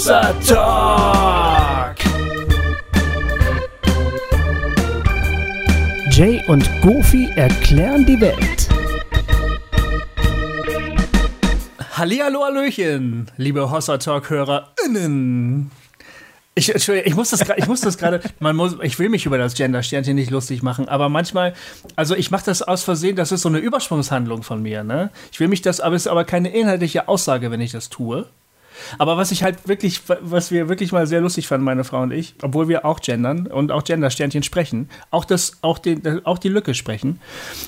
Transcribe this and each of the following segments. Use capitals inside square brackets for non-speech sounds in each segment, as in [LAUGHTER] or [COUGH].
Hossa Talk. Jay und Goofy erklären die Welt. Hallihallo, Hallöchen, liebe Hossa Talk-HörerInnen. Ich, ich muss das, ich muss das gerade, man muss, ich will mich über das Gender-Sternchen nicht lustig machen, aber manchmal, also ich mache das aus Versehen, das ist so eine Übersprungshandlung von mir, ne? Ich will mich das, aber es ist aber keine inhaltliche Aussage, wenn ich das tue. Aber was ich halt wirklich, was wir wirklich mal sehr lustig fanden, meine Frau und ich, obwohl wir auch gendern und auch Gender-Sternchen sprechen, auch, das, auch, den, auch die Lücke sprechen.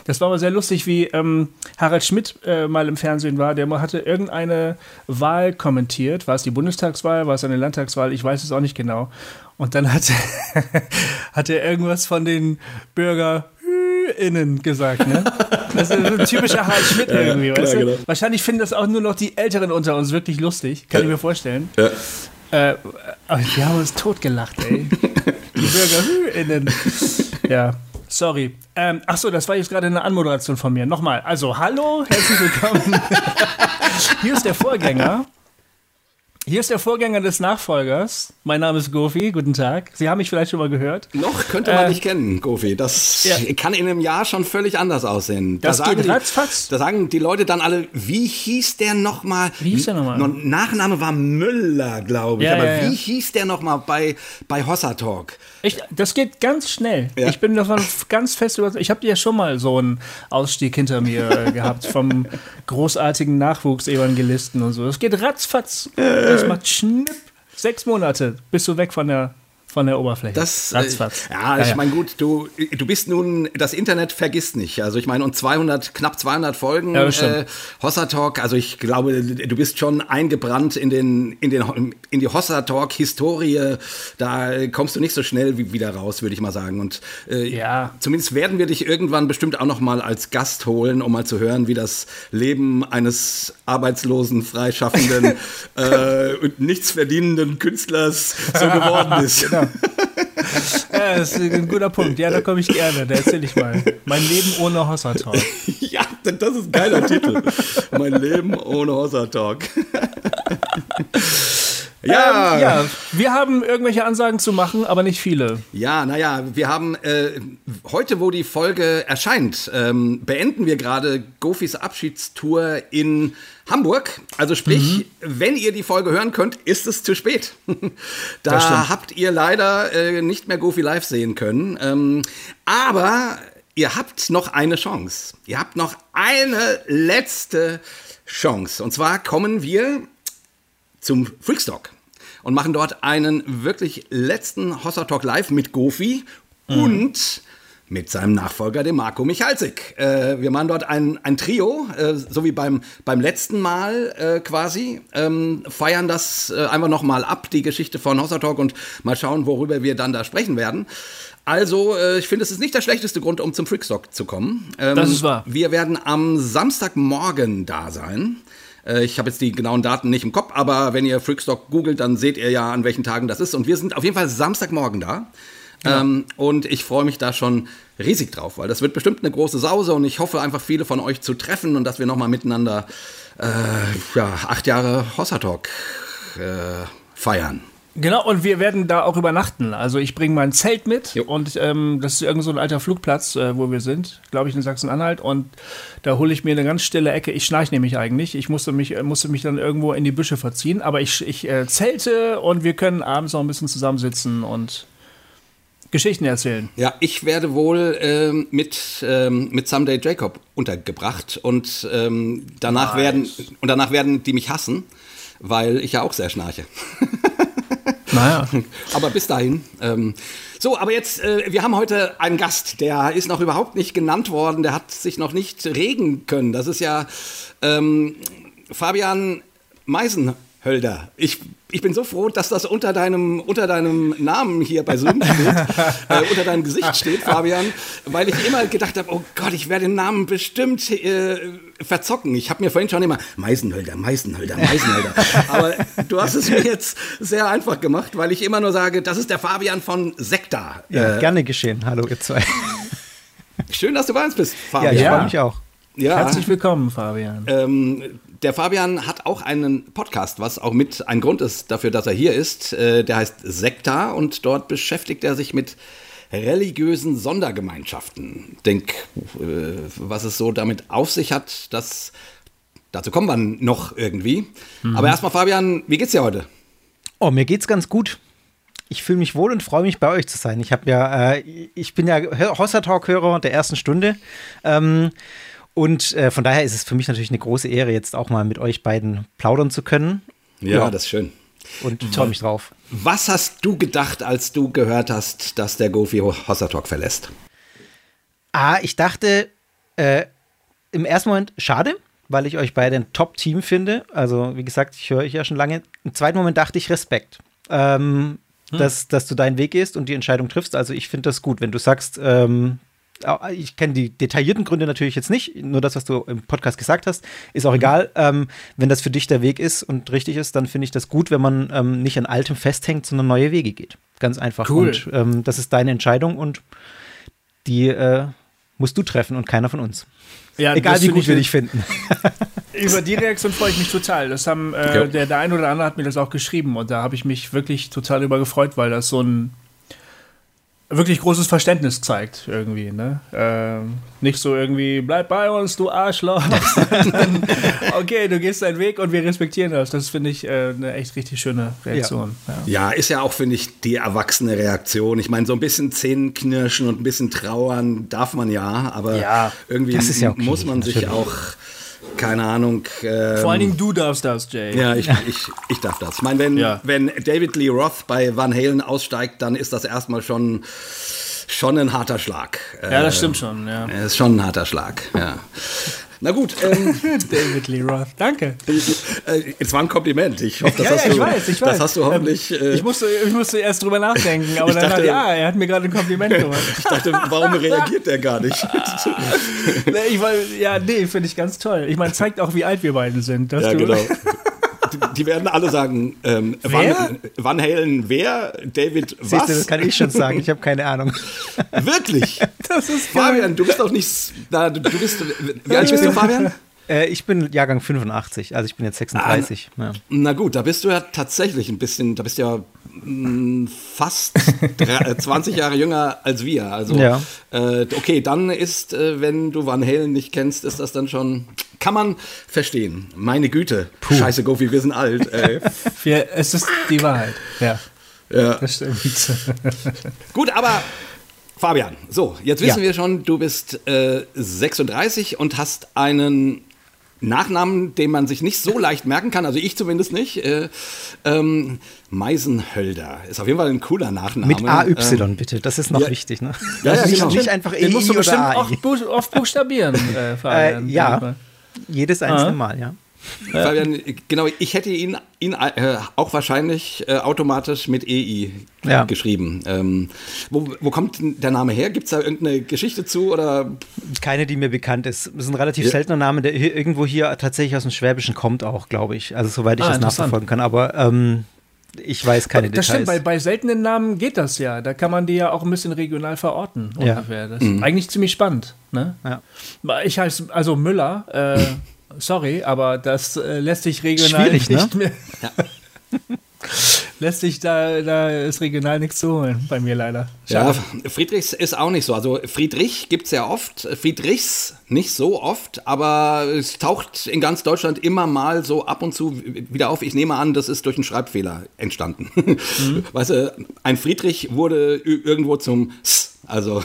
Das war aber sehr lustig, wie ähm, Harald Schmidt äh, mal im Fernsehen war. Der hatte irgendeine Wahl kommentiert. War es die Bundestagswahl, war es eine Landtagswahl? Ich weiß es auch nicht genau. Und dann hat, [LAUGHS] hat er irgendwas von den Bürger innen gesagt, ne? Das ist ein typischer Harald Schmidt ja, irgendwie, klar, weißt du? Genau. Wahrscheinlich finden das auch nur noch die Älteren unter uns wirklich lustig, kann ja. ich mir vorstellen. Ja. Äh, aber wir haben uns totgelacht, ey. die BürgerInnen. Ja. Sorry. Ähm, Achso, das war jetzt gerade eine Anmoderation von mir. Nochmal. Also, hallo, herzlich willkommen. [LAUGHS] Hier ist der Vorgänger. Hier ist der Vorgänger des Nachfolgers. Mein Name ist Gofi. Guten Tag. Sie haben mich vielleicht schon mal gehört. Noch könnte man äh, dich kennen, Gofi. Das ja. kann in einem Jahr schon völlig anders aussehen. Das da geht ratzfatz. Da sagen die Leute dann alle, wie hieß der nochmal? Wie hieß der nochmal? Nachname war Müller, glaube ich. Ja, Aber ja, wie hieß der nochmal bei, bei Hossa Talk? Ich, das geht ganz schnell. Ja. Ich bin davon ganz fest überzeugt. Ich habe ja schon mal so einen Ausstieg hinter mir äh, [LAUGHS] gehabt vom großartigen Nachwuchsevangelisten und so. Das geht ratzfatz. Das macht schnipp. Sechs Monate bist du weg von der von der Oberfläche. Das, äh, ja, ich ja. meine, gut, du, du bist nun, das Internet vergisst nicht. Also ich meine, und 200, knapp 200 Folgen ja, äh, Hossa Talk, also ich glaube, du bist schon eingebrannt in, den, in, den, in die Hossa Talk Historie. Da kommst du nicht so schnell wie, wieder raus, würde ich mal sagen. Und äh, ja. zumindest werden wir dich irgendwann bestimmt auch noch mal als Gast holen, um mal zu hören, wie das Leben eines arbeitslosen, freischaffenden [LAUGHS] äh, und nichts verdienenden Künstlers so geworden ist. [LAUGHS] genau. Ja, das ist ein guter Punkt. Ja, da komme ich gerne. Da erzähle ich mal. Mein Leben ohne Hossa Talk. ja, das ist ein geiler Titel. Mein Leben ohne Hossa Talk. Ja. Ähm, ja, wir haben irgendwelche Ansagen zu machen, aber nicht viele. Ja, naja, wir haben äh, heute, wo die Folge erscheint, ähm, beenden wir gerade Gofis Abschiedstour in Hamburg. Also sprich, mhm. wenn ihr die Folge hören könnt, ist es zu spät. [LAUGHS] da habt ihr leider äh, nicht mehr Gofi live sehen können. Ähm, aber ihr habt noch eine Chance. Ihr habt noch eine letzte Chance. Und zwar kommen wir zum Freakstock und machen dort einen wirklich letzten Hossa Talk Live mit Gofi mhm. und mit seinem Nachfolger, dem Marco Michalsik. Äh, wir machen dort ein, ein Trio, äh, so wie beim, beim letzten Mal äh, quasi, ähm, feiern das äh, einfach nochmal ab, die Geschichte von Hossa Talk und mal schauen, worüber wir dann da sprechen werden. Also, äh, ich finde, es ist nicht der schlechteste Grund, um zum Freakstock zu kommen. Ähm, das ist wahr. Wir werden am Samstagmorgen da sein. Äh, ich habe jetzt die genauen Daten nicht im Kopf, aber wenn ihr Freakstock googelt, dann seht ihr ja, an welchen Tagen das ist. Und wir sind auf jeden Fall Samstagmorgen da. Ja. Ähm, und ich freue mich da schon riesig drauf, weil das wird bestimmt eine große Sause und ich hoffe einfach viele von euch zu treffen und dass wir nochmal miteinander äh, ja, acht Jahre Hossa Talk äh, feiern. Genau, und wir werden da auch übernachten. Also ich bringe mein Zelt mit jo. und ähm, das ist irgend so ein alter Flugplatz, äh, wo wir sind, glaube ich, in Sachsen-Anhalt. Und da hole ich mir eine ganz stille Ecke. Ich schnarche nämlich eigentlich. Ich musste mich, äh, musste mich dann irgendwo in die Büsche verziehen. Aber ich, ich äh, zelte und wir können abends noch ein bisschen zusammensitzen und Geschichten erzählen. Ja, ich werde wohl ähm, mit, ähm, mit Someday Jacob untergebracht und ähm, danach nice. werden und danach werden die mich hassen, weil ich ja auch sehr schnarche. [LAUGHS] Naja. [LAUGHS] Aber bis dahin. Ähm, so, aber jetzt, äh, wir haben heute einen Gast, der ist noch überhaupt nicht genannt worden, der hat sich noch nicht regen können. Das ist ja ähm, Fabian Meisenhölder. Ich ich bin so froh, dass das unter deinem, unter deinem Namen hier bei Zoom steht, [LAUGHS] äh, unter deinem Gesicht steht, Fabian, weil ich immer gedacht habe, oh Gott, ich werde den Namen bestimmt äh, verzocken. Ich habe mir vorhin schon immer Meisenhölder, Meisenhölder, Meisenhölder. [LAUGHS] Aber du hast es mir jetzt sehr einfach gemacht, weil ich immer nur sage, das ist der Fabian von Sekta. Ja, äh, gerne geschehen. Hallo, ihr zwei. Schön, dass du bei uns bist, Fabian. Ja, ich freue mich auch. Ja. Herzlich willkommen, Fabian. Ähm, der Fabian hat auch einen Podcast, was auch mit ein Grund ist dafür, dass er hier ist. Äh, der heißt Sekta und dort beschäftigt er sich mit religiösen Sondergemeinschaften. Denk, äh, was es so damit auf sich hat, das, dazu kommen wir noch irgendwie. Mhm. Aber erstmal, Fabian, wie geht's dir heute? Oh, mir geht's ganz gut. Ich fühle mich wohl und freue mich, bei euch zu sein. Ich habe ja, äh, ich bin ja Hossa Talk-Hörer der ersten Stunde. Ähm, und äh, von daher ist es für mich natürlich eine große Ehre, jetzt auch mal mit euch beiden plaudern zu können. Ja, ja. das ist schön. Und freue mich drauf. Was hast du gedacht, als du gehört hast, dass der Gofi Hossa Talk verlässt? Ah, ich dachte äh, im ersten Moment schade, weil ich euch beide ein Top-Team finde. Also, wie gesagt, ich höre euch ja schon lange. Im zweiten Moment dachte ich Respekt. Ähm, hm. dass, dass du deinen Weg gehst und die Entscheidung triffst. Also ich finde das gut, wenn du sagst, ähm, ich kenne die detaillierten Gründe natürlich jetzt nicht, nur das, was du im Podcast gesagt hast, ist auch mhm. egal. Ähm, wenn das für dich der Weg ist und richtig ist, dann finde ich das gut, wenn man ähm, nicht an altem festhängt, sondern neue Wege geht. Ganz einfach. Cool. Und ähm, das ist deine Entscheidung und die äh, musst du treffen und keiner von uns. Ja, Egal wie gut wir dich finden. [LAUGHS] Über die Reaktion freue ich mich total. Das haben äh, ja. der, der eine oder andere hat mir das auch geschrieben und da habe ich mich wirklich total über gefreut, weil das so ein wirklich großes Verständnis zeigt irgendwie. Ne? Ähm, nicht so irgendwie, bleib bei uns, du Arschloch. [LAUGHS] [LAUGHS] okay, du gehst deinen Weg und wir respektieren das. Das finde ich äh, eine echt richtig schöne Reaktion. Ja, ja. ja ist ja auch, finde ich, die erwachsene Reaktion. Ich meine, so ein bisschen Zähnenknirschen und ein bisschen trauern darf man ja, aber ja, irgendwie ja okay, muss man sich auch keine Ahnung. Ähm, Vor allen Dingen du darfst das, Jay. Ja, ich, ich, ich darf das. Ich meine, wenn, ja. wenn David Lee Roth bei Van Halen aussteigt, dann ist das erstmal schon, schon ein harter Schlag. Ja, das stimmt schon, ja. Ist schon ein harter Schlag, ja. Na gut. Ähm, [LAUGHS] David Lee Roth, danke. Äh, es war ein Kompliment. Ich hoffe, das, ja, hast, ja, ich du, weiß, ich weiß. das hast du hoffentlich. Ähm, ich, musste, ich musste erst drüber nachdenken, [LAUGHS] aber dann dachte, ja, er hat mir gerade ein Kompliment gemacht. ich dachte, warum reagiert der gar nicht? [LAUGHS] ich war, ja, nee, finde ich ganz toll. Ich meine, zeigt auch, wie alt wir beide sind. ja, genau die werden alle sagen, ähm, Van, Van Halen wer, David was? Siehst du, das kann ich schon sagen, ich habe keine Ahnung. Wirklich? [LAUGHS] Das ist Fabian, du bist doch nicht, na, du, du bist, wie alt bist du, Fabian? Äh, ich bin Jahrgang 85, also ich bin jetzt 36. Ah, ja. Na gut, da bist du ja tatsächlich ein bisschen, da bist du ja fast 20 äh, Jahre jünger als wir. Also, ja. äh, okay, dann ist, äh, wenn du Van Halen nicht kennst, ist das dann schon, kann man verstehen. Meine Güte, Puh. scheiße Gofi, wir sind alt. [LAUGHS] wir, es ist die Wahrheit, ja. Ja. Das stimmt. [LAUGHS] Gut, aber Fabian, so, jetzt wissen ja. wir schon, du bist äh, 36 und hast einen Nachnamen, den man sich nicht so leicht merken kann, also ich zumindest nicht. Äh, ähm, Meisenhölder ist auf jeden Fall ein cooler Nachname. Mit AY ähm, bitte, das ist noch ja, wichtig. Ne? Ja, ja, genau. nicht einfach Den musst du bestimmt oft, oft buchstabieren, äh. Äh, ja, jedes einzelne ah. Mal, ja. Fabian, genau, ich hätte ihn, ihn äh, auch wahrscheinlich äh, automatisch mit EI ja. geschrieben. Ähm, wo, wo, kommt der Name her? Gibt es da irgendeine Geschichte zu? Oder? Keine, die mir bekannt ist. Es ist ein relativ ja. seltener Name, der hier, irgendwo hier tatsächlich aus dem Schwäbischen kommt auch, glaube ich. Also soweit ich ah, das nachverfolgen kann. Aber ähm, ich weiß keine das Details. Stimmt, bei, bei, seltenen Namen geht das ja. Da kann man die ja auch ein bisschen regional verorten. Ungefähr. Das ist mhm. eigentlich ziemlich spannend. Ne? Ja. Ich heiße also Müller. Äh, [LAUGHS] sorry, aber das äh, lässt sich regional Schwierig, ne? nicht ne? mehr. Ja. [LAUGHS] lässt sich da, da ist regional nichts zu holen, bei mir leider. Schade. Ja, Friedrichs ist auch nicht so. Also Friedrich gibt es ja oft, Friedrichs nicht so oft, aber es taucht in ganz Deutschland immer mal so ab und zu wieder auf. Ich nehme an, das ist durch einen Schreibfehler entstanden. Mhm. [LAUGHS] Weißt du, ein Friedrich wurde irgendwo zum S also,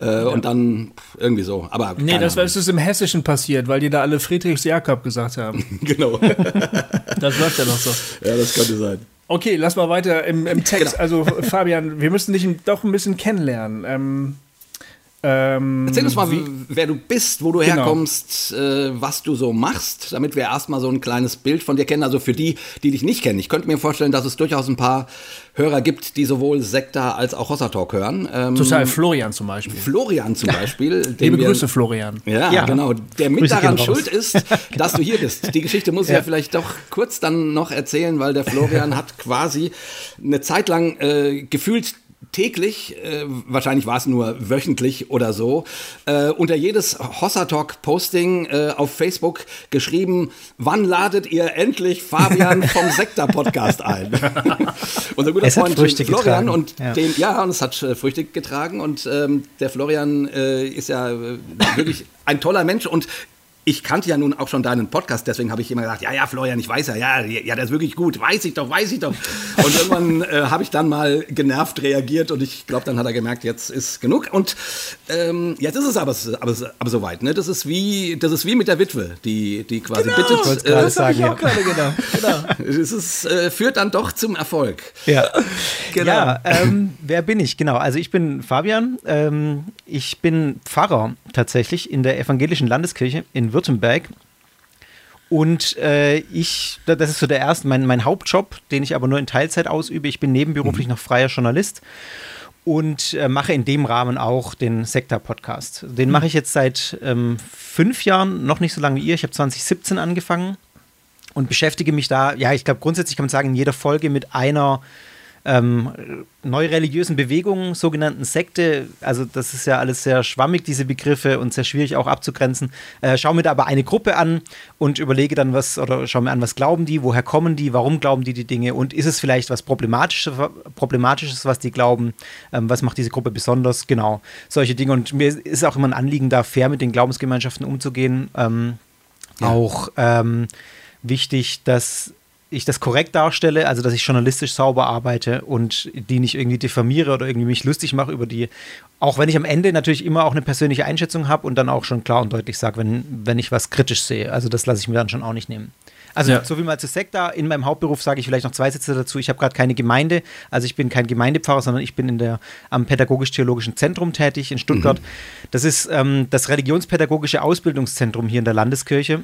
äh, ja. und dann irgendwie so. Aber nee, das, das ist im Hessischen passiert, weil die da alle Friedrichs Jakob gesagt haben. [LAUGHS] genau. [LAUGHS] das läuft ja noch so. Ja, das könnte sein. Okay, lass mal weiter im, im Text. Genau. Also, Fabian, wir müssen dich doch ein bisschen kennenlernen. Ähm, ähm, Erzähl uns mal, wie, wer du bist, wo du genau. herkommst, äh, was du so machst, damit wir erstmal so ein kleines Bild von dir kennen. Also für die, die dich nicht kennen. Ich könnte mir vorstellen, dass es durchaus ein paar Hörer gibt, die sowohl Sekta als auch Hossa Talk hören. Ähm, Total, Florian zum Beispiel. Florian zum Beispiel. Liebe wir, Grüße, Florian. Ja, ja, genau. Der mit Grüße daran schuld ist, [LAUGHS] dass du hier bist. Die Geschichte muss ich ja. ja vielleicht doch kurz dann noch erzählen, weil der Florian hat quasi eine Zeit lang äh, gefühlt täglich, äh, wahrscheinlich war es nur wöchentlich oder so, äh, unter jedes Hossertalk-Posting äh, auf Facebook geschrieben, wann ladet ihr endlich Fabian vom [LAUGHS] Sektor-Podcast ein? [LAUGHS] Unser guter Es Freund Früchte Florian getragen. und Ja. dem, ja, und es hat äh, Früchte getragen und ähm, der Florian äh, ist ja äh, wirklich ein toller Mensch und ich kannte ja nun auch schon deinen Podcast, deswegen habe ich immer gesagt, ja, ja, Florian, ich weiß ja, ja, ja, der ist wirklich gut, weiß ich doch, weiß ich doch. Und irgendwann äh, habe ich dann mal genervt reagiert und ich glaube, dann hat er gemerkt, jetzt ist genug. Und ähm, jetzt ist es aber, aber, aber soweit, ne? Das ist wie, das ist wie mit der Witwe, die, die quasi bittet. wollt's Äh, Das habe ich auch gerade gedacht. Genau. [LAUGHS] es ist, äh, führt dann doch zum Erfolg. Ja, [LAUGHS] Genau. ja ähm, wer bin ich? Genau, also ich bin Fabian. Ähm, ich bin Pfarrer tatsächlich in der evangelischen Landeskirche in Württemberg. Und äh, ich, da- das ist so der erste, mein, mein Hauptjob, den ich aber nur in Teilzeit ausübe. Ich bin nebenberuflich noch freier Journalist und äh, mache in dem Rahmen auch den Sektor-Podcast. Den mache ich jetzt seit ähm, fünf Jahren, noch nicht so lange wie ihr. Ich habe 2017 angefangen und beschäftige mich da, ja, ich glaube grundsätzlich kann man sagen, in jeder Folge mit einer ähm, neureligiösen Bewegung, sogenannten Sekte. Also das ist ja alles sehr schwammig, diese Begriffe und sehr schwierig auch abzugrenzen. Äh, schau mir da aber eine Gruppe an und überlege dann was, oder schau mir an, was glauben die, woher kommen die, warum glauben die die Dinge und ist es vielleicht was Problematisches, Problematisches was die glauben, ähm, was macht diese Gruppe besonders, genau, solche Dinge. Und mir ist auch immer ein Anliegen, da fair mit den Glaubensgemeinschaften umzugehen. Ähm, Auch ähm, wichtig, dass ich das korrekt darstelle, also dass ich journalistisch sauber arbeite und die nicht irgendwie diffamiere oder irgendwie mich lustig mache über die, auch wenn ich am Ende natürlich immer auch eine persönliche Einschätzung habe und dann auch schon klar und deutlich sage, wenn, wenn ich was kritisch sehe. Also das lasse ich mir dann schon auch nicht nehmen. Also Ja. so viel mal zu Sekta. In meinem Hauptberuf sage ich vielleicht noch zwei Sätze dazu. Ich habe gerade keine Gemeinde, also ich bin kein Gemeindepfarrer, sondern ich bin in der, am Pädagogisch-Theologischen Zentrum tätig in Stuttgart. Das ist ähm, das religionspädagogische Ausbildungszentrum hier in der Landeskirche.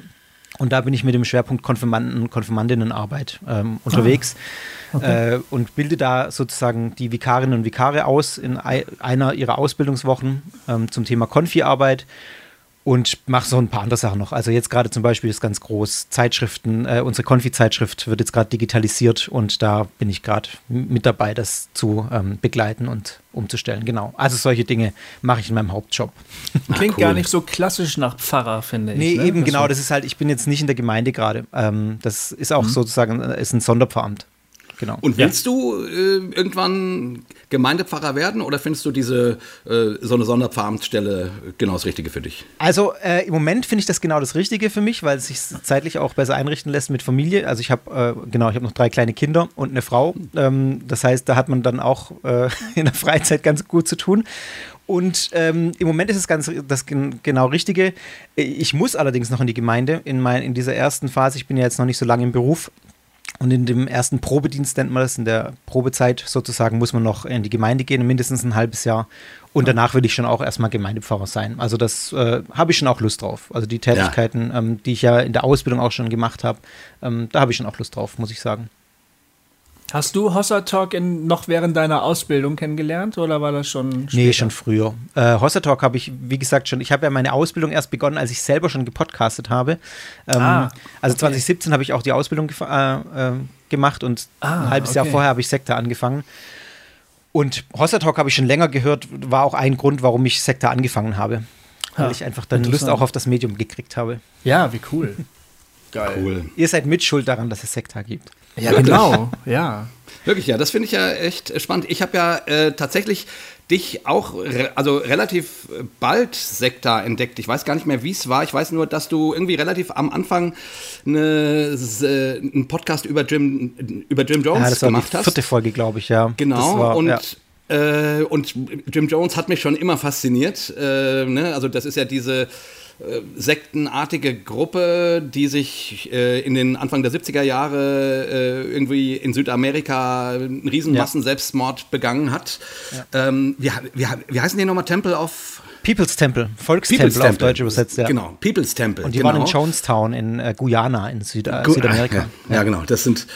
Und da bin ich mit dem Schwerpunkt Konfirmanden und Konfirmandinnenarbeit ähm, unterwegs äh, und bilde da sozusagen die Vikarinnen und Vikare aus in ei- einer ihrer Ausbildungswochen ähm, zum Thema Konfi-Arbeit und mache so ein paar andere Sachen noch. Also jetzt gerade zum Beispiel ist ganz groß Zeitschriften, äh, unsere Konfi-Zeitschrift wird jetzt gerade digitalisiert und da bin ich gerade mit dabei, das zu ähm, begleiten und umzustellen. Genau. Also solche Dinge mache ich in meinem Hauptjob. [LAUGHS] Klingt cool. gar nicht so klassisch nach Pfarrer, finde ich. Nee, ne? eben Das genau, war- das ist halt, ich bin jetzt nicht in der Gemeinde gerade. Ähm, das ist auch sozusagen, äh, ist ein Sonderpfarramt. Genau. Und willst du äh, irgendwann Gemeindepfarrer werden oder findest du diese äh, so eine Sonderpfarramtsstelle genau das Richtige für dich? Also äh, im Moment finde ich das genau das Richtige für mich, weil es sich zeitlich auch besser einrichten lässt mit Familie. Also ich habe äh, genau, ich habe noch drei kleine Kinder und eine Frau. Ähm, das heißt, da hat man dann auch äh, [LAUGHS] in der Freizeit ganz gut zu tun. Und ähm, im Moment ist es ganz das gen genau Richtige. Ich muss allerdings noch in die Gemeinde in, mein, in dieser ersten Phase. Ich bin ja jetzt noch nicht so lange im Beruf. Und in dem ersten Probedienst nennt man das, in der Probezeit sozusagen, muss man noch in die Gemeinde gehen, mindestens ein halbes Jahr. Und danach will ich schon auch erstmal Gemeindepfarrer sein. Also das äh, habe ich schon auch Lust drauf. Also die Tätigkeiten, ähm, die ich ja in der Ausbildung auch schon gemacht habe, ähm, da habe ich schon auch Lust drauf, muss ich sagen. Hast du Hossa Talk in, noch während deiner Ausbildung kennengelernt oder war das schon Nee, später? schon früher. Äh, Hossa Talk habe ich, wie gesagt, schon, ich habe ja meine Ausbildung erst begonnen, als ich selber schon gepodcastet habe. Ähm, Ah, also 2017 habe ich auch die Ausbildung äh, äh, gemacht und Ah, ein halbes Jahr okay. vorher habe ich Sekta angefangen. Und Hossa Talk habe ich schon länger gehört, war auch ein Grund, warum ich Sekta angefangen habe. Weil Ah, ich einfach dann Lust auch auf das Medium gekriegt habe. Ja, wie cool. [LAUGHS] Geil. Cool. Ihr seid mitschuld daran, dass es Sekta gibt. Ja, genau. [LAUGHS] Ja. Wirklich, ja, das finde ich ja echt spannend. Ich habe ja äh, tatsächlich dich auch re also relativ bald Sekta entdeckt. Ich weiß gar nicht mehr, wie es war. Ich weiß nur, dass du irgendwie relativ am Anfang eine, äh, einen Podcast über Jim, über Jim Jones Ja, das war gemacht die hast. vierte Folge, glaube ich, ja. Genau, Das war, und, ja. äh, und Jim Jones hat mich schon immer fasziniert. Äh, ne? Also das ist ja diese sektenartige Gruppe, die sich äh, in den Anfang der 70er Jahre äh, irgendwie in Südamerika einen riesen Ja. Massenselbstmord begangen hat. Ähm, wie, wie, wie heißen die nochmal? Tempel of People's Temple, Volkstempel auf Deutsch übersetzt, ja. Genau, People's Temple. Und die genau. waren in Jonestown in äh, Guyana in Süd äh, Gut, Südamerika. Ja, [LAUGHS] ja, genau. Das sind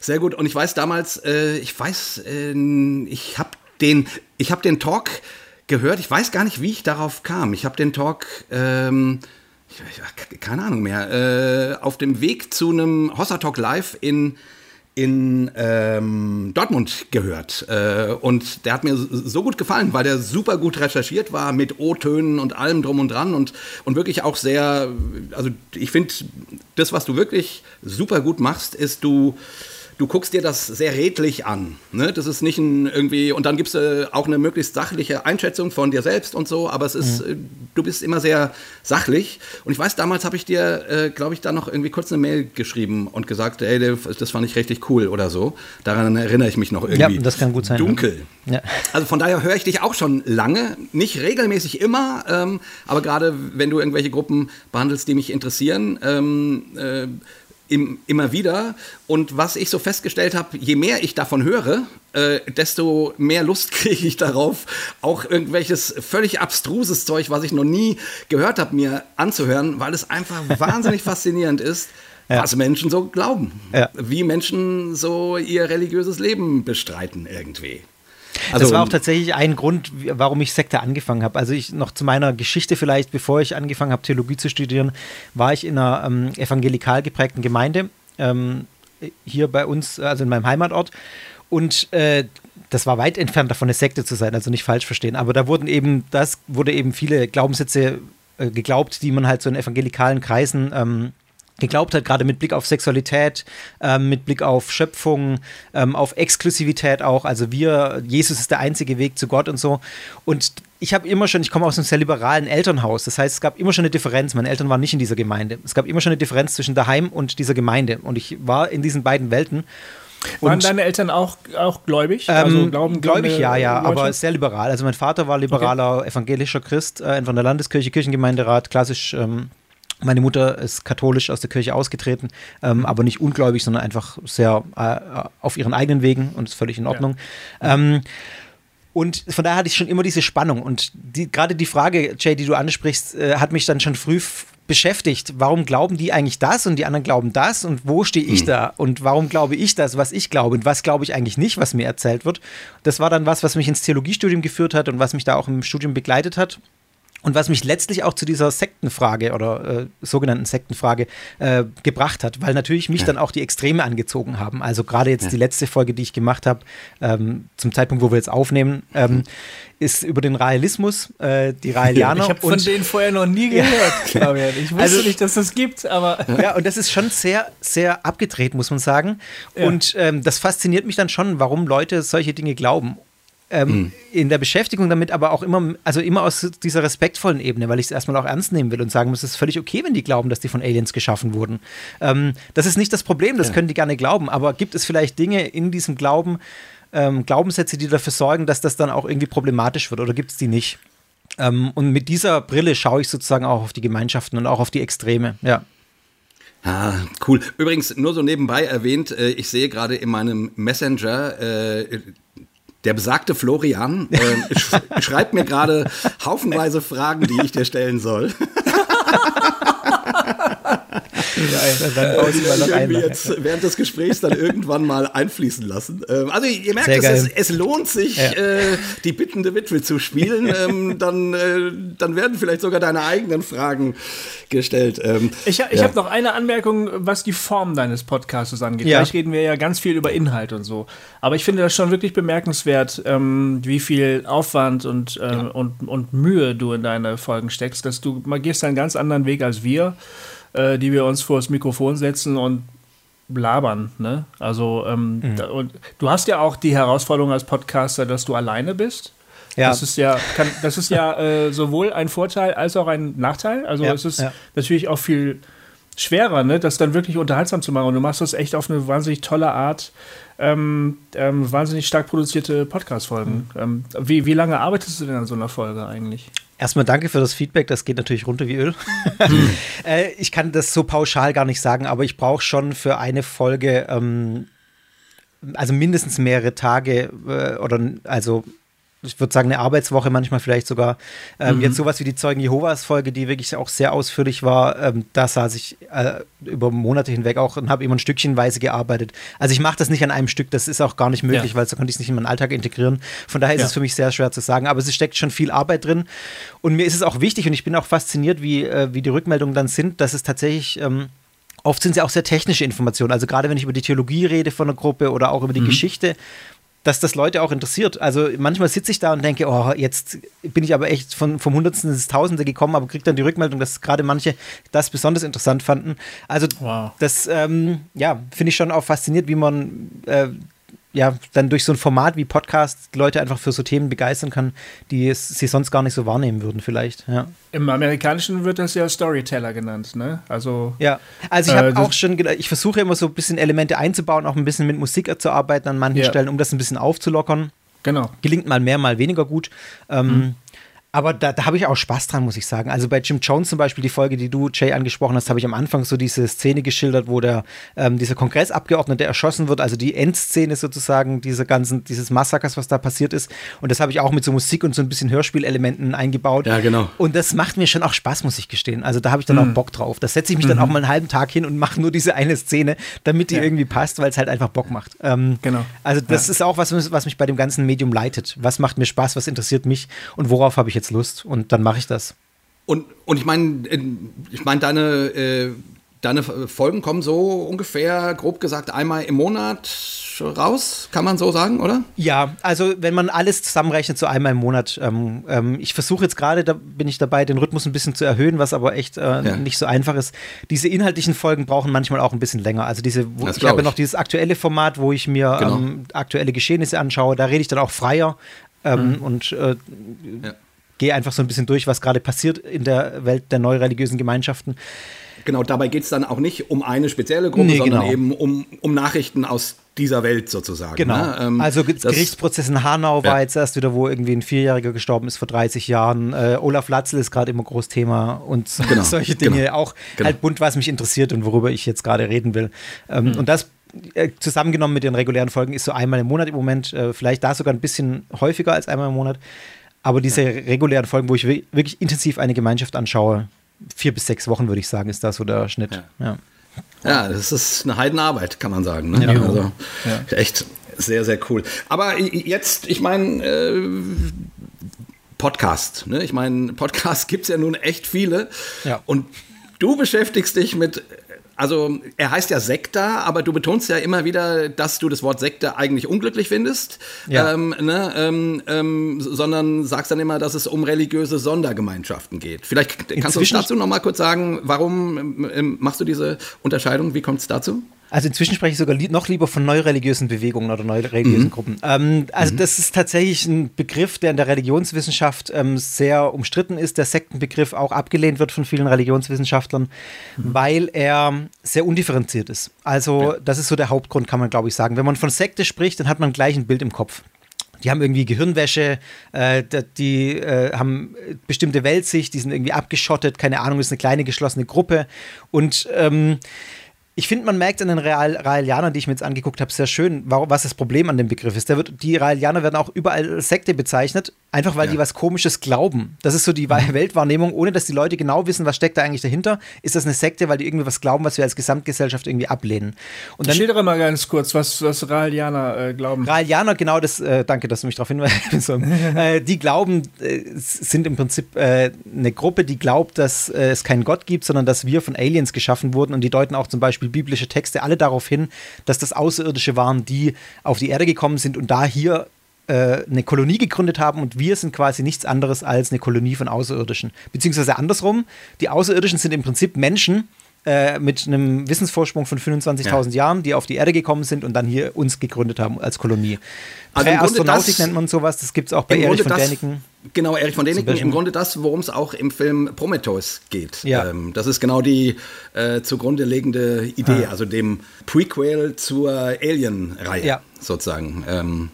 sehr gut. Und ich weiß damals, äh, ich weiß, äh, ich habe den, ich habe den Talk gehört. Ich weiß gar nicht, wie ich darauf kam. Ich habe den Talk, ähm, ich, keine Ahnung mehr, äh, auf dem Weg zu einem Hossa Talk Live in in ähm, Dortmund gehört. Äh, und der hat mir so gut gefallen, weil der super gut recherchiert war mit O-Tönen und allem drum und dran und, und wirklich auch sehr, also ich finde, das, was du wirklich super gut machst, ist du du guckst dir das sehr redlich an. Ne? Das ist nicht ein irgendwie, und dann gibst du auch eine möglichst sachliche Einschätzung von dir selbst und so, aber es ist, mhm. du bist immer sehr sachlich. Und ich weiß, damals habe ich dir, äh, glaube ich, da noch irgendwie kurz eine Mail geschrieben und gesagt, ey, das fand ich richtig cool oder so. Daran erinnere ich mich noch irgendwie. Ja, das kann gut sein. Dunkel. Ja. Also von daher höre ich dich auch schon lange, nicht regelmäßig immer, ähm, aber gerade wenn du irgendwelche Gruppen behandelst, die mich interessieren, ähm, äh, im, immer wieder. Und was ich so festgestellt habe, je mehr ich davon höre, äh, desto mehr Lust [LAUGHS] kriege ich darauf, auch irgendwelches völlig abstruses Zeug, was ich noch nie gehört habe, mir anzuhören, weil es einfach [LAUGHS] wahnsinnig faszinierend ist. Ja. was Menschen so glauben, ja. wie Menschen so ihr religiöses Leben bestreiten irgendwie. Also, das war auch tatsächlich ein Grund, warum ich Sekte angefangen habe. Also ich noch zu meiner Geschichte vielleicht, bevor ich angefangen habe, Theologie zu studieren, war ich in einer ähm, evangelikal geprägten Gemeinde ähm, hier bei uns, also in meinem Heimatort. Und äh, das war weit entfernt davon, eine Sekte zu sein, also nicht falsch verstehen. Aber da wurden eben, das wurde eben viele Glaubenssätze äh, geglaubt, die man halt so in evangelikalen Kreisen ähm, geglaubt hat, gerade mit Blick auf Sexualität, ähm, mit Blick auf Schöpfung, ähm, auf Exklusivität auch. Also wir, Jesus ist der einzige Weg zu Gott und so. Und ich habe immer schon, ich komme aus einem sehr liberalen Elternhaus. Das heißt, es gab immer schon eine Differenz. Meine Eltern waren nicht in dieser Gemeinde. Es gab immer schon eine Differenz zwischen daheim und dieser Gemeinde. Und ich war in diesen beiden Welten. Waren und, deine Eltern auch, auch gläubig? Ähm, also glauben, gläubig, ja, ja, Leute? aber sehr liberal. Also mein Vater war liberaler okay. evangelischer Christ, äh, von der Landeskirche, Kirchengemeinderat, klassisch ähm, meine Mutter ist katholisch aus der Kirche ausgetreten, ähm, aber nicht ungläubig, sondern einfach sehr äh, auf ihren eigenen Wegen und ist völlig in Ordnung. Ja. Ähm, und von daher hatte ich schon immer diese Spannung. Und die, gerade die Frage, Jay, die du ansprichst, äh, hat mich dann schon früh beschäftigt. Warum glauben die eigentlich das und die anderen glauben das und wo stehe ich hm. da und warum glaube ich das, was ich glaube und was glaube ich eigentlich nicht, was mir erzählt wird. Das war dann was, was mich ins Theologiestudium geführt hat und was mich da auch im Studium begleitet hat. Und was mich letztlich auch zu dieser Sektenfrage oder äh, sogenannten Sektenfrage äh, gebracht hat, weil natürlich mich ja. dann auch die Extreme angezogen haben. Also gerade jetzt ja. die letzte Folge, die ich gemacht habe, ähm, zum Zeitpunkt, wo wir jetzt aufnehmen, ähm, ist über den Raelismus, äh, die [LAUGHS] Raelianer. Ich habe von denen vorher noch nie [LAUGHS] gehört, [LAUGHS] Fabian. Ich wusste also, nicht, dass das gibt, aber. Ja, und das ist schon sehr, sehr abgedreht, muss man sagen. Ja. Und ähm, das fasziniert mich dann schon, warum Leute solche Dinge glauben ähm, mhm. in der Beschäftigung damit, aber auch immer, also immer aus dieser respektvollen Ebene, weil ich es erstmal auch ernst nehmen will und sagen muss, es ist völlig okay, wenn die glauben, dass die von Aliens geschaffen wurden. Ähm, das ist nicht das Problem, das ja. können die gerne glauben, aber gibt es vielleicht Dinge in diesem Glauben, ähm, Glaubenssätze, die dafür sorgen, dass das dann auch irgendwie problematisch wird oder gibt es die nicht? Ähm, und mit dieser Brille schaue ich sozusagen auch auf die Gemeinschaften und auch auf die Extreme, ja. Ah, cool. Übrigens, nur so nebenbei erwähnt, äh, ich sehe gerade in meinem Messenger äh, der besagte Florian äh, [LAUGHS] sch schreibt mir gerade haufenweise Fragen, die ich dir stellen soll. [LAUGHS] Ja, dann äh, ich wir jetzt während des Gesprächs dann [LAUGHS] irgendwann mal einfließen lassen. Ähm, also ihr merkt, es, es, es, lohnt sich, ja. äh, die bittende Witwe zu spielen. [LAUGHS] ähm, dann, äh, dann werden vielleicht sogar deine eigenen Fragen gestellt. Ähm, ich ich ja. habe noch eine Anmerkung, was die Form deines Podcasts angeht. Ja. Gleich reden wir ja ganz viel über Inhalt und so. Aber ich finde das schon wirklich bemerkenswert, ähm, wie viel Aufwand und, äh, und, und Mühe du in deine Folgen steckst, dass du mal gehst einen ganz anderen Weg als wir äh, die wir uns vor das Mikrofon setzen und labern. Ne? Also ähm, mhm. da, und du hast ja auch die Herausforderung als Podcaster, dass du alleine bist. Ja. Das ist ja, kann, das ist ja [LAUGHS] äh, sowohl ein Vorteil als auch ein Nachteil. Also ja, es ist ja. natürlich auch viel schwerer, ne, das dann wirklich unterhaltsam zu machen. Und du machst das echt auf eine wahnsinnig tolle Art. Ähm, ähm, wahnsinnig stark produzierte Podcast-Folgen. Mhm. Ähm, wie, wie lange arbeitest du denn an so einer Folge eigentlich? Erstmal danke für das Feedback, das geht natürlich runter wie Öl. Hm. [LAUGHS] äh, ich kann das so pauschal gar nicht sagen, aber ich brauche schon für eine Folge, ähm, also mindestens mehrere Tage äh, oder also ich würde sagen, eine Arbeitswoche manchmal vielleicht sogar. Ähm, mhm. Jetzt sowas wie die Zeugen Jehovas Folge, die wirklich auch sehr ausführlich war, ähm, da saß ich äh, über Monate hinweg auch und habe immer ein Stückchenweise gearbeitet. Also ich mache das nicht an einem Stück, das ist auch gar nicht möglich, ja. weil so konnte ich es nicht in meinen Alltag integrieren. Von daher ist ja. es für mich sehr schwer zu sagen, aber es steckt schon viel Arbeit drin. Und mir ist es auch wichtig und ich bin auch fasziniert, wie, äh, wie die Rückmeldungen dann sind, dass es tatsächlich ähm, oft sind es ja auch sehr technische Informationen. Also gerade wenn ich über die Theologie rede von einer Gruppe oder auch über die mhm. Geschichte, dass das Leute auch interessiert. Also manchmal sitze ich da und denke, oh, jetzt bin ich aber echt von, vom Hundertsten ins Tausende gekommen, aber kriege dann die Rückmeldung, dass gerade manche das besonders interessant fanden. Also wow. das, ähm, ja, finde ich schon auch fasziniert, wie man äh, ja, dann durch so ein Format wie Podcast Leute einfach für so Themen begeistern kann, die es, sie sonst gar nicht so wahrnehmen würden, vielleicht. Ja. Im Amerikanischen wird das ja Storyteller genannt, ne? Also. Ja, also ich habe äh, auch schon, ich versuche immer so ein bisschen Elemente einzubauen, auch ein bisschen mit Musik zu arbeiten an manchen ja. Stellen, um das ein bisschen aufzulockern. Genau. Gelingt mal mehr, mal weniger gut. Ähm, mhm. Aber da, da habe ich auch Spaß dran, muss ich sagen. Also bei Jim Jones zum Beispiel, die Folge, die du, Jay, angesprochen hast, habe ich am Anfang so diese Szene geschildert, wo der, ähm, dieser Kongressabgeordnete erschossen wird, also die Endszene sozusagen dieser ganzen, dieses Massakers, was da passiert ist. Und das habe ich auch mit so Musik und so ein bisschen Hörspielelementen eingebaut. Ja, genau. Und das macht mir schon auch Spaß, muss ich gestehen. Also da habe ich dann mhm. auch Bock drauf. Da setze ich mich mhm. dann auch mal einen halben Tag hin und mache nur diese eine Szene, damit die ja. irgendwie passt, weil es halt einfach Bock macht. Ähm, genau. Also das ja. ist auch was, was mich bei dem ganzen Medium leitet. Was macht mir Spaß, was interessiert mich und worauf habe ich jetzt Lust? Und dann mache ich das. Und, und ich meine, ich meine, deine, äh, deine Folgen kommen so ungefähr, grob gesagt, einmal im Monat raus, kann man so sagen, oder? Ja, also wenn man alles zusammenrechnet, so einmal im Monat. Ähm, ähm, ich versuche jetzt gerade, da bin ich dabei, den Rhythmus ein bisschen zu erhöhen, was aber echt äh, ja. nicht so einfach ist. Diese inhaltlichen Folgen brauchen manchmal auch ein bisschen länger. Also diese, wo, ich habe ich. noch dieses aktuelle Format, wo ich mir genau. ähm, aktuelle Geschehnisse anschaue. Da rede ich dann auch freier. Ähm, mhm. Und äh, ja gehe einfach so ein bisschen durch, was gerade passiert in der Welt der neureligiösen Gemeinschaften. Genau, dabei geht es dann auch nicht um eine spezielle Gruppe, nee, sondern genau. eben um, um Nachrichten aus dieser Welt sozusagen. Genau. Ne? Ähm, also das, Gerichtsprozess in Hanau war ja. jetzt erst wieder, wo irgendwie ein Vierjähriger gestorben ist vor 30 Jahren. Äh, Olaf Latzel ist gerade immer groß Thema und genau. [LAUGHS] solche Dinge. Genau. Auch genau. halt bunt, was mich interessiert und worüber ich jetzt gerade reden will. Ähm, mhm. Und das äh, zusammengenommen mit den regulären Folgen ist so einmal im Monat im Moment, äh, vielleicht da sogar ein bisschen häufiger als einmal im Monat. Aber diese regulären Folgen, wo ich wirklich intensiv eine Gemeinschaft anschaue, vier bis sechs Wochen, würde ich sagen, ist das so der Schnitt. Ja, ja. das ist eine Heidenarbeit, kann man sagen. Ne? Ja. Also. Echt sehr, sehr cool. Aber jetzt, ich meine, äh, Podcast. Ne? Ich meine, Podcasts [LAUGHS] gibt es ja nun echt viele. Ja. Und du beschäftigst dich mit also er heißt ja Sekta, aber du betonst ja immer wieder, dass du das Wort Sekte eigentlich unglücklich findest, ja. ähm, ne, ähm, ähm, sondern sagst dann immer, dass es um religiöse Sondergemeinschaften geht. Vielleicht kannst Inzwischen du uns dazu noch mal kurz sagen, warum ähm, ähm, machst du diese Unterscheidung? Wie kommt es dazu? Also inzwischen spreche ich sogar li noch lieber von neureligiösen Bewegungen oder neureligiösen mhm. Gruppen. Ähm, also mhm. das ist tatsächlich ein Begriff, der in der Religionswissenschaft ähm, sehr umstritten ist. Der Sektenbegriff auch abgelehnt wird von vielen Religionswissenschaftlern, mhm. weil er sehr undifferenziert ist. Also ja. das ist so der Hauptgrund, kann man glaube ich sagen. Wenn man von Sekte spricht, dann hat man gleich ein Bild im Kopf. Die haben irgendwie Gehirnwäsche, äh, die äh, haben bestimmte Weltsicht, die sind irgendwie abgeschottet, keine Ahnung, ist eine kleine geschlossene Gruppe und ähm, ich finde, man merkt an den Real Raelianern, die ich mir jetzt angeguckt habe, sehr schön, warum, was das Problem an dem Begriff ist. Der wird, die Raelianer werden auch überall als Sekte bezeichnet, einfach weil ja. die was Komisches glauben. Das ist so die mhm. Weltwahrnehmung, ohne dass die Leute genau wissen, was steckt da eigentlich dahinter. Ist das eine Sekte, weil die irgendwie was glauben, was wir als Gesamtgesellschaft irgendwie ablehnen. Und dann, Schildere mal ganz kurz, was, was Raelianer äh, glauben. Raelianer, genau das, äh, danke, dass du mich darauf hinweist. [LAUGHS] äh, die glauben, äh, sind im Prinzip äh, eine Gruppe, die glaubt, dass äh, es keinen Gott gibt, sondern dass wir von Aliens geschaffen wurden und die deuten auch zum Beispiel Beispiel biblische Texte alle darauf hin, dass das Außerirdische waren, die auf die Erde gekommen sind und da hier äh, eine Kolonie gegründet haben und wir sind quasi nichts anderes als eine Kolonie von Außerirdischen. Beziehungsweise andersrum, die Außerirdischen sind im Prinzip Menschen, äh, mit einem Wissensvorsprung von 25.000 ja. Jahren, die auf die Erde gekommen sind und dann hier uns gegründet haben als Kolonie. Also Astronautik nennt man sowas, das gibt es auch bei Erich von Däniken. Genau, Erich von Däniken, im Grunde das, worum es auch im Film Prometheus geht. Ja. Ähm, das ist genau die äh, zugrunde liegende Idee, ah. also dem Prequel zur Alien-Reihe ja. sozusagen. Ähm,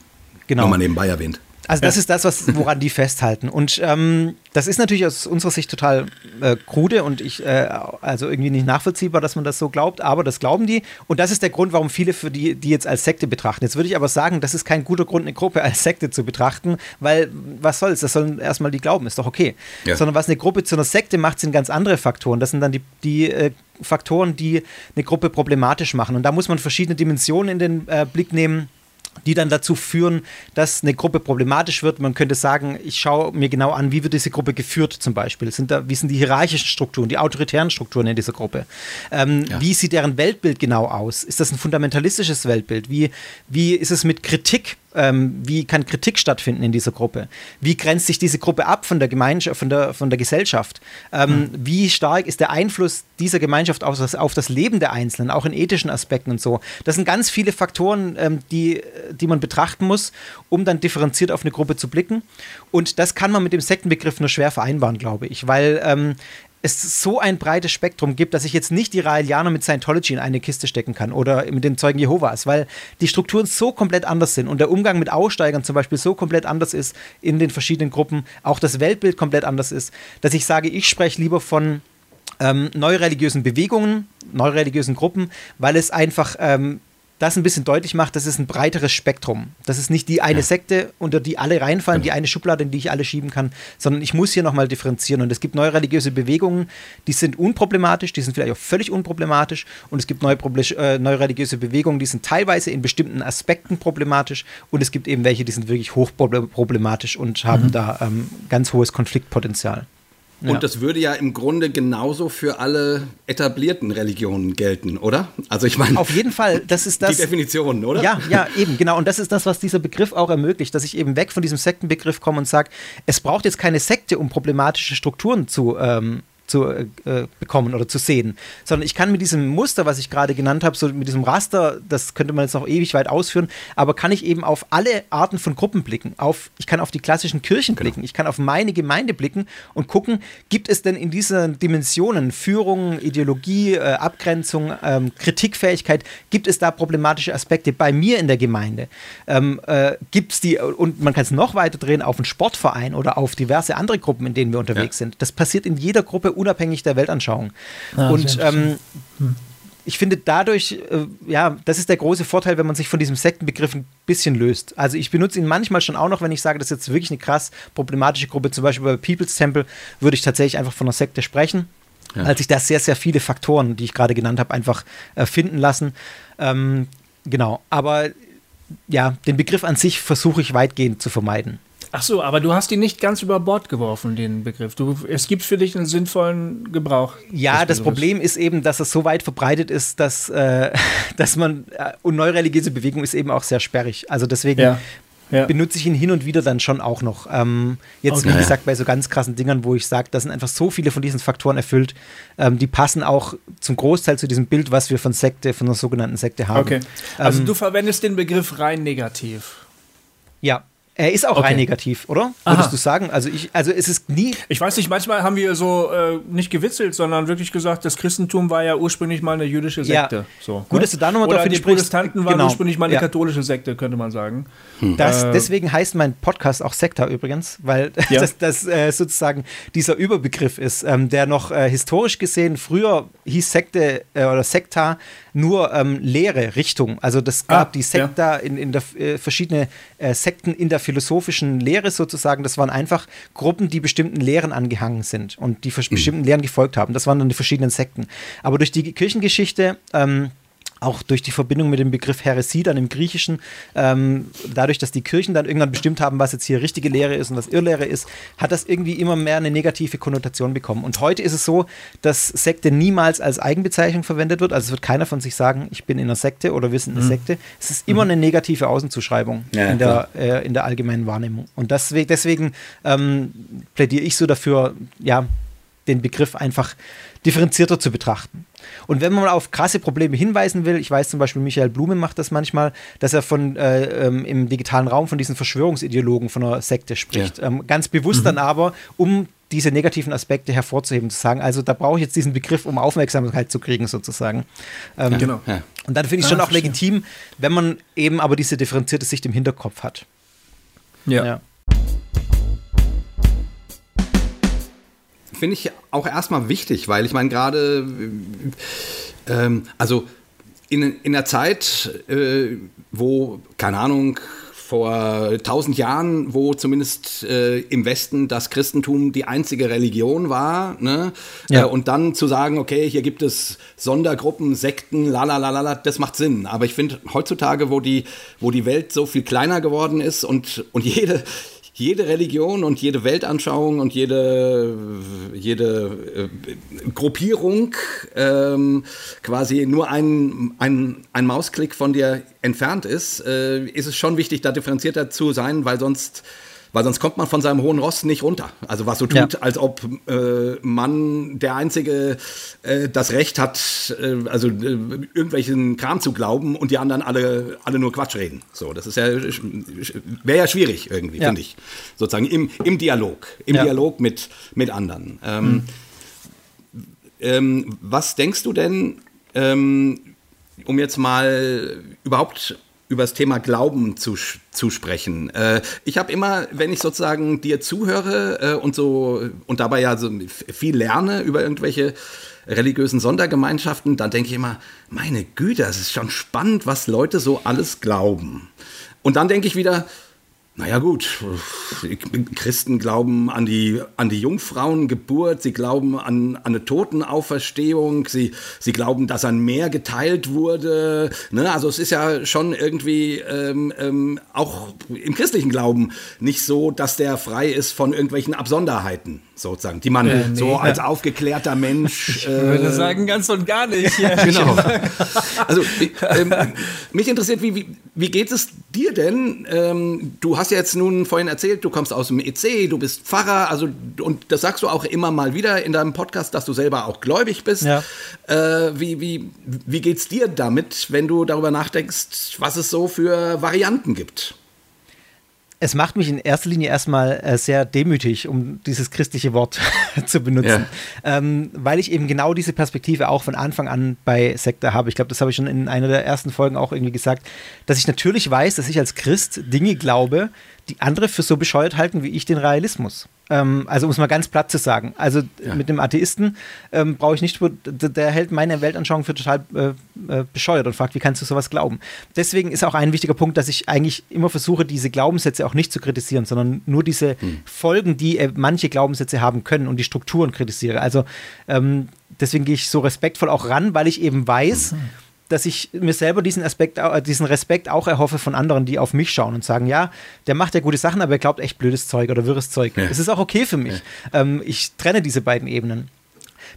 genau. Nochmal nebenbei erwähnt. Also das ist das, was, woran die festhalten. Und ähm, das ist natürlich aus unserer Sicht total äh, krude und ich, äh, also irgendwie nicht nachvollziehbar, dass man das so glaubt, aber das glauben die. Und das ist der Grund, warum viele für die, die jetzt als Sekte betrachten. Jetzt würde ich aber sagen, das ist kein guter Grund, eine Gruppe als Sekte zu betrachten, weil was soll's, das sollen erstmal die glauben, ist doch okay. Ja. Sondern was eine Gruppe zu einer Sekte macht, sind ganz andere Faktoren. Das sind dann die, die äh, Faktoren, die eine Gruppe problematisch machen. Und da muss man verschiedene Dimensionen in den äh, Blick nehmen die dann dazu führen, dass eine Gruppe problematisch wird. Man könnte sagen, ich schaue mir genau an, wie wird diese Gruppe geführt zum Beispiel. Sind da, wie sind die hierarchischen Strukturen, die autoritären Strukturen in dieser Gruppe? Ähm, ja. Wie sieht deren Weltbild genau aus? Ist das ein fundamentalistisches Weltbild? Wie, wie ist es mit Kritik? Ähm, wie kann Kritik stattfinden in dieser Gruppe? Wie grenzt sich diese Gruppe ab von der Gemeinschaft, von der, von der Gesellschaft? Ähm, mhm. Wie stark ist der Einfluss dieser Gemeinschaft auf das, auf das Leben der Einzelnen, auch in ethischen Aspekten und so? Das sind ganz viele Faktoren, ähm, die, die man betrachten muss, um dann differenziert auf eine Gruppe zu blicken. Und das kann man mit dem Sektenbegriff nur schwer vereinbaren, glaube ich, weil ähm, es so ein breites Spektrum gibt, dass ich jetzt nicht die Raelianer mit Scientology in eine Kiste stecken kann oder mit den Zeugen Jehovas, weil die Strukturen so komplett anders sind und der Umgang mit Aussteigern zum Beispiel so komplett anders ist in den verschiedenen Gruppen, auch das Weltbild komplett anders ist, dass ich sage, ich spreche lieber von ähm, neureligiösen Bewegungen, neureligiösen Gruppen, weil es einfach ähm, das ein bisschen deutlich macht, das ist ein breiteres Spektrum. Das ist nicht die eine ja. Sekte, unter die alle reinfallen, die eine Schublade, in die ich alle schieben kann, sondern ich muss hier nochmal differenzieren. Und es gibt neue religiöse Bewegungen, die sind unproblematisch, die sind vielleicht auch völlig unproblematisch. Und es gibt neue, äh, neue religiöse Bewegungen, die sind teilweise in bestimmten Aspekten problematisch. Und es gibt eben welche, die sind wirklich hochproblematisch und haben mhm. da ähm, ganz hohes Konfliktpotenzial. Und ja. das würde ja im Grunde genauso für alle etablierten Religionen gelten, oder? Also ich meine. Auf jeden Fall, das ist das. Die Definition, oder? Ja, ja, eben, genau. Und das ist das, was dieser Begriff auch ermöglicht, dass ich eben weg von diesem Sektenbegriff komme und sage, es braucht jetzt keine Sekte, um problematische Strukturen zu ähm, zu äh, bekommen oder zu sehen, sondern ich kann mit diesem Muster, was ich gerade genannt habe, so mit diesem Raster, das könnte man jetzt noch ewig weit ausführen, aber kann ich eben auf alle Arten von Gruppen blicken. Auf, ich kann auf die klassischen Kirchen genau. blicken, ich kann auf meine Gemeinde blicken und gucken, gibt es denn in diesen Dimensionen Führung, Ideologie, äh, Abgrenzung, ähm, Kritikfähigkeit, gibt es da problematische Aspekte bei mir in der Gemeinde? Ähm, äh, gibt es die, und man kann es noch weiter drehen, auf einen Sportverein oder auf diverse andere Gruppen, in denen wir unterwegs ja. sind. Das passiert in jeder Gruppe unabhängig der Weltanschauung. Ah, und ähm, hm. ich finde dadurch, äh, ja, das ist der große Vorteil, wenn man sich von diesem Sektenbegriff ein bisschen löst. Also ich benutze ihn manchmal schon auch noch, wenn ich sage, das ist jetzt wirklich eine krass problematische Gruppe, zum Beispiel bei People's Temple, würde ich tatsächlich einfach von einer Sekte sprechen. Ja. Als ich da sehr, sehr viele Faktoren, die ich gerade genannt habe, einfach äh, finden lassen. Ähm, genau, aber ja, den Begriff an sich versuche ich weitgehend zu vermeiden. Ach so, aber du hast ihn nicht ganz über Bord geworfen, den Begriff. Du, es gibt für dich einen sinnvollen Gebrauch. Ja, das Problem ist eben, dass es so weit verbreitet ist, dass, äh, [LAUGHS] dass man, äh, und neureligiöse Bewegung ist eben auch sehr sperrig. Also deswegen ja. Ja. benutze ich ihn hin und wieder dann schon auch noch. Ähm, jetzt, okay. wie gesagt, bei so ganz krassen Dingern, wo ich sage, da sind einfach so viele von diesen Faktoren erfüllt, ähm, die passen auch zum Großteil zu diesem Bild, was wir von Sekte, von einer sogenannten Sekte haben. Okay. Also ähm, du verwendest den Begriff rein negativ. Ja, er ist auch okay. rein negativ, oder? Würdest Aha. du sagen? Also ich, also es ist nie. Ich weiß nicht, manchmal haben wir so äh, nicht gewitzelt, sondern wirklich gesagt, das Christentum war ja ursprünglich mal eine jüdische Sekte. Ja. So, Gut, ne? dass du da nochmal drauf Die Protestanten waren genau. ursprünglich mal eine ja. katholische Sekte, könnte man sagen. Hm. Das, äh, deswegen heißt mein Podcast auch Sekta übrigens, weil [LAUGHS] ja. das, das äh, sozusagen dieser Überbegriff ist, ähm, der noch äh, historisch gesehen früher hieß Sekte äh, oder Sekta nur ähm, Lehre, Richtung. Also das gab ah, die Sekta in, in der äh, Sekten in der philosophischen Lehre sozusagen, das waren einfach Gruppen, die bestimmten Lehren angehangen sind und die mhm. bestimmten Lehren gefolgt haben. Das waren dann die verschiedenen Sekten. Aber durch die Kirchengeschichte ähm, auch durch die Verbindung mit dem Begriff Heresie dann im Griechischen, ähm, dadurch, dass die Kirchen dann irgendwann bestimmt haben, was jetzt hier richtige Lehre ist und was Irrlehre ist, hat das irgendwie immer mehr eine negative Konnotation bekommen. Und heute ist es so, dass Sekte niemals als Eigenbezeichnung verwendet wird. Also es wird keiner von sich sagen, ich bin in einer Sekte oder wir sind eine mhm. Sekte. Es ist immer mhm. eine negative Außenzuschreibung ja, in, der, äh, in der allgemeinen Wahrnehmung. Und deswegen, deswegen ähm, plädiere ich so dafür, ja, den Begriff einfach differenzierter zu betrachten. Und wenn man auf krasse Probleme hinweisen will, ich weiß zum Beispiel, Michael Blume macht das manchmal, dass er von äh, ähm, im digitalen Raum von diesen Verschwörungsideologen von einer Sekte spricht. Ja. Ähm, ganz bewusst mhm. dann aber, um diese negativen Aspekte hervorzuheben, zu sagen, also da brauche ich jetzt diesen Begriff, um Aufmerksamkeit zu kriegen, sozusagen. Ähm, ja, genau. Ja. Und dann finde ich schon auch legitim, wenn man eben aber diese differenzierte Sicht im Hinterkopf hat. ja. Finde ich auch erstmal wichtig, weil ich meine, gerade, ähm, also in, in der Zeit, äh, wo, keine Ahnung, vor tausend Jahren, wo zumindest äh, im Westen das Christentum die einzige Religion war, ne? Ja. Äh, und dann zu sagen, okay, hier gibt es Sondergruppen, Sekten, la la la la, das macht Sinn. Aber ich finde heutzutage, wo die, wo die Welt so viel kleiner geworden ist und, und jede, jede Religion und jede Weltanschauung und jede, jede äh, Gruppierung ähm, quasi nur ein, ein, ein Mausklick von dir entfernt ist, äh, ist es schon wichtig, da differenzierter zu sein, weil sonst weil sonst kommt man von seinem hohen Ross nicht runter. Also was so tut, ja. als ob äh, man der Einzige äh, das Recht hat, äh, also äh, irgendwelchen Kram zu glauben und die anderen alle, alle nur Quatsch reden. So, das ist ja wäre ja schwierig irgendwie, ja. finde ich. Sozusagen im, im Dialog, im ja. Dialog mit, mit anderen. Ähm, mhm. ähm, was denkst du denn, ähm, um jetzt mal überhaupt über das Thema Glauben zu, zu sprechen. Äh, ich habe immer, wenn ich sozusagen dir zuhöre äh, und so und dabei ja so viel lerne über irgendwelche religiösen Sondergemeinschaften, dann denke ich immer, meine Güte, es ist schon spannend, was Leute so alles glauben. Und dann denke ich wieder, naja gut, Christen glauben an die, an die Jungfrauengeburt, sie glauben an, an eine Totenauferstehung, sie, sie glauben, dass ein Meer geteilt wurde. Ne? Also es ist ja schon irgendwie ähm, ähm, auch im christlichen Glauben nicht so, dass der frei ist von irgendwelchen Absonderheiten sozusagen, die man äh, nee, so als aufgeklärter Mensch. [LAUGHS] Ich würde äh, sagen, ganz und gar nicht. Ja. genau. [LAUGHS] Also ähm, mich interessiert, wie, wie, wie geht es dir denn? Ähm, du hast ja jetzt nun vorhin erzählt, du kommst aus dem EC, du bist Pfarrer, also und das sagst du auch immer mal wieder in deinem Podcast, dass du selber auch gläubig bist. Ja. Äh, wie, wie, wie geht's dir damit, wenn du darüber nachdenkst, was es so für Varianten gibt? Es macht mich in erster Linie erstmal äh, sehr demütig, um dieses christliche Wort [LAUGHS] zu benutzen, ja. ähm, weil ich eben genau diese Perspektive auch von Anfang an bei Sekte habe. Ich glaube, das habe ich schon in einer der ersten Folgen auch irgendwie gesagt, dass ich natürlich weiß, dass ich als Christ Dinge glaube, die andere für so bescheuert halten wie ich den Realismus. Ähm, also um es mal ganz platt zu sagen. Also ja. mit dem Atheisten ähm, brauche ich nicht, der hält meine Weltanschauung für total äh, äh, bescheuert und fragt, wie kannst du sowas glauben? Deswegen ist auch ein wichtiger Punkt, dass ich eigentlich immer versuche, diese Glaubenssätze auch nicht zu kritisieren, sondern nur diese hm. Folgen, die äh, manche Glaubenssätze haben können und die Strukturen kritisiere. Also ähm, deswegen gehe ich so respektvoll auch ran, weil ich eben weiß, mhm dass ich mir selber diesen Aspekt, äh, diesen Respekt auch erhoffe von anderen, die auf mich schauen und sagen, ja, der macht ja gute Sachen, aber er glaubt echt blödes Zeug oder wirres Zeug. Es ist auch okay für mich. Ja. Ähm, ich trenne diese beiden Ebenen.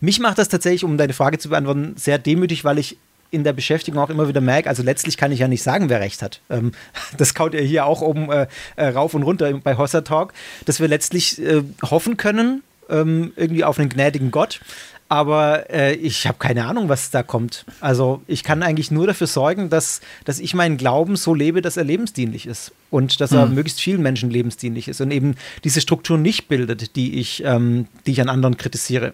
Mich macht das tatsächlich, um deine Frage zu beantworten, sehr demütig, weil ich in der Beschäftigung auch immer wieder merke, also letztlich kann ich ja nicht sagen, wer recht hat. Ähm, [LAUGHS] das kaut ihr hier auch oben äh, äh, rauf und runter bei Hossa Talk, dass wir letztlich äh, hoffen können, ähm, irgendwie auf einen gnädigen Gott, aber äh, ich habe keine Ahnung, was da kommt. Also ich kann eigentlich nur dafür sorgen, dass, dass ich meinen Glauben so lebe, dass er lebensdienlich ist und dass er mhm. möglichst vielen Menschen lebensdienlich ist und eben diese Struktur nicht bildet, die ich, ähm, die ich an anderen kritisiere.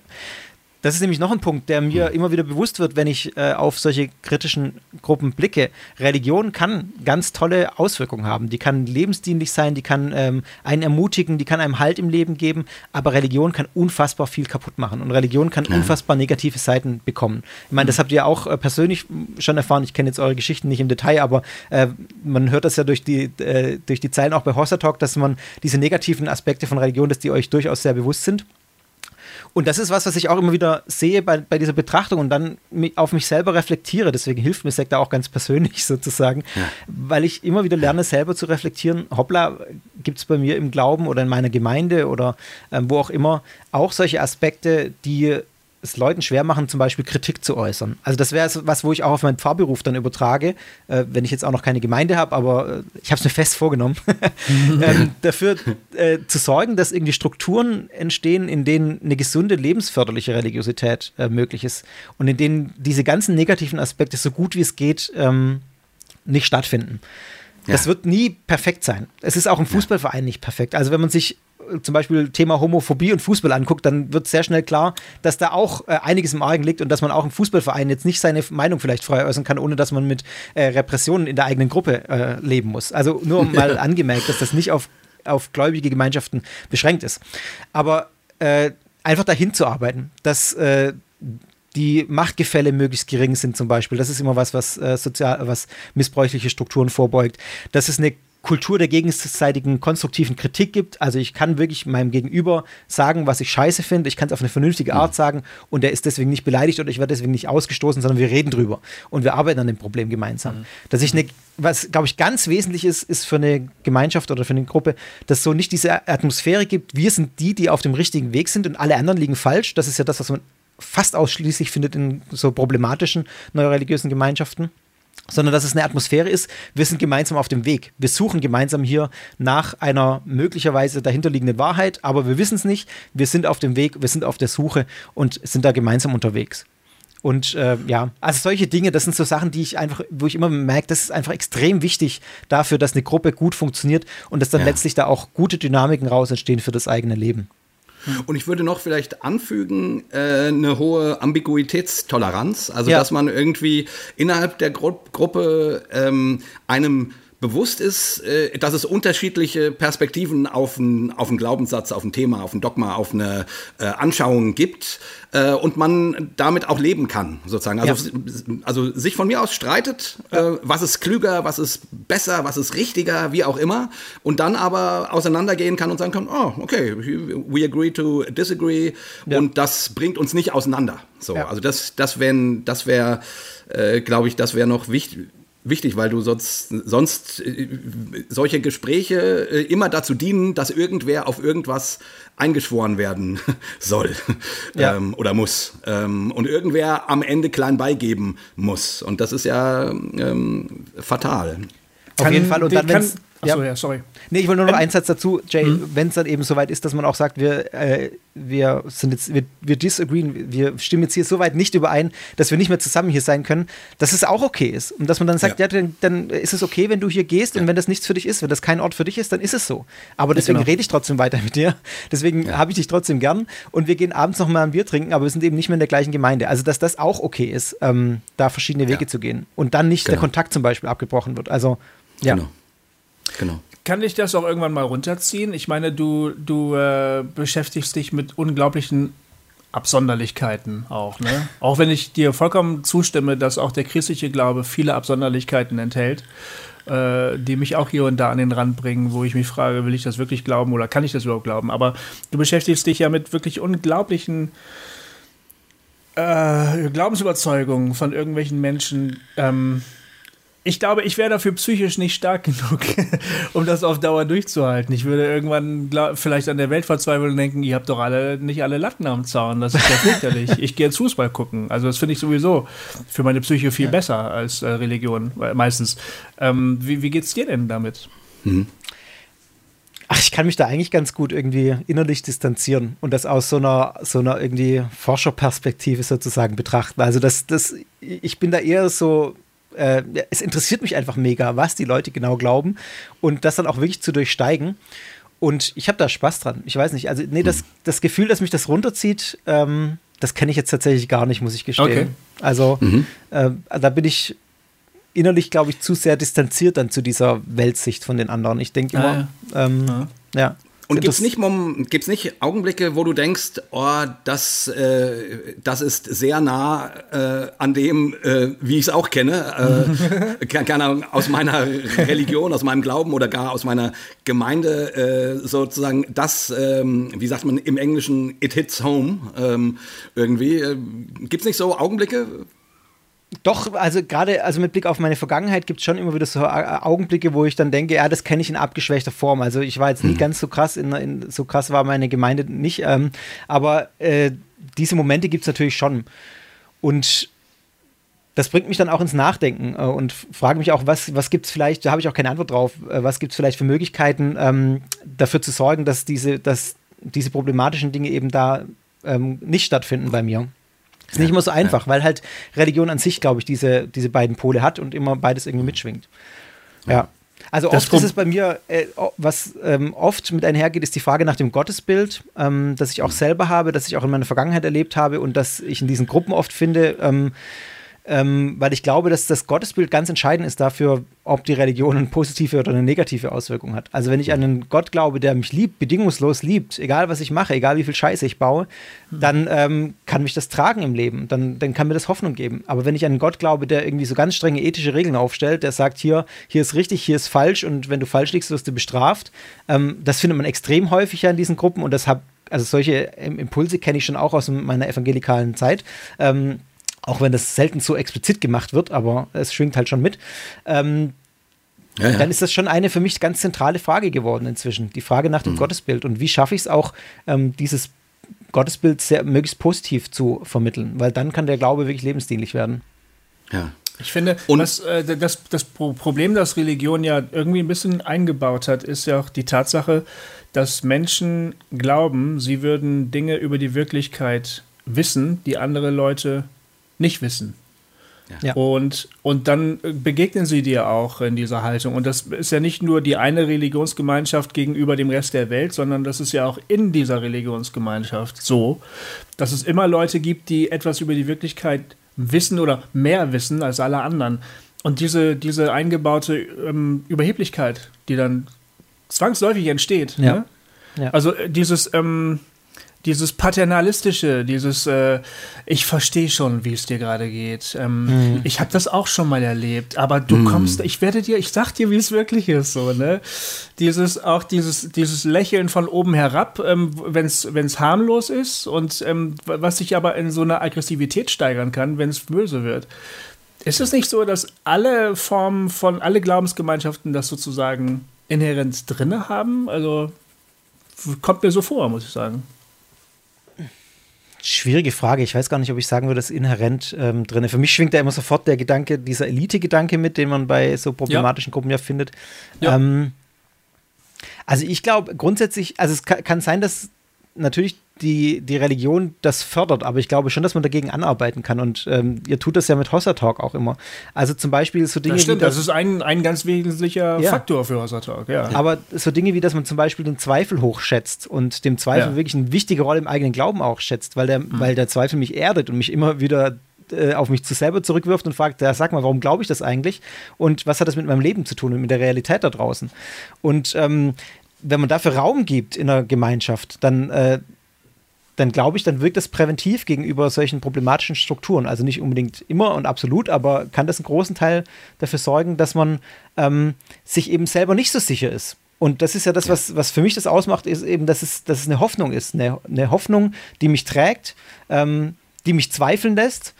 Das ist nämlich noch ein Punkt, der mir mhm. immer wieder bewusst wird, wenn ich äh, auf solche kritischen Gruppen blicke. Religion kann ganz tolle Auswirkungen haben. Die kann lebensdienlich sein, die kann ähm, einen ermutigen, die kann einem Halt im Leben geben, aber Religion kann unfassbar viel kaputt machen und Religion kann ja. unfassbar negative Seiten bekommen. Ich meine, das habt ihr auch äh, persönlich schon erfahren. Ich kenne jetzt eure Geschichten nicht im Detail, aber äh, man hört das ja durch die, äh, durch die Zeilen auch bei Horsa Talk, dass man diese negativen Aspekte von Religion, dass die euch durchaus sehr bewusst sind. Und das ist was, was ich auch immer wieder sehe bei, bei dieser Betrachtung und dann auf mich selber reflektiere. Deswegen hilft mir Sekta auch ganz persönlich [LAUGHS] sozusagen, ja. weil ich immer wieder lerne, selber zu reflektieren. Hoppla, gibt es bei mir im Glauben oder in meiner Gemeinde oder ähm, wo auch immer auch solche Aspekte, die es Leuten schwer machen, zum Beispiel Kritik zu äußern. Also das wäre was, wo ich auch auf meinen Pfarrberuf dann übertrage, äh, wenn ich jetzt auch noch keine Gemeinde habe, aber äh, ich habe es mir fest vorgenommen, [LAUGHS] ähm, dafür äh, zu sorgen, dass irgendwie Strukturen entstehen, in denen eine gesunde, lebensförderliche Religiosität äh, möglich ist und in denen diese ganzen negativen Aspekte so gut wie es geht ähm, nicht stattfinden. Ja. Das wird nie perfekt sein. Es ist auch im Fußballverein nicht perfekt. Also wenn man sich zum Beispiel Thema Homophobie und Fußball anguckt, dann wird sehr schnell klar, dass da auch äh, einiges im Argen liegt und dass man auch im Fußballverein jetzt nicht seine Meinung vielleicht frei äußern kann, ohne dass man mit äh, Repressionen in der eigenen Gruppe äh, leben muss. Also nur [LAUGHS] mal angemerkt, dass das nicht auf, auf gläubige Gemeinschaften beschränkt ist. Aber äh, einfach dahin zu arbeiten, dass äh, die Machtgefälle möglichst gering sind zum Beispiel. Das ist immer was, was äh, sozial, was missbräuchliche Strukturen vorbeugt. Dass es eine Kultur der gegenseitigen konstruktiven Kritik gibt. Also ich kann wirklich meinem Gegenüber sagen, was ich scheiße finde. Ich kann es auf eine vernünftige Art mhm. sagen und der ist deswegen nicht beleidigt oder ich werde deswegen nicht ausgestoßen, sondern wir reden drüber und wir arbeiten an dem Problem gemeinsam. Mhm. Dass ich eine, was glaube ich ganz wesentlich ist, ist für eine Gemeinschaft oder für eine Gruppe, dass so nicht diese Atmosphäre gibt, wir sind die, die auf dem richtigen Weg sind und alle anderen liegen falsch. Das ist ja das, was man fast ausschließlich findet in so problematischen neureligiösen Gemeinschaften sondern dass es eine Atmosphäre ist, wir sind gemeinsam auf dem Weg. Wir suchen gemeinsam hier nach einer möglicherweise dahinterliegenden Wahrheit, aber wir wissen es nicht. Wir sind auf dem Weg, wir sind auf der Suche und sind da gemeinsam unterwegs. Und äh, ja, also solche Dinge, das sind so Sachen, die ich einfach, wo ich immer merke, das ist einfach extrem wichtig dafür, dass eine Gruppe gut funktioniert und dass dann ja. letztlich da auch gute Dynamiken raus entstehen für das eigene Leben. Und ich würde noch vielleicht anfügen, äh, eine hohe Ambiguitätstoleranz, also ja. dass man irgendwie innerhalb der Gru Gruppe ähm, einem bewusst ist, äh, dass es unterschiedliche Perspektiven auf einen auf Glaubenssatz, auf ein Thema, auf ein Dogma, auf eine äh, Anschauung gibt äh, und man damit auch leben kann, sozusagen. Also, ja. also sich von mir aus streitet, ja. äh, was ist klüger, was ist besser, was ist richtiger, wie auch immer, und dann aber auseinandergehen kann und sagen kann, oh, okay, we agree to disagree ja. und das bringt uns nicht auseinander. So, also das, das wäre, das wäre, äh, glaube ich, das wäre noch wichtig wichtig, weil du sonst, sonst äh, solche Gespräche äh, immer dazu dienen, dass irgendwer auf irgendwas eingeschworen werden [LAUGHS] soll ja. ähm, oder muss ähm, und irgendwer am Ende klein beigeben muss. Und das ist ja ähm, fatal. Auf jeden Fall. Und dann, wenn Achso, ja. ja, sorry. Nee, ich wollte nur noch einen Satz dazu, Jay, mhm. wenn es dann eben soweit ist, dass man auch sagt, wir, äh, wir sind jetzt, wir, wir disagreeen, wir stimmen jetzt hier so weit nicht überein, dass wir nicht mehr zusammen hier sein können, dass es auch okay ist. Und dass man dann sagt, ja, ja dann, dann, ist es okay, wenn du hier gehst ja. und wenn das nichts für dich ist, wenn das kein Ort für dich ist, dann ist es so. Aber deswegen genau. rede ich trotzdem weiter mit dir. Deswegen habe ich dich trotzdem gern und wir gehen abends noch mal ein Bier trinken, aber wir sind eben nicht mehr in der gleichen Gemeinde. Also, dass das auch okay ist, ähm, da verschiedene Wege zu gehen und dann nicht genau. der Kontakt zum Beispiel abgebrochen wird. Also, ja. Genau. Genau. Kann ich das auch irgendwann mal runterziehen? Ich meine, du, du äh, beschäftigst dich mit unglaublichen Absonderlichkeiten auch, ne? [LAUGHS] Auch wenn ich dir vollkommen zustimme, dass auch der christliche Glaube viele Absonderlichkeiten enthält, äh, die mich auch hier und da an den Rand bringen, wo ich mich frage, will ich das wirklich glauben oder kann ich das überhaupt glauben? Aber du beschäftigst dich ja mit wirklich unglaublichen äh, Glaubensüberzeugungen von irgendwelchen Menschen, ähm, ich glaube, ich wäre dafür psychisch nicht stark genug, [LAUGHS] um das auf Dauer durchzuhalten. Ich würde irgendwann vielleicht an der Welt verzweifeln und denken, ihr habt doch alle nicht alle Latten am Zaun. Das ist ja [LAUGHS] fürchterlich. ich gehe jetzt Fußball gucken. Also das finde ich sowieso für meine Psyche viel ja. besser als äh, Religion meistens. Ähm, wie, wie geht's dir denn damit? Mhm. Ach, ich kann mich da eigentlich ganz gut irgendwie innerlich distanzieren und das aus so einer, so einer irgendwie Forscherperspektive sozusagen betrachten. Also das, das, ich bin da eher so äh, es interessiert mich einfach mega, was die Leute genau glauben und das dann auch wirklich zu durchsteigen. Und ich habe da Spaß dran. Ich weiß nicht, also nee, das, das Gefühl, dass mich das runterzieht, ähm, das kenne ich jetzt tatsächlich gar nicht, muss ich gestehen. Okay. Also mhm. äh, da bin ich innerlich, glaube ich, zu sehr distanziert dann zu dieser Weltsicht von den anderen. Ich denke immer, ah, ja. Ähm, ja. ja. Und gibt es nicht, gibt's nicht Augenblicke, wo du denkst, oh, das, äh, das ist sehr nah äh, an dem, äh, wie ich es auch kenne, äh, keine Ahnung, aus meiner Religion, aus meinem Glauben oder gar aus meiner Gemeinde, äh, sozusagen das, ähm, wie sagt man im Englischen, it hits home ähm, irgendwie. Äh, gibt es nicht so Augenblicke, doch, also gerade also mit Blick auf meine Vergangenheit gibt es schon immer wieder so äh, Augenblicke, wo ich dann denke, ja, das kenne ich in abgeschwächter Form. Also ich war jetzt nie mhm. ganz so krass, in, in, so krass war meine Gemeinde nicht, ähm, aber äh, diese Momente gibt es natürlich schon. Und das bringt mich dann auch ins Nachdenken äh, und frage mich auch, was, was gibt es vielleicht, da habe ich auch keine Antwort drauf, äh, was gibt es vielleicht für Möglichkeiten, ähm, dafür zu sorgen, dass diese, dass diese problematischen Dinge eben da ähm, nicht stattfinden bei mir. Ist nicht immer so einfach, weil halt Religion an sich, glaube ich, diese, diese beiden Pole hat und immer beides irgendwie mitschwingt. Ja. Also das oft ist es bei mir, äh, was ähm, oft mit einhergeht, ist die Frage nach dem Gottesbild, ähm, das ich auch selber habe, das ich auch in meiner Vergangenheit erlebt habe und das ich in diesen Gruppen oft finde. Ähm, ähm, weil ich glaube, dass das Gottesbild ganz entscheidend ist dafür, ob die Religion eine positive oder eine negative Auswirkung hat. Also wenn ich an einen Gott glaube, der mich liebt, bedingungslos liebt, egal was ich mache, egal wie viel Scheiße ich baue, dann ähm, kann mich das tragen im Leben, dann, dann kann mir das Hoffnung geben. Aber wenn ich an einen Gott glaube, der irgendwie so ganz strenge ethische Regeln aufstellt, der sagt, hier, hier ist richtig, hier ist falsch und wenn du falsch liegst, wirst du bestraft, ähm, das findet man extrem häufig ja in diesen Gruppen und das habe also solche Impulse kenne ich schon auch aus meiner evangelikalen Zeit. Ähm, auch wenn das selten so explizit gemacht wird, aber es schwingt halt schon mit. Ähm, ja, ja. Dann ist das schon eine für mich ganz zentrale Frage geworden inzwischen. Die Frage nach dem mhm. Gottesbild. Und wie schaffe ich es auch, ähm, dieses Gottesbild sehr, möglichst positiv zu vermitteln? Weil dann kann der Glaube wirklich lebensdienlich werden. Ja. Ich finde, und das, äh, das, das Problem, das Religion ja irgendwie ein bisschen eingebaut hat, ist ja auch die Tatsache, dass Menschen glauben, sie würden Dinge über die Wirklichkeit wissen, die andere Leute nicht wissen. Ja. Und, und dann begegnen sie dir auch in dieser Haltung. Und das ist ja nicht nur die eine Religionsgemeinschaft gegenüber dem Rest der Welt, sondern das ist ja auch in dieser Religionsgemeinschaft so, dass es immer Leute gibt, die etwas über die Wirklichkeit wissen oder mehr wissen als alle anderen. Und diese, diese eingebaute ähm, Überheblichkeit, die dann zwangsläufig entsteht. Ja. Ne? ja. Also äh, dieses, ähm, dieses paternalistische, dieses äh, ich verstehe schon, wie es dir gerade geht. Ähm, mhm. Ich habe das auch schon mal erlebt, aber du mhm. kommst, ich werde dir, ich sag dir, wie es wirklich ist, so ne. Dieses auch dieses dieses Lächeln von oben herab, ähm, wenn es harmlos ist und ähm, was sich aber in so einer Aggressivität steigern kann, wenn es böse wird. Ist es nicht so, dass alle Formen von alle Glaubensgemeinschaften das sozusagen inhärent drinne haben? Also kommt mir so vor, muss ich sagen. Schwierige Frage. Ich weiß gar nicht, ob ich sagen würde, das ist inhärent ähm, drin. Für mich schwingt da immer sofort der Gedanke, dieser Elite-Gedanke mit, den man bei so problematischen ja. Gruppen ja findet. Ja. Ähm, also ich glaube grundsätzlich, also es kann, kann sein, dass natürlich die, die Religion das fördert, aber ich glaube schon, dass man dagegen anarbeiten kann. Und ähm, ihr tut das ja mit Hossa Talk auch immer. Also zum Beispiel so Dinge. Das stimmt, wie das, das ist ein, ein ganz wesentlicher ja. Faktor für Hossa Talk, ja. Aber so Dinge wie, dass man zum Beispiel den Zweifel hochschätzt und dem Zweifel ja. wirklich eine wichtige Rolle im eigenen Glauben auch schätzt, weil der, mhm. weil der Zweifel mich erdet und mich immer wieder äh, auf mich zu selber zurückwirft und fragt, ja, sag mal, warum glaube ich das eigentlich? Und was hat das mit meinem Leben zu tun und mit der Realität da draußen? Und ähm, wenn man dafür Raum gibt in einer Gemeinschaft, dann äh, dann glaube ich, dann wirkt das präventiv gegenüber solchen problematischen Strukturen. Also nicht unbedingt immer und absolut, aber kann das einen großen Teil dafür sorgen, dass man ähm, sich eben selber nicht so sicher ist. Und das ist ja das, ja. Was, was für mich das ausmacht, ist eben, dass es, dass es eine Hoffnung ist. Eine, eine Hoffnung, die mich trägt, ähm, die mich zweifeln lässt.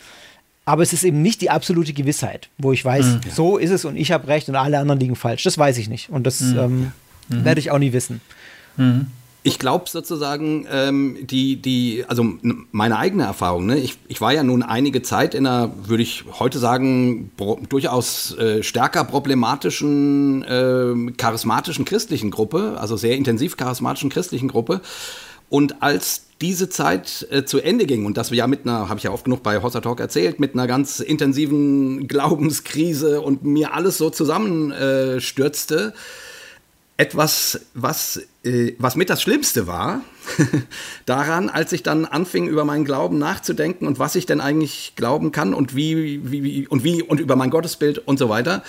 Aber es ist eben nicht die absolute Gewissheit, wo ich weiß, mhm. so ist es und ich habe recht und alle anderen liegen falsch. Das weiß ich nicht. Und das mhm. Ähm, mhm. werde ich auch nie wissen. Mhm ich glaube sozusagen, ähm, die, die, also meine eigene Erfahrung, ne? ich, ich war ja nun einige Zeit in einer, würde ich heute sagen, durchaus äh, stärker problematischen, äh, charismatischen christlichen Gruppe, also sehr intensiv charismatischen christlichen Gruppe. Und als diese Zeit äh, zu Ende ging und das wir ja mit einer, habe ich ja oft genug bei Hossa Talk erzählt, mit einer ganz intensiven [LAUGHS] Glaubenskrise und mir alles so zusammenstürzte, etwas, was, äh, was mit das Schlimmste war, [LAUGHS] daran, als ich dann anfing, über meinen Glauben nachzudenken und was ich denn eigentlich glauben kann und wie, wie, wie und wie und über mein Gottesbild und so weiter.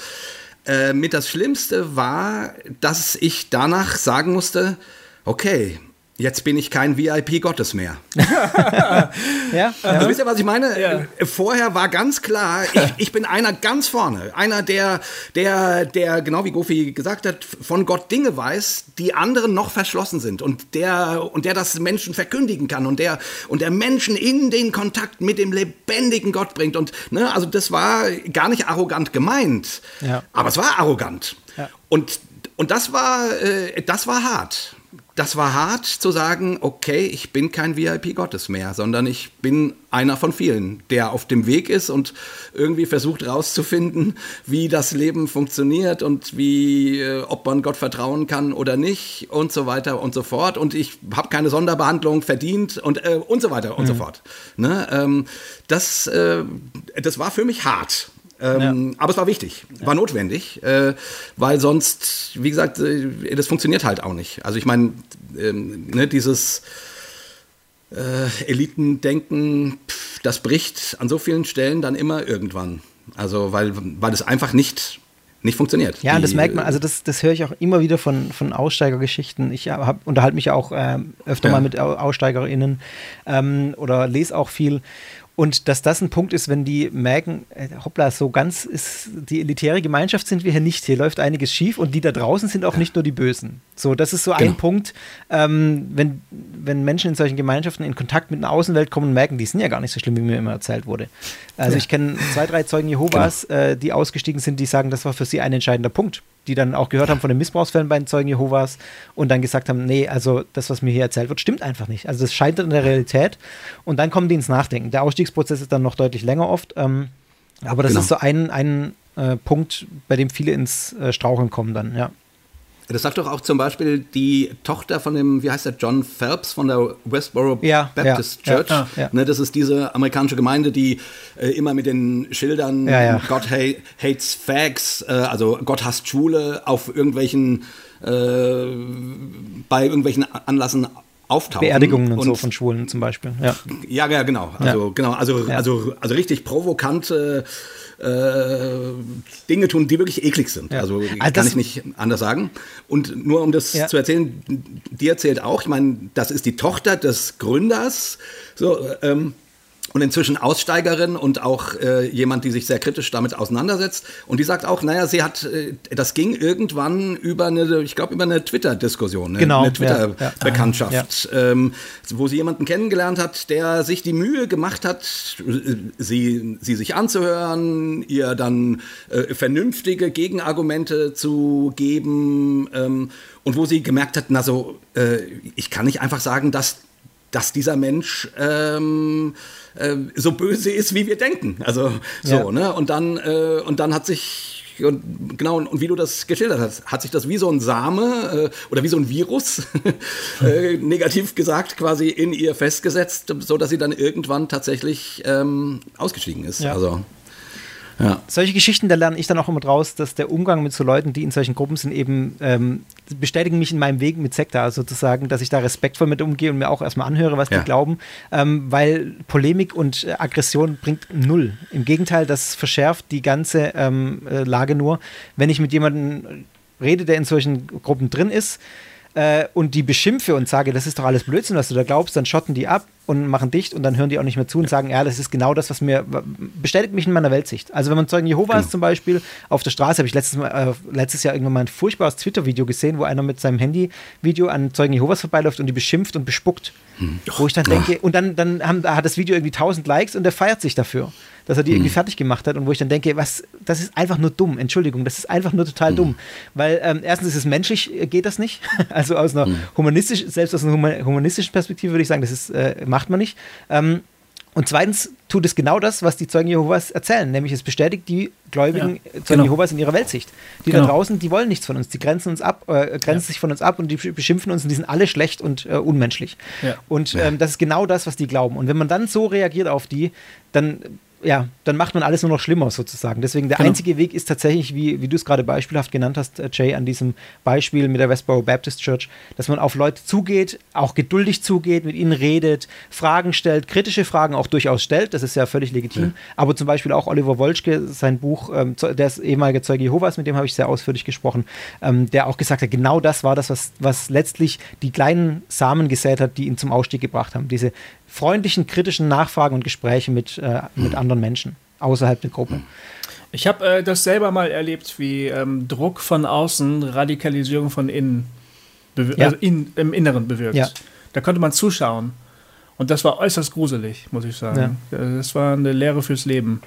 Äh, mit das Schlimmste war, dass ich danach sagen musste, okay, Jetzt bin ich kein VIP Gottes mehr. [LAUGHS] ja, ja. Also wisst ihr, was ich meine? Ja. Vorher war ganz klar, ich, ich, bin einer ganz vorne. Einer, der, der, der, genau wie Gofi gesagt hat, von Gott Dinge weiß, die anderen noch verschlossen sind. Und der, und der das Menschen verkündigen kann und der, und der Menschen in den Kontakt mit dem lebendigen Gott bringt. Und, ne, also das war gar nicht arrogant gemeint. Ja. Aber es war arrogant. Und, und das war, äh, das war hart das war hart zu sagen, okay, ich bin kein VIP Gottes mehr, sondern ich bin einer von vielen, der auf dem Weg ist und irgendwie versucht herauszufinden, wie das Leben funktioniert und wie, äh, ob man Gott vertrauen kann oder nicht und so weiter und so fort. Und ich habe keine Sonderbehandlung verdient und, äh, und so weiter und mhm. so fort. Ne? Ähm, das, äh, das war für mich hart. Ähm, ja. Aber es war wichtig, war notwendig, äh, weil sonst, wie gesagt, äh, das funktioniert halt auch nicht. Also ich meine, ähm, ne, dieses äh, Eliten denken, pff, das bricht an so vielen Stellen dann immer irgendwann. Also weil, weil es einfach nicht nicht funktioniert. Ja, und das merkt man, also das, das höre ich auch immer wieder von, von Aussteigergeschichten. Ich hab, unterhalte mich auch äh, öfter ja. mal mit AussteigerInnen ähm, oder lese auch viel. Und dass das ein Punkt ist, wenn die merken, äh, hoppla, so ganz ist die elitäre Gemeinschaft sind wir hier nicht. Hier läuft einiges schief und die da draußen sind auch nicht nur die Bösen. So, das ist so genau. ein Punkt, ähm, wenn, wenn Menschen in solchen Gemeinschaften in Kontakt mit einer Außenwelt kommen und merken, die sind ja gar nicht so schlimm, wie mir immer erzählt wurde. Also ja. ich kenne zwei, drei Zeugen Jehovas, genau. äh, die ausgestiegen sind, die sagen, das war für sie ein entscheidender Punkt die dann auch gehört haben von den Missbrauchsfällen bei den Zeugen Jehovas und dann gesagt haben, nee, also das, was mir hier erzählt wird, stimmt einfach nicht. Also das scheitert in der Realität und dann kommen die ins Nachdenken. Der Ausstiegsprozess ist dann noch deutlich länger oft, ähm, aber das genau. ist so ein, ein äh, Punkt, bei dem viele ins äh, Straucheln kommen dann, ja. Das sagt doch auch zum Beispiel die Tochter von dem, wie heißt der, John Phelps von der Westboro ja, Baptist ja, Church. Ja, ja, ne, das ist diese amerikanische Gemeinde, die äh, immer mit den Schildern God ha hates fags, äh, also Gott hasst Schule, auf irgendwelchen, äh, bei irgendwelchen Anlassen auftauchen. Beerdigungen und, und, so von Schwulen zum Beispiel. Ja, ja, ja genau. Also, genau. Also, also, also richtig provokante äh, Dinge tun, die wirklich eklig sind. Ja. Also, also kann ich nicht anders sagen. Und nur um das ja. zu erzählen, die erzählt auch, ich meine, das ist die Tochter des Gründers. So, ähm, und inzwischen Aussteigerin und auch äh, jemand, die sich sehr kritisch damit auseinandersetzt. Und die sagt auch, naja, sie hat, äh, das ging irgendwann über eine, ich glaube, über eine Twitter-Diskussion, ne? genau, eine Twitter-Bekanntschaft, ja, ja. ähm, wo sie jemanden kennengelernt hat, der sich die Mühe gemacht hat, sie, sie sich anzuhören, ihr dann äh, vernünftige Gegenargumente zu geben ähm, und wo sie gemerkt hat, na so, äh, ich kann nicht einfach sagen, dass dass dieser Mensch ähm, äh, so böse ist, wie wir denken. Also so, ja. ne? Und dann, äh, und dann hat sich und genau, und, wie du das geschildert hast, hat sich das wie so ein Same äh, oder wie so ein Virus, [LAUGHS] äh, negativ gesagt, quasi in ihr festgesetzt, so dass sie dann irgendwann tatsächlich ähm, ausgestiegen ist. Ja. Also ja. Solche Geschichten, da lerne ich dann auch immer draus, dass der Umgang mit so Leuten, die in solchen Gruppen sind, eben ähm, bestätigen mich in meinem Weg mit Sekta, also sozusagen, dass ich da respektvoll mit umgehe und mir auch erstmal anhöre, was ja. die glauben, ähm, weil Polemik und äh, Aggression bringt null. Im Gegenteil, das verschärft die ganze ähm, äh, Lage nur. Wenn ich mit jemandem rede, der in solchen Gruppen drin ist, äh, und die beschimpfe und sage, das ist doch alles Blödsinn, was du da glaubst, dann schotten die ab und machen dicht und dann hören die auch nicht mehr zu und sagen, ja, das ist genau das, was mir bestätigt mich in meiner Weltsicht. Also wenn man Zeugen Jehovas genau. zum Beispiel auf der Straße, habe ich letztes, Mal, äh, letztes Jahr irgendwann mal ein furchtbares Twitter-Video gesehen, wo einer mit seinem Handy-Video an Zeugen Jehovas vorbeiläuft und die beschimpft und bespuckt. Hm. Wo ich dann denke, und dann, dann haben, hat das Video irgendwie 1000 Likes und der feiert sich dafür dass er die mhm. irgendwie fertig gemat hat und wo ich dann denke, was, das ist einfach nur dumm, Entschuldigung, das ist einfach nur total mhm. dumm. Weil ähm, erstens ist es menschlich, äh, geht das nicht. [LAUGHS] Also aus einer mhm. humanistischen, selbst aus einer humanistischen Perspektive würde ich sagen, das ist, äh, macht man nicht. Ähm, und zweitens tut es genau das, was die Zeugen Jehovas erzählen, nämlich es bestätigt die Gläubigen ja, Zeugen genau. Jehovas in ihrer Weltsicht. Die genau. da draußen, die wollen nichts von uns, die grenzen uns ab, äh, grenzen ja. sich von uns ab und die beschimpfen uns und die sind alle schlecht und äh, unmenschlich. Ja. Und ähm, das ist genau das, was die glauben. Und wenn man dann so reagiert auf die, dann ja, dann macht man alles nur noch schlimmer sozusagen. Deswegen der genau. einzige Weg ist tatsächlich, wie, wie du es gerade beispielhaft genannt hast, äh, Jay, an diesem Beispiel mit der Westboro Baptist Church, dass man auf Leute zugeht, auch geduldig zugeht, mit ihnen redet, Fragen stellt, kritische Fragen auch durchaus stellt, das ist ja völlig legitim. Mhm. Aber zum Beispiel auch Oliver Wolschke, sein Buch, ähm, der ist ehemaliger Zeuge Jehovas, mit dem habe ich sehr ausführlich gesprochen, ähm, der auch gesagt hat, genau das war das, was, was letztlich die kleinen Samen gesät hat, die ihn zum Ausstieg gebracht haben. Diese freundlichen, kritischen Nachfragen und Gespräche mit, äh, mit anderen Menschen außerhalb der Gruppe. Ich habe äh, das selber mal erlebt, wie ähm, Druck von außen Radikalisierung von innen ja. also in, im Inneren bewirkt. Ja. Da konnte man zuschauen. Und das war äußerst gruselig, muss ich sagen. Ja. Das war eine Lehre fürs Leben.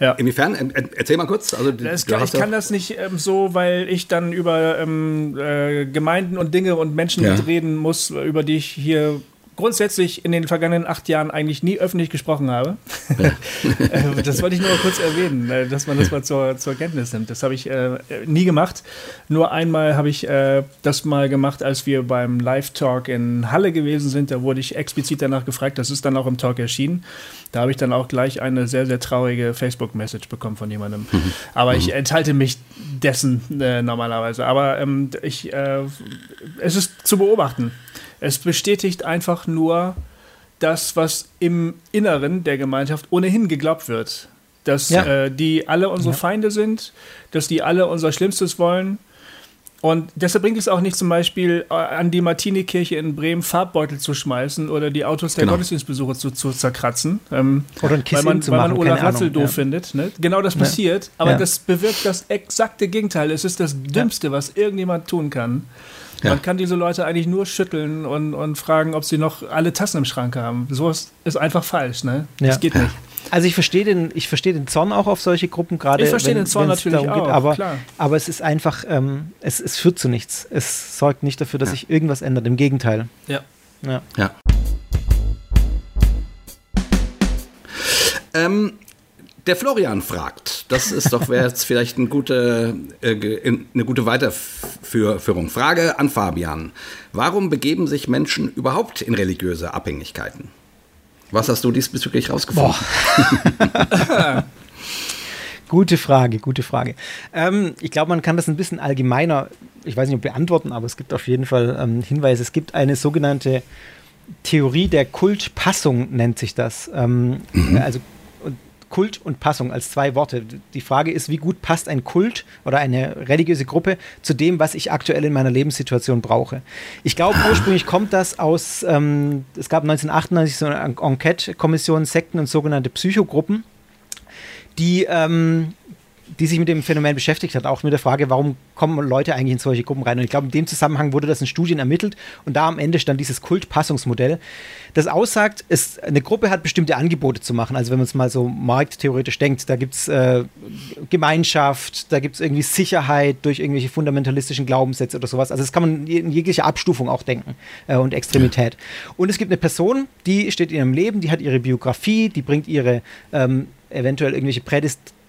Ja. Inwiefern? Erzähl mal kurz. Also, kann, ich kann das nicht ähm, so, weil ich dann über ähm, äh, Gemeinden und Dinge und Menschen ja. reden muss, über die ich hier grundsätzlich in den vergangenen acht Jahren eigentlich nie öffentlich gesprochen habe. [LAUGHS] Äh, das wollte ich nur mal kurz erwähnen, äh, dass man das mal zur, zur Kenntnis nimmt. Das habe ich äh, nie gemacht. Nur einmal habe ich äh, das mal gemacht, als wir beim Live-Talk in Halle gewesen sind. Da wurde ich explizit danach gefragt. Das ist dann auch im Talk erschienen. Da habe ich dann auch gleich eine sehr, sehr traurige Facebook-Message bekommen von jemandem. Mhm. Aber ich mhm. enthalte mich dessen äh, normalerweise. Aber ähm, ich, äh, es ist zu beobachten. Es bestätigt einfach nur das, was im Inneren der Gemeinschaft ohnehin geglaubt wird. Dass Ja. äh, die alle unsere Feinde sind, dass die alle unser Schlimmstes wollen. Und deshalb bringt es auch nicht zum Beispiel äh, an die Martini-Kirche in Bremen Farbbeutel zu schmeißen oder die Autos der Genau. Gottesdienstbesucher zu, zu zerkratzen. Ähm, Oder ein Kiss weil man, zu weil man machen, Olaf Ratzel doof ja. findet. Ne? Genau das passiert, aber Ja. das bewirkt das exakte Gegenteil. Es ist das Dümmste, was irgendjemand tun kann. Ja. Man kann diese Leute eigentlich nur schütteln und, und fragen, ob sie noch alle Tassen im Schrank haben. Sowas ist einfach falsch, ne? Ja. Das geht nicht. Also ich verstehe den, ich verstehe den Zorn auch auf solche Gruppen gerade. Ich verstehe wenn- den Zorn natürlich darum auch, aber, klar. aber es ist einfach, ähm, es, es führt zu nichts. Es sorgt nicht dafür, dass sich irgendwas ändert. Im Gegenteil. Ja. Ja. Ja. Ähm, der Florian fragt, das ist doch wäre jetzt vielleicht eine gute, äh, eine gute Weiterführung. Frage an Fabian. Warum begeben sich Menschen überhaupt in religiöse Abhängigkeiten? Was hast du diesbezüglich rausgefunden? [LAUGHS] Gute Frage, gute Frage. Ähm, ich glaube, man kann das ein bisschen allgemeiner, ich weiß nicht, ob beantworten, aber es gibt auf jeden Fall ähm, Hinweise. Es gibt eine sogenannte Theorie der Kultpassung, nennt sich das. Ähm, Also und Kult und Passung als zwei Worte. Die Frage ist, wie gut passt ein Kult oder eine religiöse Gruppe zu dem, was ich aktuell in meiner Lebenssituation brauche. Ich glaube, ursprünglich kommt das aus, ähm, es gab 1998 so eine En- Enquete-Kommission, Sekten und sogenannte Psychogruppen die, ähm, die sich mit dem Phänomen beschäftigt hat, auch mit der Frage, warum kommen Leute eigentlich in solche Gruppen rein. Und ich glaube, in dem Zusammenhang wurde das in Studien ermittelt und da am Ende stand dieses Kultpassungsmodell, das aussagt, es, eine Gruppe hat bestimmte Angebote zu machen. Also wenn man es mal so markttheoretisch denkt, da gibt es äh, Gemeinschaft, da gibt es irgendwie Sicherheit durch irgendwelche fundamentalistischen Glaubenssätze oder sowas. Also das kann man in jeglicher Abstufung auch denken äh, und Extremität. Und es gibt eine Person, die steht in ihrem Leben, die hat ihre Biografie, die bringt ihre ähm, eventuell irgendwelche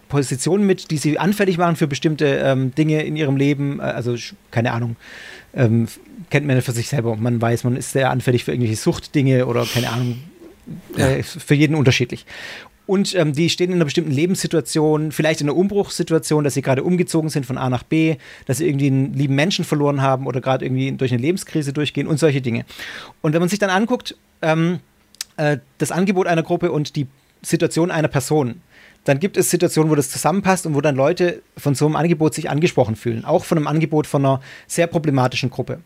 Prädispositionen mit, die sie anfällig machen für bestimmte ähm, Dinge in ihrem Leben. Äh, Also, keine Ahnung, ähm, kennt man ja für sich selber. Man weiß, man ist sehr anfällig für irgendwelche Suchtdinge oder keine Ahnung, äh, für jeden unterschiedlich. Und ähm, die stehen in einer bestimmten Lebenssituation, vielleicht in einer Umbruchssituation, dass sie gerade umgezogen sind von A nach B, dass sie irgendwie einen lieben Menschen verloren haben oder gerade irgendwie durch eine Lebenskrise durchgehen und solche Dinge. Und wenn man sich dann anguckt, ähm, äh, das Angebot einer Gruppe und die Situation einer Person, dann gibt es Situationen, wo das zusammenpasst und wo dann Leute von so einem Angebot sich angesprochen fühlen. Auch von einem Angebot von einer sehr problematischen Gruppe.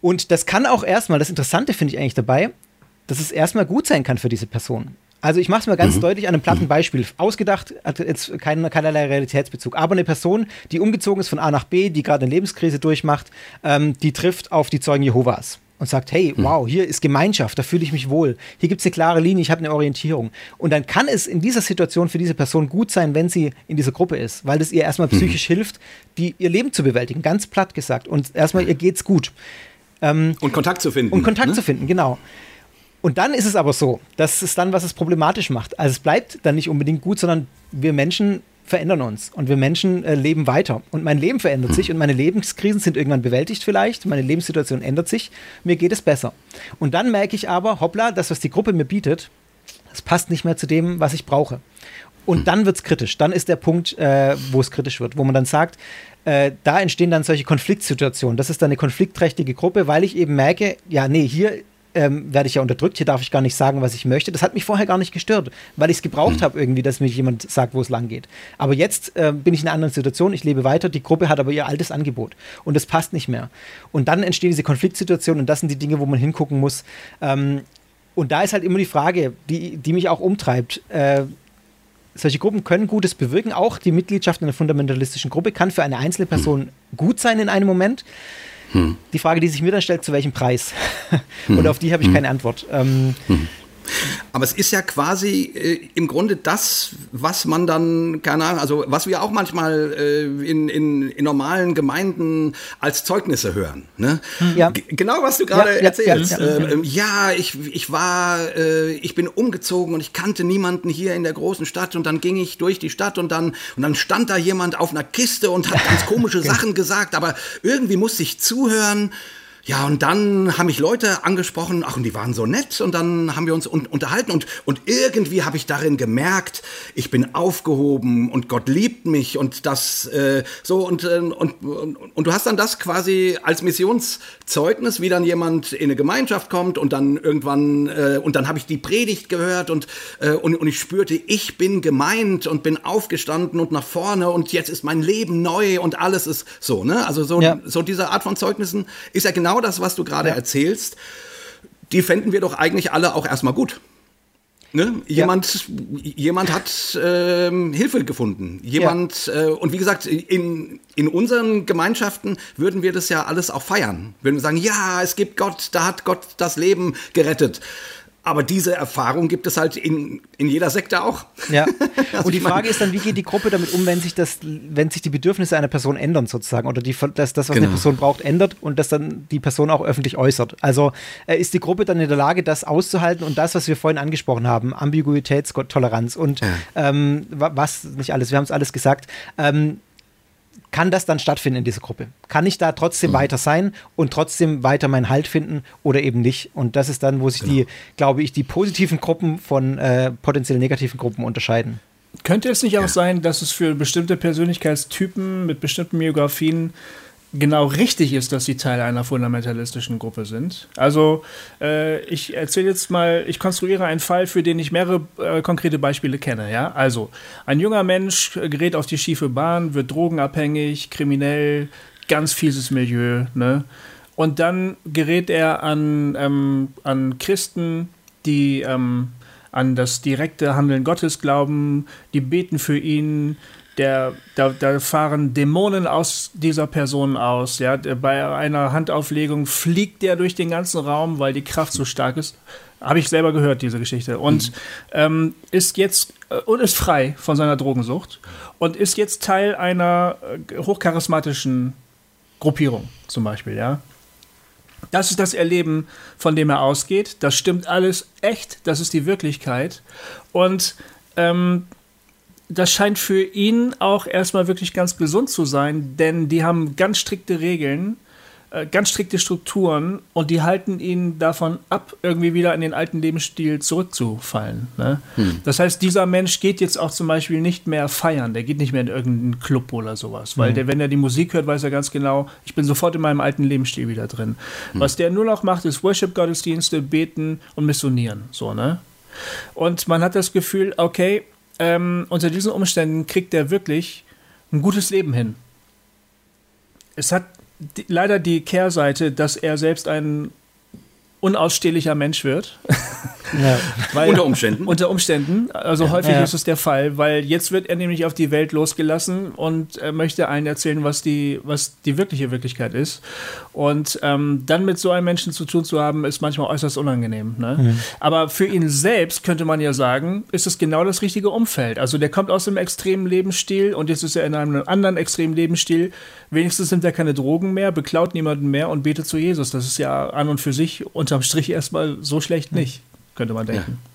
Und das kann auch erstmal, das Interessante finde ich eigentlich dabei, dass es erstmal gut sein kann für diese Person. Also ich mache es mal ganz deutlich an einem platten Beispiel. Ausgedacht, hat jetzt kein, keinerlei Realitätsbezug. Aber eine Person, die umgezogen ist von A nach B, die gerade eine Lebenskrise durchmacht, ähm, die trifft auf die Zeugen Jehovas und sagt, hey, wow, hier ist Gemeinschaft, da fühle ich mich wohl. Hier gibt es eine klare Linie, ich habe eine Orientierung. Und dann kann es in dieser Situation für diese Person gut sein, wenn sie in dieser Gruppe ist, weil das ihr erstmal psychisch hilft, die, ihr Leben zu bewältigen, ganz platt gesagt. Und erstmal ihr geht's gut. Und Kontakt zu finden. Und Kontakt ne? zu finden, genau. Und dann ist es aber so, das ist dann, was es problematisch macht. Also es bleibt dann nicht unbedingt gut, sondern wir Menschen verändern uns und wir Menschen äh, leben weiter. Und mein Leben verändert sich und meine Lebenskrisen sind irgendwann bewältigt vielleicht, meine Lebenssituation ändert sich, mir geht es besser. Und dann merke ich aber, hoppla, das, was die Gruppe mir bietet, das passt nicht mehr zu dem, was ich brauche. Und dann wird es kritisch. Dann ist der Punkt, äh, wo es kritisch wird, wo man dann sagt, äh, da entstehen dann solche Konfliktsituationen. Das ist dann eine konfliktträchtige Gruppe, weil ich eben merke, ja, nee, hier ähm, werde ich ja unterdrückt, hier darf ich gar nicht sagen, was ich möchte. Das hat mich vorher gar nicht gestört, weil ich es gebraucht habe irgendwie, dass mir jemand sagt, wo es lang geht. Aber jetzt äh, bin ich in einer anderen Situation, ich lebe weiter, die Gruppe hat aber ihr altes Angebot und es passt nicht mehr. Und dann entstehen diese Konfliktsituationen und das sind die Dinge, wo man hingucken muss. Ähm, und da ist halt immer die Frage, die, die mich auch umtreibt. Äh, solche Gruppen können Gutes bewirken. Auch die Mitgliedschaft in einer fundamentalistischen Gruppe kann für eine einzelne Person gut sein in einem Moment. Die Frage, die sich mir dann stellt, zu welchem Preis? [LAUGHS] Und auf die habe ich keine Antwort. Ähm, Aber es ist ja quasi äh, im Grunde das, was man dann, keine Ahnung, also was wir auch manchmal äh, in, in, in normalen Gemeinden als Zeugnisse hören. Ne? Ja. G genau, was du gerade Ja, ja, erzählst. ja, ja, Ähm, ähm, ja, ich, ich war, äh, ich bin umgezogen und ich kannte niemanden hier in der großen Stadt und dann ging ich durch die Stadt und dann, und dann stand da jemand auf einer Kiste und hat ganz komische [LAUGHS] Sachen gesagt, aber irgendwie musste ich zuhören. Ja, und dann haben mich Leute angesprochen, ach, und die waren so nett, und dann haben wir uns un unterhalten, und, und irgendwie habe ich darin gemerkt, ich bin aufgehoben und Gott liebt mich und das äh, so, und, äh, und, und, und du hast dann das quasi als Missionszeugnis, wie dann jemand in eine Gemeinschaft kommt und dann irgendwann, äh, und dann habe ich die Predigt gehört und, äh, und, und ich spürte, ich bin gemeint und bin aufgestanden und nach vorne und jetzt ist mein Leben neu und alles ist so, ne? Also so, ja. so diese Art von Zeugnissen ist ja genau das, was du gerade ja. erzählst. Die fänden wir doch eigentlich alle auch erstmal gut. Ne? Jemand, ja. jemand hat ähm, Hilfe gefunden. Jemand, ja. äh, und wie gesagt, in, in unseren Gemeinschaften würden wir das ja alles auch feiern. Würden wir sagen, ja, es gibt Gott, da hat Gott das Leben gerettet. Aber diese Erfahrung gibt es halt in, in jeder Sekte auch. Ja. [LAUGHS] also und die Frage ist dann, wie geht die Gruppe damit um, wenn sich das, wenn sich die Bedürfnisse einer Person ändern sozusagen oder die, das, das was genau. eine Person braucht, ändert und das dann die Person auch öffentlich äußert. Also äh, ist die Gruppe dann in der Lage, das auszuhalten und das, was wir vorhin angesprochen haben, Ambiguitätstoleranz und ja. ähm, was nicht alles, wir haben es alles gesagt, ähm, kann das dann stattfinden in dieser Gruppe? Kann ich da trotzdem mhm. weiter sein und trotzdem weiter meinen Halt finden oder eben nicht? Und das ist dann, wo sich genau. die, glaube ich, die positiven Gruppen von äh, potenziell negativen Gruppen unterscheiden. Könnte es nicht auch sein, dass es für bestimmte Persönlichkeitstypen mit bestimmten Biografien genau richtig ist, dass sie Teil einer fundamentalistischen Gruppe sind. Also äh, ich erzähle jetzt mal, ich konstruiere einen Fall, für den ich mehrere äh, konkrete Beispiele kenne. Ja, also ein junger Mensch gerät auf die schiefe Bahn, wird drogenabhängig, kriminell, ganz fieses Milieu. Ne? Und dann gerät er an, ähm, an Christen, die ähm, an das direkte Handeln Gottes glauben, die beten für ihn, der, da, da, fahren Dämonen aus dieser Person aus. Ja? Bei einer Handauflegung fliegt der durch den ganzen Raum, weil die Kraft so stark ist. Habe ich selber gehört, diese Geschichte. Und mhm. ähm, ist jetzt äh, und ist frei von seiner Drogensucht und ist jetzt Teil einer äh, hochcharismatischen Gruppierung, zum Beispiel, ja. Das ist das Erleben, von dem er ausgeht. Das stimmt alles echt, das ist die Wirklichkeit. Und ähm, das scheint für ihn auch erstmal wirklich ganz gesund zu sein, denn die haben ganz strikte Regeln, äh, ganz strikte Strukturen und die halten ihn davon ab, irgendwie wieder in den alten Lebensstil zurückzufallen. Ne? Hm. Das heißt, dieser Mensch geht jetzt auch zum Beispiel nicht mehr feiern, der geht nicht mehr in irgendeinen Club oder sowas, weil hm. der, wenn er die Musik hört, weiß er ganz genau, ich bin sofort in meinem alten Lebensstil wieder drin. Hm. Was der nur noch macht, ist Worship-Gottesdienste, beten und missionieren. So, ne? Und man hat das Gefühl, okay, ähm, unter diesen Umständen kriegt er wirklich ein gutes Leben hin. Es hat die, leider die Kehrseite, dass er selbst ein unausstehlicher Mensch wird. [LAUGHS] Ja. weil, unter Umständen. Unter Umständen. Also ja. häufig ja. ist es der Fall, weil jetzt wird er nämlich auf die Welt losgelassen und er möchte allen erzählen, was die, was die wirkliche Wirklichkeit ist. Und ähm, dann mit so einem Menschen zu tun zu haben, ist manchmal äußerst unangenehm. Ne? Mhm. Aber für ihn selbst könnte man ja sagen, ist es genau das richtige Umfeld. Also der kommt aus einem extremen Lebensstil und jetzt ist er in einem anderen extremen Lebensstil. Wenigstens nimmt er keine Drogen mehr, beklaut niemanden mehr und betet zu Jesus. Das ist ja an und für sich unterm Strich erstmal so schlecht nicht könnte man denken. Ja.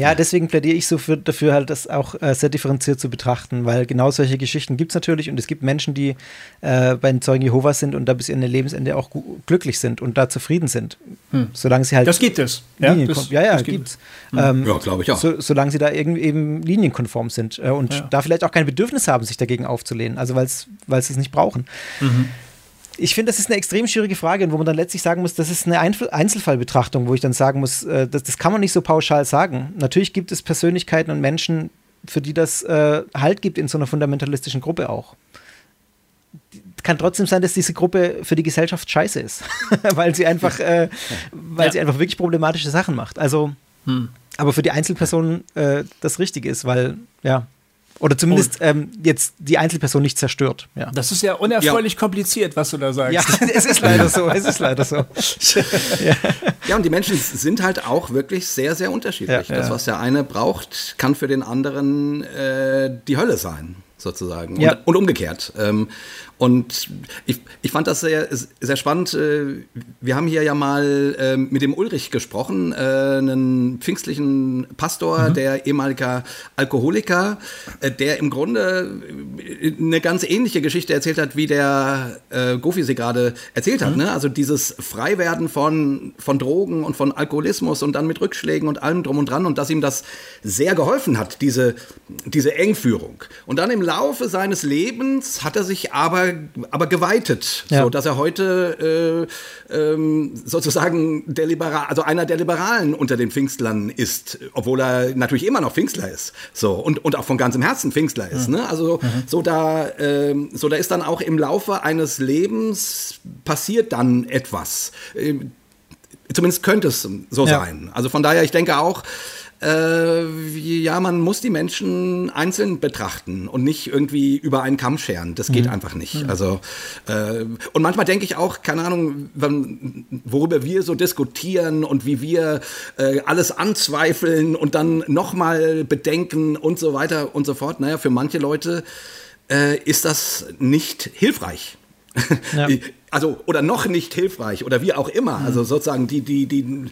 Ja deswegen plädiere ich so für, dafür, halt das auch äh, sehr differenziert zu betrachten, weil genau solche Geschichten gibt es natürlich und es gibt Menschen, die äh, bei den Zeugen Jehovas sind und da bis in ihr Lebensende auch glücklich sind und da zufrieden sind. Hm. Solange sie halt. Das gibt es. Ja, das, ja, ja, das gibt's. Hm. Ähm, ja, glaube ich auch. So, solange sie da irgendwie eben linienkonform sind äh, und ja. da vielleicht auch kein Bedürfnis haben, sich dagegen aufzulehnen, also weil sie es nicht brauchen. Mhm ich finde, das ist eine extrem schwierige Frage, wo man dann letztlich sagen muss, das ist eine Einzelfallbetrachtung, wo ich dann sagen muss, äh, das, das, kann man nicht so pauschal sagen. Natürlich gibt es Persönlichkeiten und Menschen, für die das äh, Halt gibt in so einer fundamentalistischen Gruppe auch. Kann trotzdem sein, dass diese Gruppe für die Gesellschaft scheiße ist, [LAUGHS] weil sie einfach, äh, weil ja. sie einfach wirklich problematische Sachen macht. Also, hm. aber für die Einzelperson äh, das Richtige ist, weil, ja, oder zumindest ähm, jetzt die Einzelperson nicht zerstört. Ja. Das ist ja unerfreulich ja. kompliziert, was du da sagst. Ja, [LAUGHS] es ist leider so. Es ist leider so. ja. [LAUGHS] ja, und die Menschen sind halt auch wirklich sehr, sehr unterschiedlich. Ja. Das, was der eine braucht, kann für den anderen äh, die Hölle sein, sozusagen. Und, und umgekehrt. Ähm, Und ich, ich fand das sehr, sehr spannend. Äh, wir haben hier ja mal äh, mit dem Ulrich gesprochen, äh, einen pfingstlichen Pastor, mhm. der ehemaliger Alkoholiker, der im Grunde eine ganz ähnliche Geschichte erzählt hat, wie der äh, Gofi sie gerade erzählt hat. Mhm. Ne? Also dieses Freiwerden von, von Drogen und von Alkoholismus und dann mit Rückschlägen und allem drum und dran und dass ihm das sehr geholfen hat, diese, diese Engführung. Und dann im Laufe seines Lebens hat er sich aber, aber geweitet, ja. so dass er heute äh, ähm, sozusagen der Liberal, also einer der Liberalen unter den Pfingstlern ist, obwohl er natürlich immer noch Pfingstler ist. So und, und auch von ganzem Herzen Pfingstler ist. Mhm. Ne? Also mhm. so da, äh, so da ist dann auch im Laufe eines Lebens passiert dann etwas. Äh, zumindest könnte es so ja. sein. Also von daher, ich denke auch, äh, ja, man muss die Menschen einzeln betrachten und nicht irgendwie über einen Kamm scheren. Das geht mhm. einfach nicht. Mhm. Also äh, und manchmal denke ich auch, keine Ahnung, worüber wir so diskutieren und wie wir äh, alles anzweifeln und dann nochmal bedenken und so weiter und so fort. Naja, für manche Leute äh, ist das nicht hilfreich. Ja. [LAUGHS] also oder noch nicht hilfreich oder wie auch immer. Mhm. Also sozusagen die die die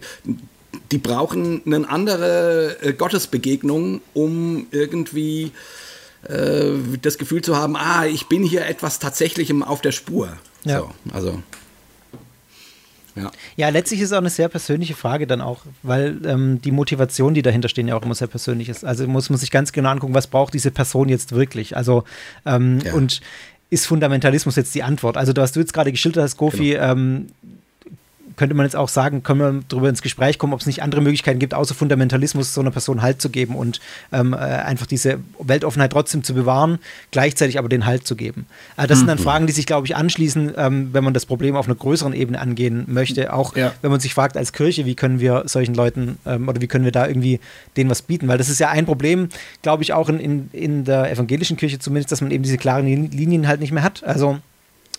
die brauchen eine andere äh, Gottesbegegnung, um irgendwie äh, das Gefühl zu haben, ah, ich bin hier etwas Tatsächlichem auf der Spur. Ja. So, also. Ja. ja, letztlich ist es auch eine sehr persönliche Frage dann auch, weil ähm, die Motivation, die dahinter stehen, ja auch immer sehr persönlich ist. Also muss man sich ganz genau angucken, was braucht diese Person jetzt wirklich. Also ähm, ja. und ist Fundamentalismus jetzt die Antwort? Also, was du jetzt gerade geschildert hast, Gofi, genau. ähm, könnte man jetzt auch sagen, können wir darüber ins Gespräch kommen, ob es nicht andere Möglichkeiten gibt, außer Fundamentalismus so einer Person Halt zu geben und ähm, äh, einfach diese Weltoffenheit trotzdem zu bewahren, gleichzeitig aber den Halt zu geben. Äh, das mhm. sind dann mhm. Fragen, die sich, glaube ich, anschließen, ähm, wenn man das Problem auf einer größeren Ebene angehen möchte. Auch ja. wenn man sich fragt als Kirche, wie können wir solchen Leuten ähm, oder wie können wir da irgendwie denen was bieten? Weil das ist ja ein Problem, glaube ich, auch in, in, in der evangelischen Kirche zumindest, dass man eben diese klaren Linien halt nicht mehr hat. Also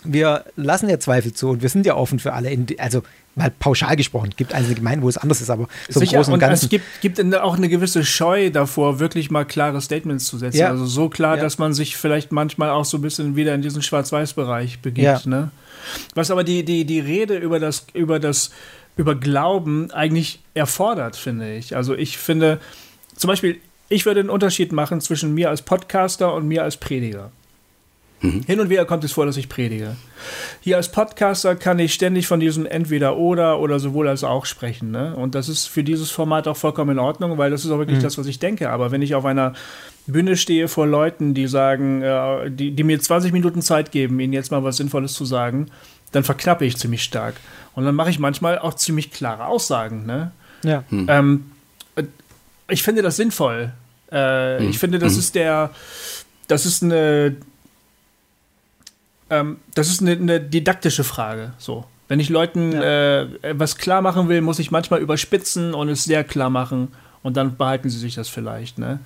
wir lassen ja Zweifel zu und wir sind ja offen für alle. also mal pauschal gesprochen, es gibt einzelne Gemeinden, wo es anders ist, aber so Sicher, im Großen und, Ganzen. Es gibt, gibt auch eine gewisse Scheu davor, wirklich mal klare Statements zu setzen. Ja. Also so klar, ja. dass man sich vielleicht manchmal auch so ein bisschen wieder in diesen Schwarz-Weiß-Bereich begibt. Ja. Ne? Was aber die, die, die Rede über das, über das, über Glauben eigentlich erfordert, finde ich. Also ich finde, zum Beispiel, ich würde einen Unterschied machen zwischen mir als Podcaster und mir als Prediger. Mhm. Hin und wieder kommt es vor, dass ich predige. Hier als Podcaster kann ich ständig von diesem Entweder-Oder oder sowohl als auch sprechen. Ne? Und das ist für dieses Format auch vollkommen in Ordnung, weil das ist auch wirklich mhm. das, was ich denke. Aber wenn ich auf einer Bühne stehe vor Leuten, die sagen, äh, die, die mir 20 Minuten Zeit geben, ihnen jetzt mal was Sinnvolles zu sagen, dann verknappe ich ziemlich stark. Und dann mache ich manchmal auch ziemlich klare Aussagen. Ne? Ja. Mhm. Ähm, ich finde das sinnvoll. Äh, mhm. Ich finde, das mhm. ist der, das ist eine ähm, das ist eine, eine, didaktische Frage. So. Wenn ich Leuten ja. äh, was klar machen will, muss ich manchmal überspitzen und es sehr klar machen und dann behalten sie sich das vielleicht. Ne?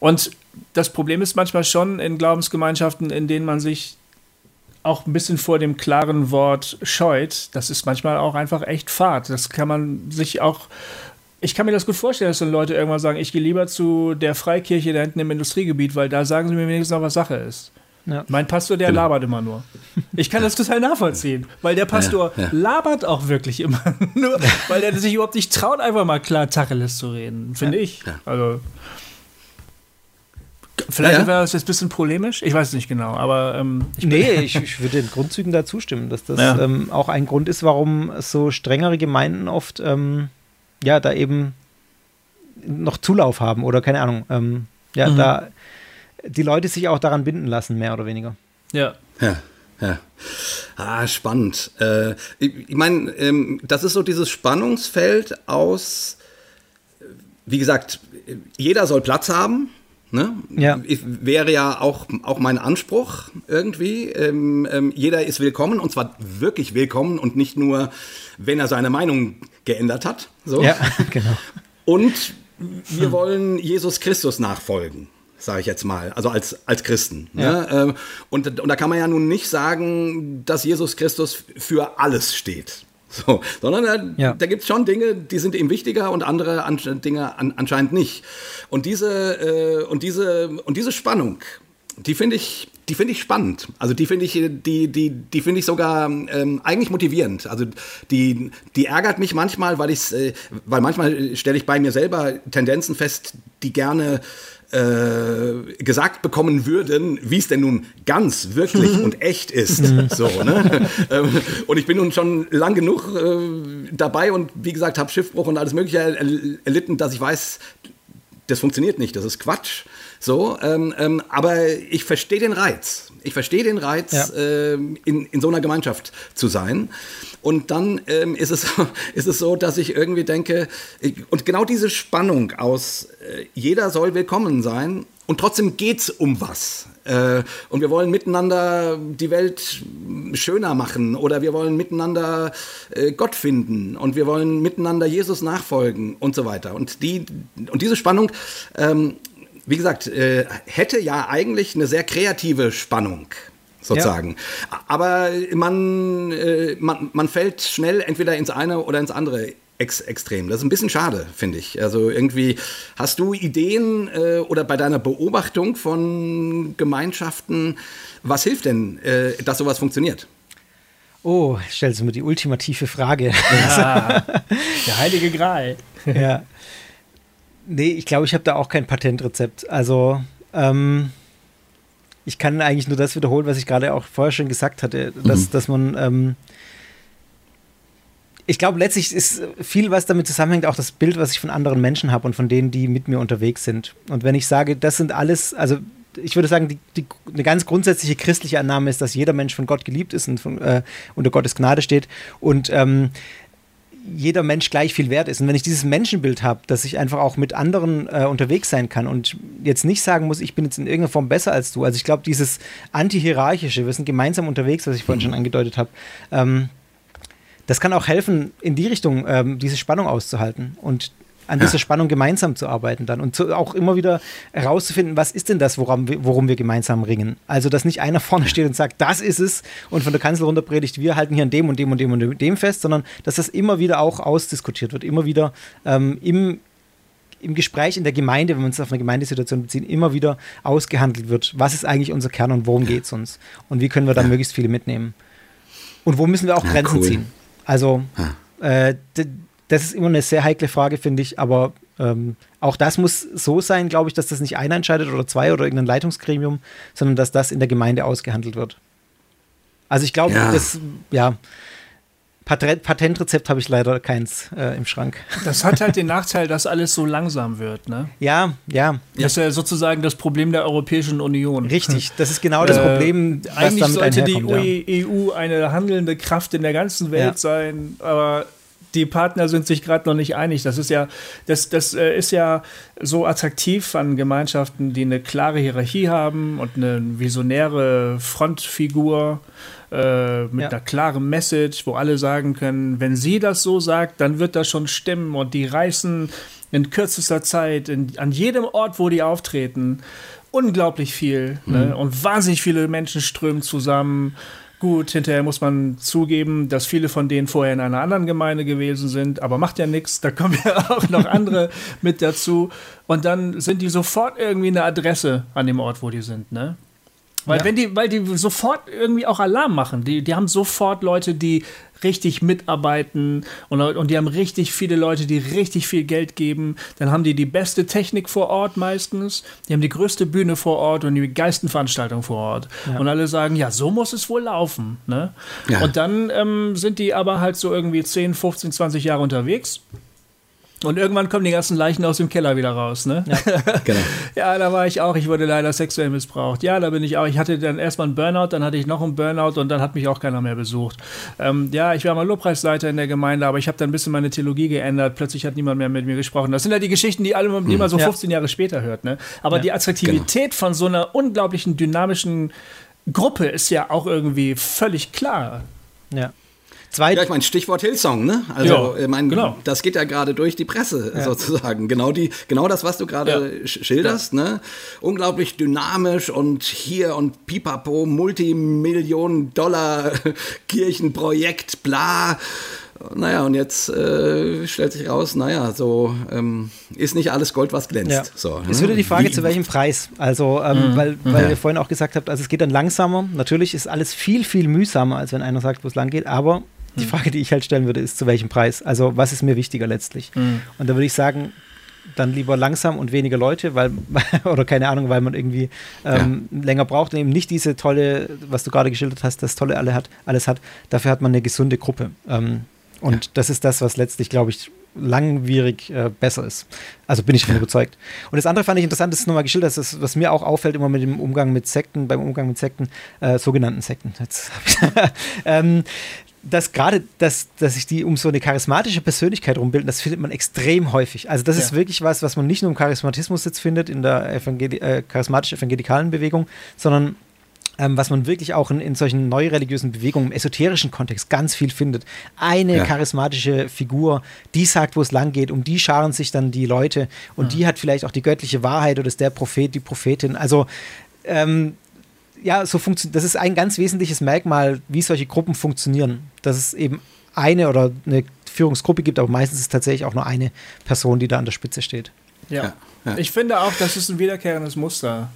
Und das Problem ist manchmal schon in Glaubensgemeinschaften, in denen man sich auch ein bisschen vor dem klaren Wort scheut. Das ist manchmal auch einfach echt fad. Das kann man sich auch. Ich kann mir das gut vorstellen, dass dann Leute irgendwann sagen, ich gehe lieber zu der Freikirche da hinten im Industriegebiet, weil da sagen sie mir wenigstens noch, was Sache ist. Ja. Mein Pastor, der genau. labert immer nur. Ich kann das total nachvollziehen, weil der Pastor ja, ja. labert auch wirklich immer [LAUGHS] nur, weil der sich überhaupt nicht traut, einfach mal klar Tacheles zu reden, finde ich. Also. Vielleicht ja, wäre das jetzt ein bisschen polemisch, ich weiß es nicht genau, aber. Ähm, ich nee, [LAUGHS] ich, ich, würde den Grundzügen da zustimmen, dass das ja. ähm, auch ein Grund ist, warum so strengere Gemeinden oft ähm, ja da eben noch Zulauf haben oder keine Ahnung. Ähm, ja, mhm. da die Leute sich auch daran binden lassen, mehr oder weniger. Ja. Ja. Ja. Ah, spannend. Äh, ich, ich meine, ähm, das ist so dieses Spannungsfeld aus, wie gesagt, jeder soll Platz haben. Ne? Ja. Ich, wäre ja auch, auch mein Anspruch irgendwie. Ähm, ähm, jeder ist willkommen und zwar wirklich willkommen und nicht nur, wenn er seine Meinung geändert hat. So. Ja, [LAUGHS] genau. Und wir wollen Jesus Christus nachfolgen sage ich jetzt mal, also als, als Christen. Ne? Ja. Ne? Und, und da kann man ja nun nicht sagen, dass Jesus Christus für alles steht. So, sondern da, ja. da gibt es schon Dinge, die sind ihm wichtiger und andere an, Dinge an, anscheinend nicht. Und diese, äh, und, diese, und diese Spannung, die finde ich die finde ich spannend. Also die finde ich, die, die, die finde ich sogar ähm, eigentlich motivierend. Also die, die ärgert mich manchmal, weil ich, äh, weil manchmal stelle ich bei mir selber Tendenzen fest, die gerne äh, gesagt bekommen würden, wie es denn nun ganz, wirklich und echt ist. so, ne? [LAUGHS] Ähm, und ich bin nun schon lang genug äh, dabei und wie gesagt, habe Schiffbruch und alles Mögliche erlitten, dass ich weiß, das funktioniert nicht, das ist Quatsch. So, ähm, ähm, aber ich verstehe den Reiz. Ich verstehe den Reiz, ja. ähm, in, in so einer Gemeinschaft zu sein. Und dann ähm, ist, es, [LAUGHS] ist es so, dass ich irgendwie denke, und genau diese Spannung aus, äh, jeder soll willkommen sein und trotzdem geht es um was. Äh, und wir wollen miteinander die Welt schöner machen oder wir wollen miteinander äh, Gott finden und wir wollen miteinander Jesus nachfolgen und so weiter. Und, die, und diese Spannung, ähm, wie gesagt, äh, hätte ja eigentlich eine sehr kreative Spannung sozusagen. Ja. Aber man, äh, man, man fällt schnell entweder ins eine oder ins andere Ex extrem. Das ist ein bisschen schade, finde ich. Also irgendwie, hast du Ideen äh, oder bei deiner Beobachtung von Gemeinschaften, was hilft denn, äh, dass sowas funktioniert? Oh, stellst du mir die ultimative Frage. Ja, [LAUGHS] der heilige Gral. ja. Nee, ich glaube, ich habe da auch kein Patentrezept. Also, ähm, ich kann eigentlich nur das wiederholen, was ich gerade auch vorher schon gesagt hatte, dass, mhm. dass man ähm, ich glaube, letztlich ist viel, was damit zusammenhängt, auch das Bild, was ich von anderen Menschen habe und von denen, die mit mir unterwegs sind. Und wenn ich sage, das sind alles, also ich würde sagen, die, die, eine ganz grundsätzliche christliche Annahme ist, dass jeder Mensch von Gott geliebt ist und von, äh, unter Gottes Gnade steht und ähm, jeder Mensch gleich viel wert ist. Und wenn ich dieses Menschenbild habe, dass ich einfach auch mit anderen äh, unterwegs sein kann und jetzt nicht sagen muss, ich bin jetzt in irgendeiner Form besser als du. Also ich glaube, dieses anti-hierarchische, wir sind gemeinsam unterwegs, was ich vorhin schon angedeutet habe, ähm, das kann auch helfen, in die Richtung ähm, diese Spannung auszuhalten und an dieser Spannung gemeinsam zu arbeiten dann und zu, auch immer wieder herauszufinden, was ist denn das, worum wir, worum wir gemeinsam ringen. Also, dass nicht einer [LAUGHS] vorne steht und sagt, das ist es und von der Kanzel runter predigt, wir halten hier an dem und dem und dem und dem fest, sondern dass das immer wieder auch ausdiskutiert wird, immer wieder ähm, im, im Gespräch in der Gemeinde, wenn wir uns auf eine Gemeindesituation beziehen, immer wieder ausgehandelt wird, was ist eigentlich unser Kern und worum geht es uns und wie können wir da ja. möglichst viele mitnehmen. Und wo müssen wir auch ja, Grenzen cool. ziehen? Also, äh, das ist immer eine sehr heikle Frage, finde ich, aber ähm, auch das muss so sein, glaube ich, dass das nicht einer entscheidet oder zwei oder irgendein Leitungsgremium, sondern dass das in der Gemeinde ausgehandelt wird. Also ich glaube, ja. das, ja, Patentrezept habe ich leider keins äh, im Schrank. Das hat halt den Nachteil, dass alles so langsam wird, ne? Ja, ja. Das ist ja sozusagen das Problem der Europäischen Union. Richtig, das ist genau das äh, Problem, was Eigentlich damit sollte die ja. EU eine handelnde Kraft in der ganzen Welt ja. sein, aber die Partner sind sich gerade noch nicht einig. Das ist ja, das, das äh, ist ja so attraktiv an Gemeinschaften, die eine klare Hierarchie haben und eine visionäre Frontfigur äh, mit ja. einer klaren Message, wo alle sagen können, wenn sie das so sagt, dann wird das schon stimmen und die reißen in kürzester Zeit in, an jedem Ort, wo die auftreten, unglaublich viel ne? mhm. ne? und wahnsinnig viele Menschen strömen zusammen. Gut, hinterher muss man zugeben, dass viele von denen vorher in einer anderen Gemeinde gewesen sind, aber macht ja nichts, da kommen ja [LAUGHS] auch noch andere mit dazu. Und dann sind die sofort irgendwie eine Adresse an dem Ort, wo die sind, ne? Weil, ja. wenn die, weil die sofort irgendwie auch Alarm machen. Die, die haben sofort Leute, die richtig mitarbeiten und, und die haben richtig viele Leute, die richtig viel Geld geben. Dann haben die die beste Technik vor Ort meistens. Die haben die größte Bühne vor Ort und die geilsten Veranstaltungen vor Ort. Ja. Und alle sagen, ja, so muss es wohl laufen. Ne? Ja. Und dann ähm, sind die aber halt so irgendwie 10, 15, 20 Jahre unterwegs und irgendwann kommen die ganzen Leichen aus dem Keller wieder raus, ne? Ja, genau. [LAUGHS] ja, da war ich auch. Ich wurde leider sexuell missbraucht. Ja, da bin ich auch. Ich hatte dann erstmal einen Burnout, dann hatte ich noch einen Burnout und dann hat mich auch keiner mehr besucht. Ähm, ja, ich war mal Lobpreisleiter in der Gemeinde, aber ich habe dann ein bisschen meine Theologie geändert. Plötzlich hat niemand mehr mit mir gesprochen. Das sind ja die Geschichten, die, alle, die man so 15 ja. Jahre später hört, ne? Aber ja, die Attraktivität genau. von so einer unglaublichen dynamischen Gruppe ist ja auch irgendwie völlig klar. Ja. Zwei ja, ich meine, Stichwort Hillsong, ne? Also, ja, ich meine, genau. das geht ja gerade durch die Presse ja. sozusagen. Genau, die, genau das, was du gerade ja. schilderst, ne? Unglaublich dynamisch und hier und pipapo, Multimillionen Dollar Kirchenprojekt, bla. naja, und jetzt äh, stellt sich raus, naja, so ähm, ist nicht alles Gold, was glänzt. Ja. So, Es ne? würde die Frage, Wie- zu welchem Preis? Also, ähm, weil, weil ihr vorhin auch gesagt habt, also es geht dann langsamer. Natürlich ist alles viel, viel mühsamer, als wenn einer sagt, wo es lang geht. Aber die Frage, die ich halt stellen würde, ist, zu welchem Preis? Also, was ist mir wichtiger letztlich? Und da würde ich sagen, dann lieber langsam und weniger Leute, weil, [LAUGHS] oder keine Ahnung, weil man irgendwie ähm, länger braucht und eben nicht diese tolle, was du gerade geschildert hast, das tolle alle hat, alles hat. Dafür hat man eine gesunde Gruppe. Ähm, und das ist das, was letztlich, glaube ich, langwierig äh, besser ist. Also bin ich davon überzeugt. Und das andere fand ich interessant, das ist nochmal geschildert, das ist, was mir auch auffällt, immer mit dem Umgang mit Sekten, beim Umgang mit Sekten, äh, sogenannten Sekten. Jetzt [LAUGHS] ähm, dass gerade, dass, dass sich die um so eine charismatische Persönlichkeit rumbilden, das findet man extrem häufig. Also das ist Ja. wirklich was, was man nicht nur im Charismatismus jetzt findet, in der Evangeli äh, charismatisch-evangelikalen Bewegung, sondern ähm, was man wirklich auch in, in solchen neureligiösen Bewegungen im esoterischen Kontext ganz viel findet. Eine Ja. charismatische Figur, die sagt, wo es lang geht, um die scharen sich dann die Leute und die hat vielleicht auch die göttliche Wahrheit oder ist der Prophet, die Prophetin. Also ähm, ja, so funktioniert. Das ist ein ganz wesentliches Merkmal, wie solche Gruppen funktionieren. Dass es eben eine oder eine Führungsgruppe gibt, aber meistens ist es tatsächlich auch nur eine Person, die da an der Spitze steht. Ja. Ja, ja. Ich finde auch, das ist ein wiederkehrendes Muster.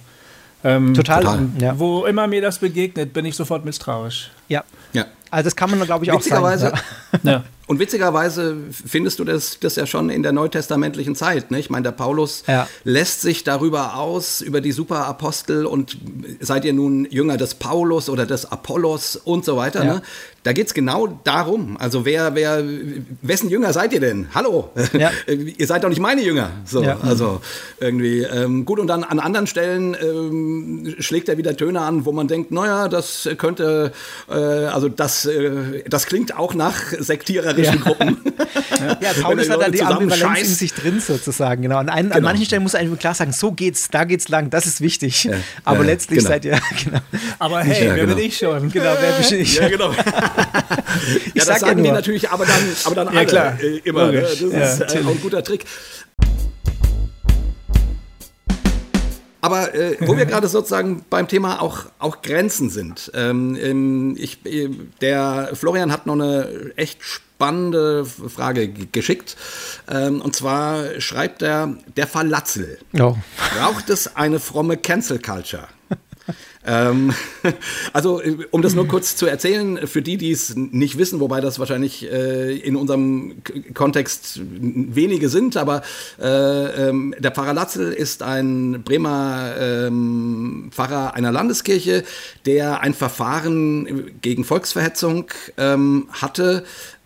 Ähm, Total. Total. Ja. Wo immer mir das begegnet, bin ich sofort misstrauisch. ja. Ja. Also das kann man, glaube ich, auch sagen. Ja. [LAUGHS] Und witzigerweise findest du das, das ja schon in der neutestamentlichen Zeit. Ne? Ich meine, der Paulus Ja. lässt sich darüber aus, über die Superapostel und seid ihr nun Jünger des Paulus oder des Apollos und so weiter. Ja. Ne? Da geht es genau darum. Also wer, wer, wessen Jünger seid ihr denn? Hallo, Ja. [LAUGHS] ihr seid doch nicht meine Jünger. So, Ja. Also irgendwie ähm, gut und dann an anderen Stellen ähm, schlägt er wieder Töne an, wo man denkt, naja, das könnte, äh, also das, äh, das klingt auch nach sektiererischen Ja. Gruppen. [LAUGHS] Ja, Paulus hat da die Ambivalenz in sich drin sozusagen, genau. An, ein, an Genau. manchen Stellen muss einem klar sagen, so geht's, da geht's lang, das ist wichtig. Aber ja, letztlich genau. seid ihr, [LAUGHS] genau. Aber hey, Ja, wer genau. bin ich schon? Genau, wer bin ich? Ja, genau. Ich ja, das ja sagen die natürlich, aber dann, aber dann Ja, alle klar. äh, immer. Ne? Das Ja, ist äh, auch ein guter Trick. Aber äh, wo wir gerade sozusagen beim Thema auch, auch Grenzen sind. Ähm, ich, äh, der Florian hat noch eine echt spannende Frage geschickt. Ähm, und zwar schreibt er, der Fall Latzel. Oh. Braucht es eine fromme Cancel Culture? Ähm, [LAUGHS] also, äh, um das nur kurz zu erzählen, für die, die es nicht wissen, wobei das wahrscheinlich äh, in unserem K Kontext wenige sind, aber äh, ähm, der Pfarrer Latzel ist ein Bremer ähm, Pfarrer einer Landeskirche, der ein Verfahren gegen Volksverhetzung ähm, hatte,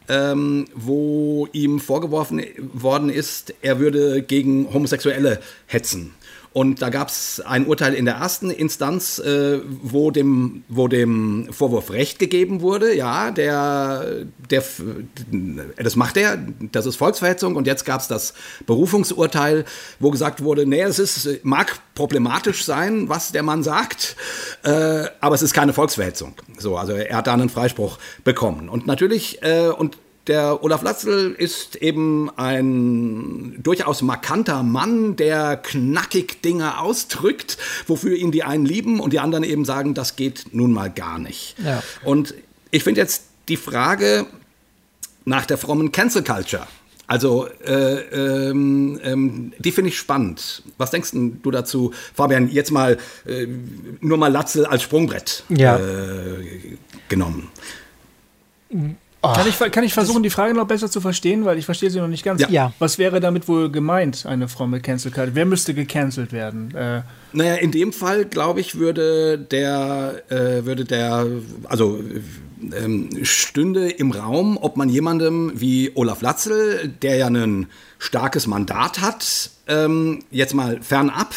ähm, wo ihm vorgeworfen worden ist, er würde gegen Homosexuelle hetzen. Und da gab es ein Urteil in der ersten Instanz, äh, wo, dem, wo dem Vorwurf Recht gegeben wurde. Ja, der, der, das macht er, das ist Volksverhetzung. Und jetzt gab es das Berufungsurteil, wo gesagt wurde, nee, es ist, mag problematisch sein, was der Mann sagt, äh, aber es ist keine Volksverhetzung. So, also er hat da einen Freispruch bekommen. Und natürlich, äh, und der Olaf Latzel ist eben ein durchaus markanter Mann, der knackig Dinge ausdrückt, wofür ihn die einen lieben und die anderen eben sagen, das geht nun mal gar nicht. Ja. Und ich finde jetzt die Frage nach der frommen Cancel Culture. Also, äh, ähm, ähm, die finde ich spannend. Was denkst du dazu, Fabian? Jetzt mal äh, nur mal Latzel als Sprungbrett Ja. äh, genommen. Kann ich, kann ich versuchen, die Frage noch besser zu verstehen, weil ich verstehe sie noch nicht ganz. Ja. Ja. Was wäre damit wohl gemeint, eine fromme Cancel Culture? Wer müsste gecancelt werden? Äh, Naja, in dem Fall, glaube ich, würde der, äh, würde der, also ähm, stünde im Raum, ob man jemandem wie Olaf Latzel, der ja ein starkes Mandat hat, ähm, jetzt mal fernab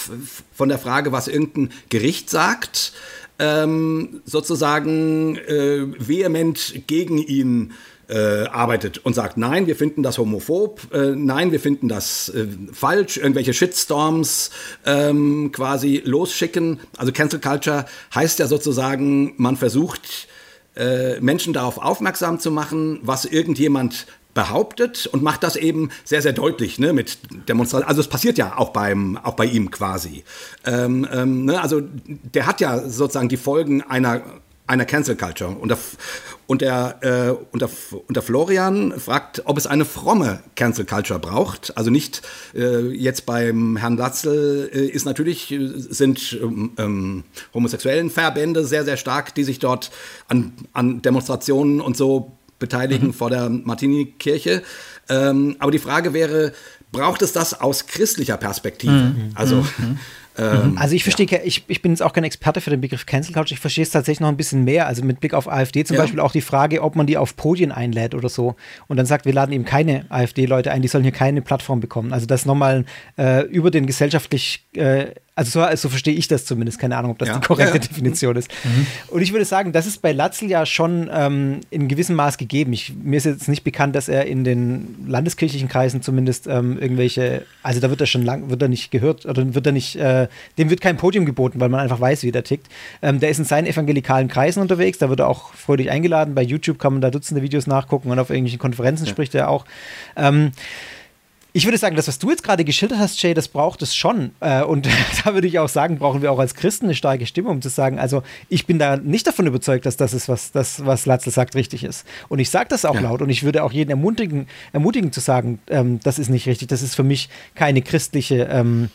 von der Frage, was irgendein Gericht sagt, ähm, sozusagen äh, vehement gegen ihn äh, arbeitet und sagt, nein, wir finden das homophob, äh, nein, wir finden das äh, falsch, irgendwelche Shitstorms ähm, quasi losschicken. Also Cancel Culture heißt ja sozusagen, man versucht, äh, Menschen darauf aufmerksam zu machen, was irgendjemand behauptet und macht das eben sehr, sehr deutlich ne, mit Demonstrationen. Also es passiert ja auch, beim, auch bei ihm quasi. Ähm, ähm, ne, also der hat ja sozusagen die Folgen einer einer Cancel Culture. Und der, und der, äh, und, der, und der Florian fragt, ob es eine fromme Cancel Culture braucht. Also nicht äh, jetzt beim Herrn Latzel äh, ist natürlich, äh, sind ähm, ähm, homosexuellen Verbände sehr, sehr stark, die sich dort an, an Demonstrationen und so beteiligen mhm. vor der Martini-Kirche. Ähm, aber die Frage wäre, braucht es das aus christlicher Perspektive? Mhm. Also mhm. Ähm, also ich verstehe, ja. ich, ich bin jetzt auch kein Experte für den Begriff Cancel Culture, ich verstehe es tatsächlich noch ein bisschen mehr. Also mit Blick auf AfD zum ja. Beispiel auch die Frage, ob man die auf Podien einlädt oder so und dann sagt, wir laden eben keine AfD-Leute ein, die sollen hier keine Plattform bekommen. Also das nochmal äh, über den gesellschaftlich äh, also so, so, verstehe ich das zumindest. Keine Ahnung, ob das ja. die korrekte ja, ja. Definition ist. Mhm. Und ich würde sagen, das ist bei Latzel ja schon ähm, in gewissem Maß gegeben. Ich, mir ist jetzt nicht bekannt, dass er in den landeskirchlichen Kreisen zumindest ähm, irgendwelche, also da wird er schon lang, wird er nicht gehört oder wird er nicht, äh, dem wird kein Podium geboten, weil man einfach weiß, wie der tickt. Ähm, der ist in seinen evangelikalen Kreisen unterwegs, da wird er auch freudig eingeladen. Bei YouTube kann man da Dutzende Videos nachgucken und auf irgendwelchen Konferenzen spricht er auch. Ähm, ich würde sagen, das, was du jetzt gerade geschildert hast, Jay, das braucht es schon. Äh, und [LAUGHS] da würde ich auch sagen, brauchen wir auch als Christen eine starke Stimme, um zu sagen, also ich bin da nicht davon überzeugt, dass das ist, was, das, was Latzel sagt, richtig ist. Und ich sage das auch ja. laut und ich würde auch jeden ermutigen, ermutigen zu sagen, ähm, das ist nicht richtig, das ist für mich keine christliche ähm,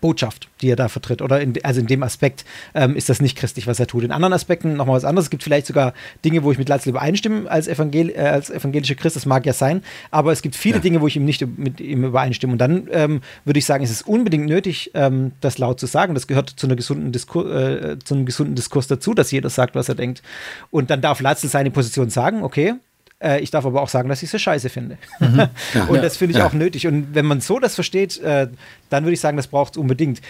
Botschaft, die er da vertritt. Oder in, also in dem Aspekt ähm, ist das nicht christlich, was er tut. In anderen Aspekten nochmal was anderes. Es gibt vielleicht sogar Dinge, wo ich mit Latzel übereinstimme als, Evangel äh, als evangelischer Christ. Das mag ja sein. Aber es gibt viele ja. Dinge, wo ich ihm nicht mit ihm übereinstimme. Und dann ähm, würde ich sagen, ist es unbedingt nötig, ähm, das laut zu sagen. Das gehört zu, einer gesunden Diskur äh, zu einem gesunden Diskurs dazu, dass jeder sagt, was er denkt. Und dann darf Latzel seine Position sagen, okay, äh, ich darf aber auch sagen, dass ich sie scheiße finde. Mhm. [LAUGHS] Ja, und das finde ich ja. auch nötig. Und wenn man so das versteht, äh, dann würde ich sagen, das braucht es unbedingt.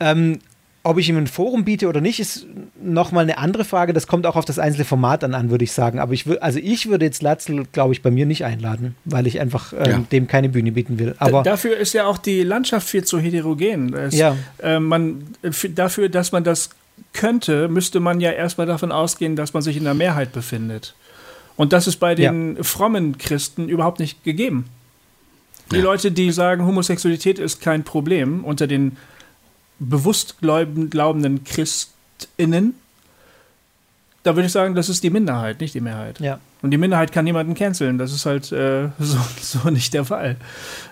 Ähm, ob ich ihm ein Forum biete oder nicht, ist nochmal eine andere Frage. Das kommt auch auf das einzelne Format dann an, würde ich sagen. Aber ich würde, also ich würde jetzt Latzel, glaube ich, bei mir nicht einladen, weil ich einfach ähm, ja. dem keine Bühne bieten will. Aber D dafür ist ja auch die Landschaft viel zu heterogen. Es, ja. Äh, man, dafür, dass man das könnte, müsste man ja erstmal davon ausgehen, dass man sich in der Mehrheit befindet. Und das ist bei den ja. frommen Christen überhaupt nicht gegeben. Die ja. Leute, die sagen, Homosexualität ist kein Problem, unter den bewusst glaubenden Christinnen, da würde ich sagen, das ist die Minderheit, nicht die Mehrheit. Ja. Und die Minderheit kann niemanden canceln. Das ist halt äh, [LAUGHS] so, so, nicht der Fall.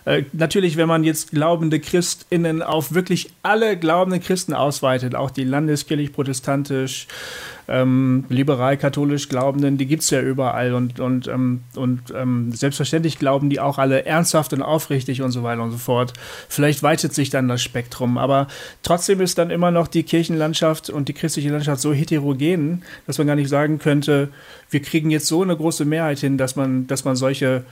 Äh, natürlich, wenn man jetzt glaubende ChristInnen auf wirklich alle glaubenden Christen ausweitet, auch die landeskirchlich-protestantisch, ähm, liberal-katholisch Glaubenden, die gibt es ja überall und, und, ähm, und ähm, selbstverständlich glauben die auch alle ernsthaft und aufrichtig und so weiter und so fort. Vielleicht weitet sich dann das Spektrum, aber trotzdem ist dann immer noch die Kirchenlandschaft und die christliche Landschaft so heterogen, dass man gar nicht sagen könnte, wir kriegen jetzt so eine große Mehrheit hin, dass man, dass man solche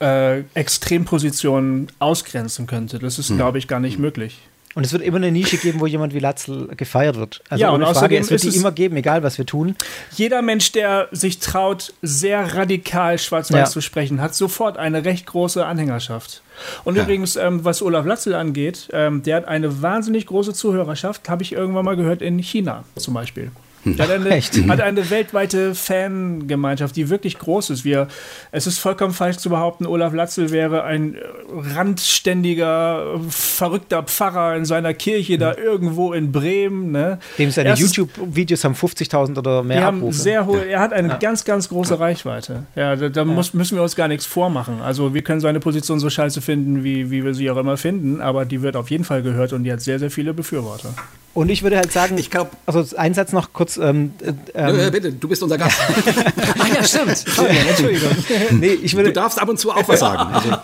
äh, Extrempositionen ausgrenzen könnte. Das ist, hm. glaube ich, gar nicht hm. möglich. Und es wird immer eine Nische geben, wo jemand wie Latzel gefeiert wird. Also ja, und Frage, es wird die immer geben, egal was wir tun. Jeder Mensch, der sich traut, sehr radikal schwarz-weiß ja. zu sprechen, hat sofort eine recht große Anhängerschaft. Und ja. übrigens, ähm, was Olaf Latzel angeht, ähm, der hat eine wahnsinnig große Zuhörerschaft, habe ich irgendwann mal gehört, in China zum Beispiel. Hat eine, hat eine weltweite Fangemeinschaft, die wirklich groß ist. Wir, es ist vollkommen falsch zu behaupten, Olaf Latzel wäre ein randständiger, verrückter Pfarrer in seiner Kirche da irgendwo in Bremen. Ne? Dem seine YouTube-Videos haben 50.000 oder mehr Abrufe. Haben sehr hohe, er hat eine ja. ganz, ganz große Reichweite. Ja, da, da ja. Muss, müssen wir uns gar nichts vormachen. Also wir können seine Position so scheiße finden, wie, wie wir sie auch immer finden, aber die wird auf jeden Fall gehört und die hat sehr, sehr viele Befürworter. Und ich würde halt sagen, ich glaube, also ein Satz noch kurz. Ähm, ähm, ja, bitte, du bist unser Gast. [LAUGHS] ah ja, stimmt. [LAUGHS] Ja, Entschuldigung. nee, ich würde, du darfst ab und zu auch was sagen. Also.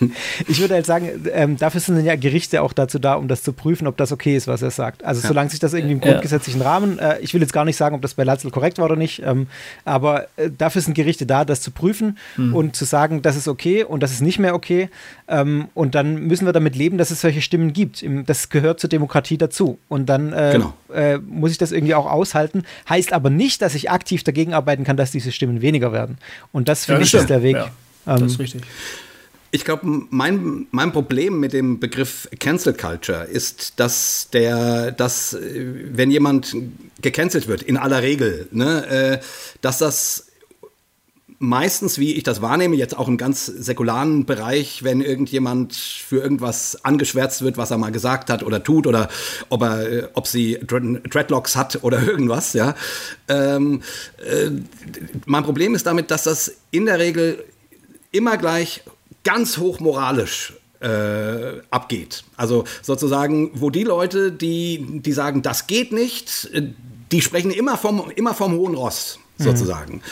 [LAUGHS] ich würde halt sagen, ähm, dafür sind ja Gerichte auch dazu da, um das zu prüfen, ob das okay ist, was er sagt. Also ja. solange sich das irgendwie im grundgesetzlichen Rahmen, äh, ich will jetzt gar nicht sagen, ob das bei Latzel korrekt war oder nicht, ähm, aber äh, dafür sind Gerichte da, das zu prüfen mhm. und zu sagen, das ist okay und das ist nicht mehr okay. Ähm, und dann müssen wir damit leben, dass es solche Stimmen gibt. Das gehört zur Demokratie dazu. Und dann dann äh, genau. äh, muss ich das irgendwie auch aushalten. Heißt aber nicht, dass ich aktiv dagegen arbeiten kann, dass diese Stimmen weniger werden. Und das finde ja, ich ist der Weg. Ja, das ähm, ist richtig. Ich glaube, mein, mein Problem mit dem Begriff Cancel Culture ist, dass der, dass äh, wenn jemand gecancelt wird, in aller Regel, ne, äh, dass das meistens, wie ich das wahrnehme, jetzt auch im ganz säkularen Bereich, wenn irgendjemand für irgendwas angeschwärzt wird, was er mal gesagt hat oder tut oder ob er, äh, ob sie Dreadlocks hat oder [LAUGHS] irgendwas, ja. Ähm, äh, mein Problem ist damit, dass das in der Regel immer gleich ganz hoch moralisch äh, abgeht. Also sozusagen, wo die Leute, die, die sagen, das geht nicht, äh, die sprechen immer vom, immer vom hohen Ross, mhm. sozusagen. Mhm.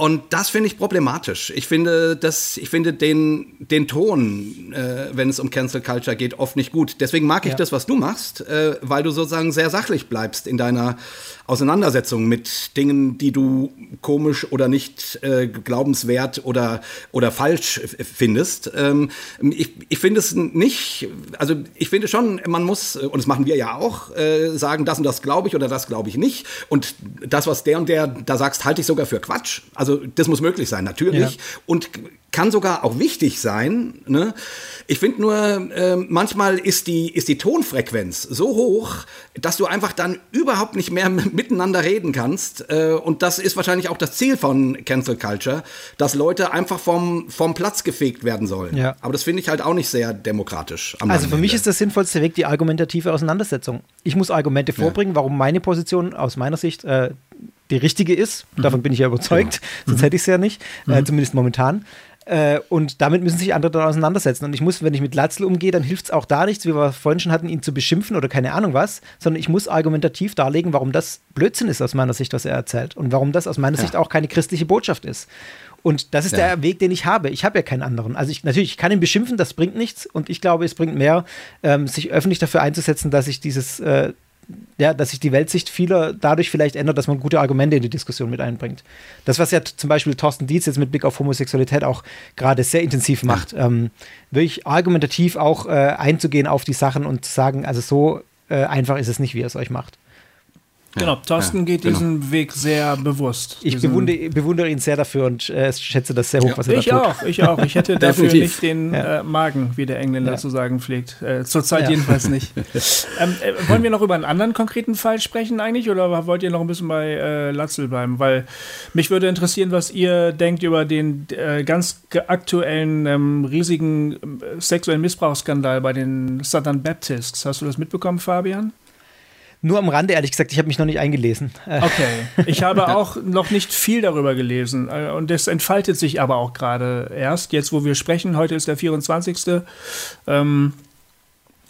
Und das finde ich problematisch. Ich finde, das, ich finde den, den Ton, äh, wenn es um Cancel Culture geht, oft nicht gut. Deswegen mag ich ja. das, was du machst, äh, weil du sozusagen sehr sachlich bleibst in deiner Auseinandersetzung mit Dingen, die du komisch oder nicht äh, glaubenswert oder, oder falsch findest. Ähm, ich ich finde es nicht, also ich finde schon, man muss, und das machen wir ja auch, äh, sagen, das und das glaube ich oder das glaube ich nicht. Und das, was der und der da sagst, halte ich sogar für Quatsch. Also das muss möglich sein, natürlich. Ja. Und kann sogar auch wichtig sein. Ne? Ich finde nur, äh, manchmal ist die, ist die Tonfrequenz so hoch, dass du einfach dann überhaupt nicht mehr [LAUGHS] miteinander reden kannst. Äh, und das ist wahrscheinlich auch das Ziel von Cancel Culture, dass Leute einfach vom, vom Platz gefegt werden sollen. Ja. Aber das finde ich halt auch nicht sehr demokratisch. also für mich ist das sinnvollste Weg die argumentative Auseinandersetzung. Ich muss Argumente vorbringen, ja. warum meine Position aus meiner Sicht äh, die richtige ist. Mhm. Davon bin ich ja überzeugt, genau. [LAUGHS] sonst mhm. hätte ich es ja nicht, äh, mhm. zumindest momentan. Äh, und damit müssen sich andere dann auseinandersetzen. Und ich muss, wenn ich mit Latzel umgehe, dann hilft es auch da nichts, wie wir vorhin schon hatten, ihn zu beschimpfen oder keine Ahnung was, sondern ich muss argumentativ darlegen, warum das Blödsinn ist aus meiner Sicht, was er erzählt. Und warum das aus meiner ja. Sicht auch keine christliche Botschaft ist. Und das ist ja. der Weg, den ich habe. Ich habe ja keinen anderen. Also ich natürlich, ich kann ihn beschimpfen, das bringt nichts. Und ich glaube, es bringt mehr, ähm, sich öffentlich dafür einzusetzen, dass ich dieses äh, ja, dass sich die Weltsicht vieler dadurch vielleicht ändert, dass man gute Argumente in die Diskussion mit einbringt. Das, was ja zum Beispiel Thorsten Dietz jetzt mit Blick auf Homosexualität auch gerade sehr intensiv macht, ähm, wirklich argumentativ auch äh, einzugehen auf die Sachen und zu sagen, also so äh, einfach ist es nicht, wie er es euch macht. Genau, Thorsten ja, geht genau. diesen Weg sehr bewusst. Ich bewundere, bewundere, ihn sehr dafür und äh, schätze das sehr hoch, ja. was er ich da tut. Ich auch, ich auch. Ich hätte [LAUGHS] dafür nicht den äh, Magen, wie der Engländer zu sagen pflegt. Äh, Zurzeit jedenfalls nicht. [LAUGHS] ähm, äh, wollen wir noch über einen anderen konkreten Fall sprechen eigentlich oder wollt ihr noch ein bisschen bei äh, Latzel bleiben? Weil mich würde interessieren, was ihr denkt über den äh, ganz aktuellen ähm, riesigen sexuellen Missbrauchsskandal bei den Southern Baptists. Hast du das mitbekommen, Fabian? Nur am Rande, ehrlich gesagt, ich habe mich noch nicht eingelesen. Okay. Ich [LAUGHS] habe auch noch nicht viel darüber gelesen. Äh, und das entfaltet sich aber auch gerade erst. Jetzt, wo wir sprechen, heute ist der 24. Ähm,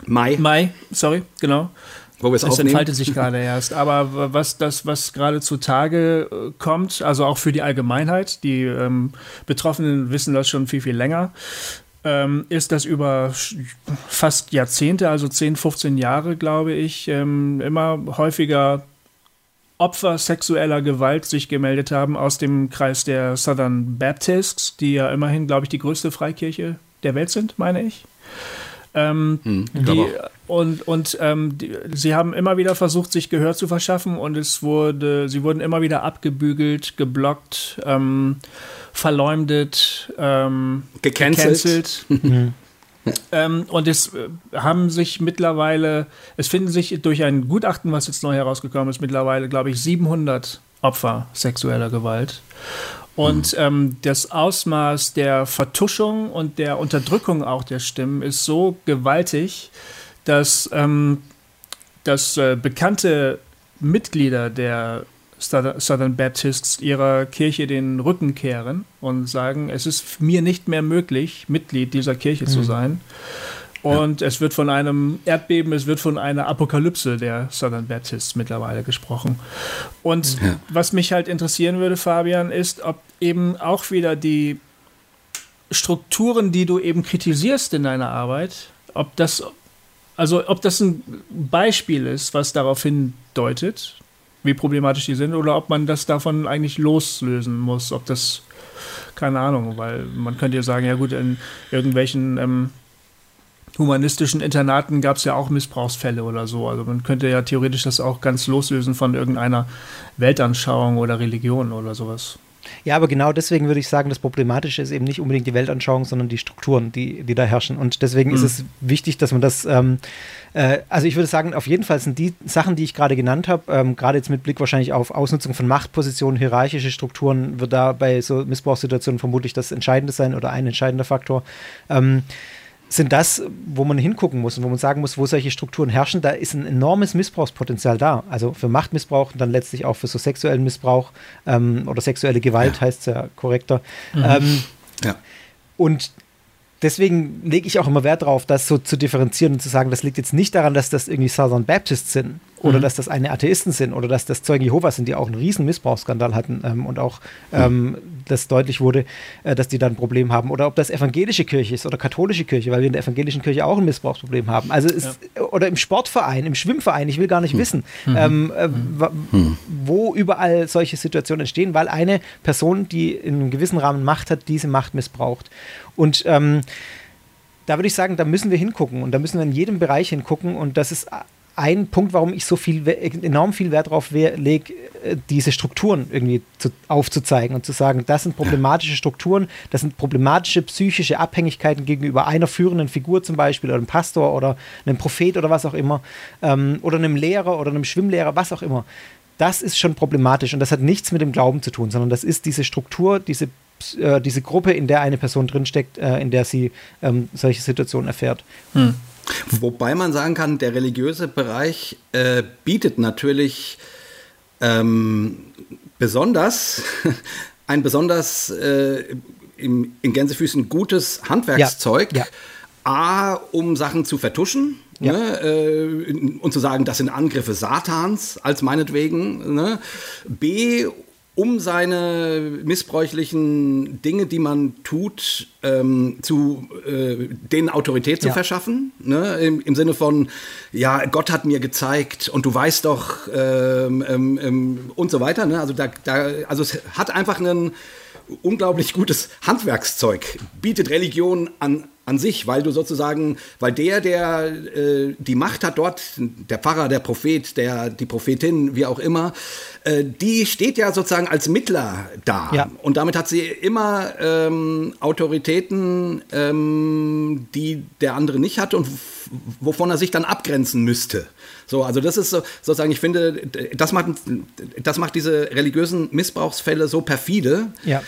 Mai. Mai, sorry, genau. Wo wir es entfaltet sich gerade erst. Aber was das, was gerade zutage äh, kommt, also auch für die Allgemeinheit, die ähm, Betroffenen wissen das schon viel, viel länger, ähm, ist, dass über fast Jahrzehnte, also 10, 15 Jahre, glaube ich, ähm, immer häufiger Opfer sexueller Gewalt sich gemeldet haben aus dem Kreis der Southern Baptists, die ja immerhin, glaube ich, die größte Freikirche der Welt sind, meine ich. Ähm, hm, die, und und ähm, die, sie haben immer wieder versucht, sich Gehör zu verschaffen und es wurde, sie wurden immer wieder abgebügelt, geblockt. Ähm, verleumdet, ähm, gecancelt. gecancelt. [LAUGHS] ähm, und es äh, haben sich mittlerweile, es finden sich durch ein Gutachten, was jetzt neu herausgekommen ist, mittlerweile, glaube ich, 700 Opfer sexueller Gewalt. Und ähm, das Ausmaß der Vertuschung und der Unterdrückung auch der Stimmen ist so gewaltig, dass, ähm, dass äh, bekannte Mitglieder der Southern Baptists ihrer Kirche den Rücken kehren und sagen, es ist mir nicht mehr möglich, Mitglied dieser Kirche mhm. zu sein. Und ja. es wird von einem Erdbeben, es wird von einer Apokalypse der Southern Baptists mittlerweile gesprochen. Und ja. was mich halt interessieren würde, Fabian, ist, ob eben auch wieder die Strukturen, die du eben kritisierst in deiner Arbeit, ob das, also ob das ein Beispiel ist, was darauf hindeutet, wie problematisch die sind oder ob man das davon eigentlich loslösen muss. Ob das, keine Ahnung, weil man könnte ja sagen, ja gut, in irgendwelchen ähm, humanistischen Internaten gab es ja auch Missbrauchsfälle oder so. Also man könnte ja theoretisch das auch ganz loslösen von irgendeiner Weltanschauung oder Religion oder sowas. Ja, aber genau deswegen würde ich sagen, das Problematische ist eben nicht unbedingt die Weltanschauung, sondern die Strukturen, die, die da herrschen. Und deswegen mhm. ist es wichtig, dass man das, ähm, äh, also ich würde sagen, auf jeden Fall sind die Sachen, die ich gerade genannt habe, ähm, gerade jetzt mit Blick wahrscheinlich auf Ausnutzung von Machtpositionen, hierarchische Strukturen, wird da bei so Missbrauchssituationen vermutlich das Entscheidende sein oder ein entscheidender Faktor. Ähm, sind das, wo man hingucken muss und wo man sagen muss, wo solche Strukturen herrschen, da ist ein enormes Missbrauchspotenzial da. Also für Machtmissbrauch und dann letztlich auch für so sexuellen Missbrauch ähm, oder sexuelle Gewalt ja. heißt es ja korrekter. Mhm. Ähm, ja. Und deswegen lege ich auch immer Wert darauf, das so zu differenzieren und zu sagen, das liegt jetzt nicht daran, dass das irgendwie Southern Baptists sind oder mhm. dass das eine Atheisten sind oder dass das Zeugen Jehovas sind, die auch einen riesen Missbrauchsskandal hatten ähm, und auch ähm, das deutlich wurde, äh, dass die da ein Problem haben oder ob das evangelische Kirche ist oder katholische Kirche, weil wir in der evangelischen Kirche auch ein Missbrauchsproblem haben. Also ist, ja. oder im Sportverein, im Schwimmverein, ich will gar nicht mhm. wissen, ähm, äh, mhm. wo überall solche Situationen entstehen, weil eine Person, die in einem gewissen Rahmen Macht hat, diese Macht missbraucht. Und ähm, da würde ich sagen, da müssen wir hingucken und da müssen wir in jedem Bereich hingucken und das ist ein Punkt, warum ich so viel, enorm viel Wert darauf lege, äh, diese Strukturen irgendwie zu, aufzuzeigen und zu sagen, das sind problematische Strukturen, das sind problematische psychische Abhängigkeiten gegenüber einer führenden Figur zum Beispiel oder einem Pastor oder einem Prophet oder was auch immer ähm, oder einem Lehrer oder einem Schwimmlehrer, was auch immer. Das ist schon problematisch und das hat nichts mit dem Glauben zu tun, sondern das ist diese Struktur, diese äh, diese Gruppe, in der eine Person drinsteckt, äh, in der sie ähm, solche Situationen erfährt. Hm. Wobei man sagen kann, der religiöse Bereich äh, bietet natürlich ähm, besonders [LAUGHS] ein besonders äh, im, in Gänsefüßen gutes Handwerkszeug. Ja. Ja. A, um Sachen zu vertuschen. Ja. Ne, äh, und zu sagen, das sind Angriffe Satans, als meinetwegen. Ne? B, um seine missbräuchlichen Dinge, die man tut, ähm, zu äh, denen Autorität zu ja. verschaffen. Ne? Im, Im, Sinne von, ja, Gott hat mir gezeigt und du weißt doch ähm, ähm, ähm und so weiter. Ne? Also, da, da, also es hat einfach ein unglaublich gutes Handwerkszeug, bietet Religion an an sich, weil du sozusagen, weil der, der äh, die Macht hat dort, der Pfarrer, der Prophet, der, die Prophetin, wie auch immer, äh, die steht ja sozusagen als Mittler da. Ja. Und damit hat sie immer ähm, Autoritäten, ähm, die der andere nicht hat und wovon er sich dann abgrenzen müsste. So, also das ist so, sozusagen, ich finde, das macht, das macht diese religiösen Missbrauchsfälle so perfide. Ja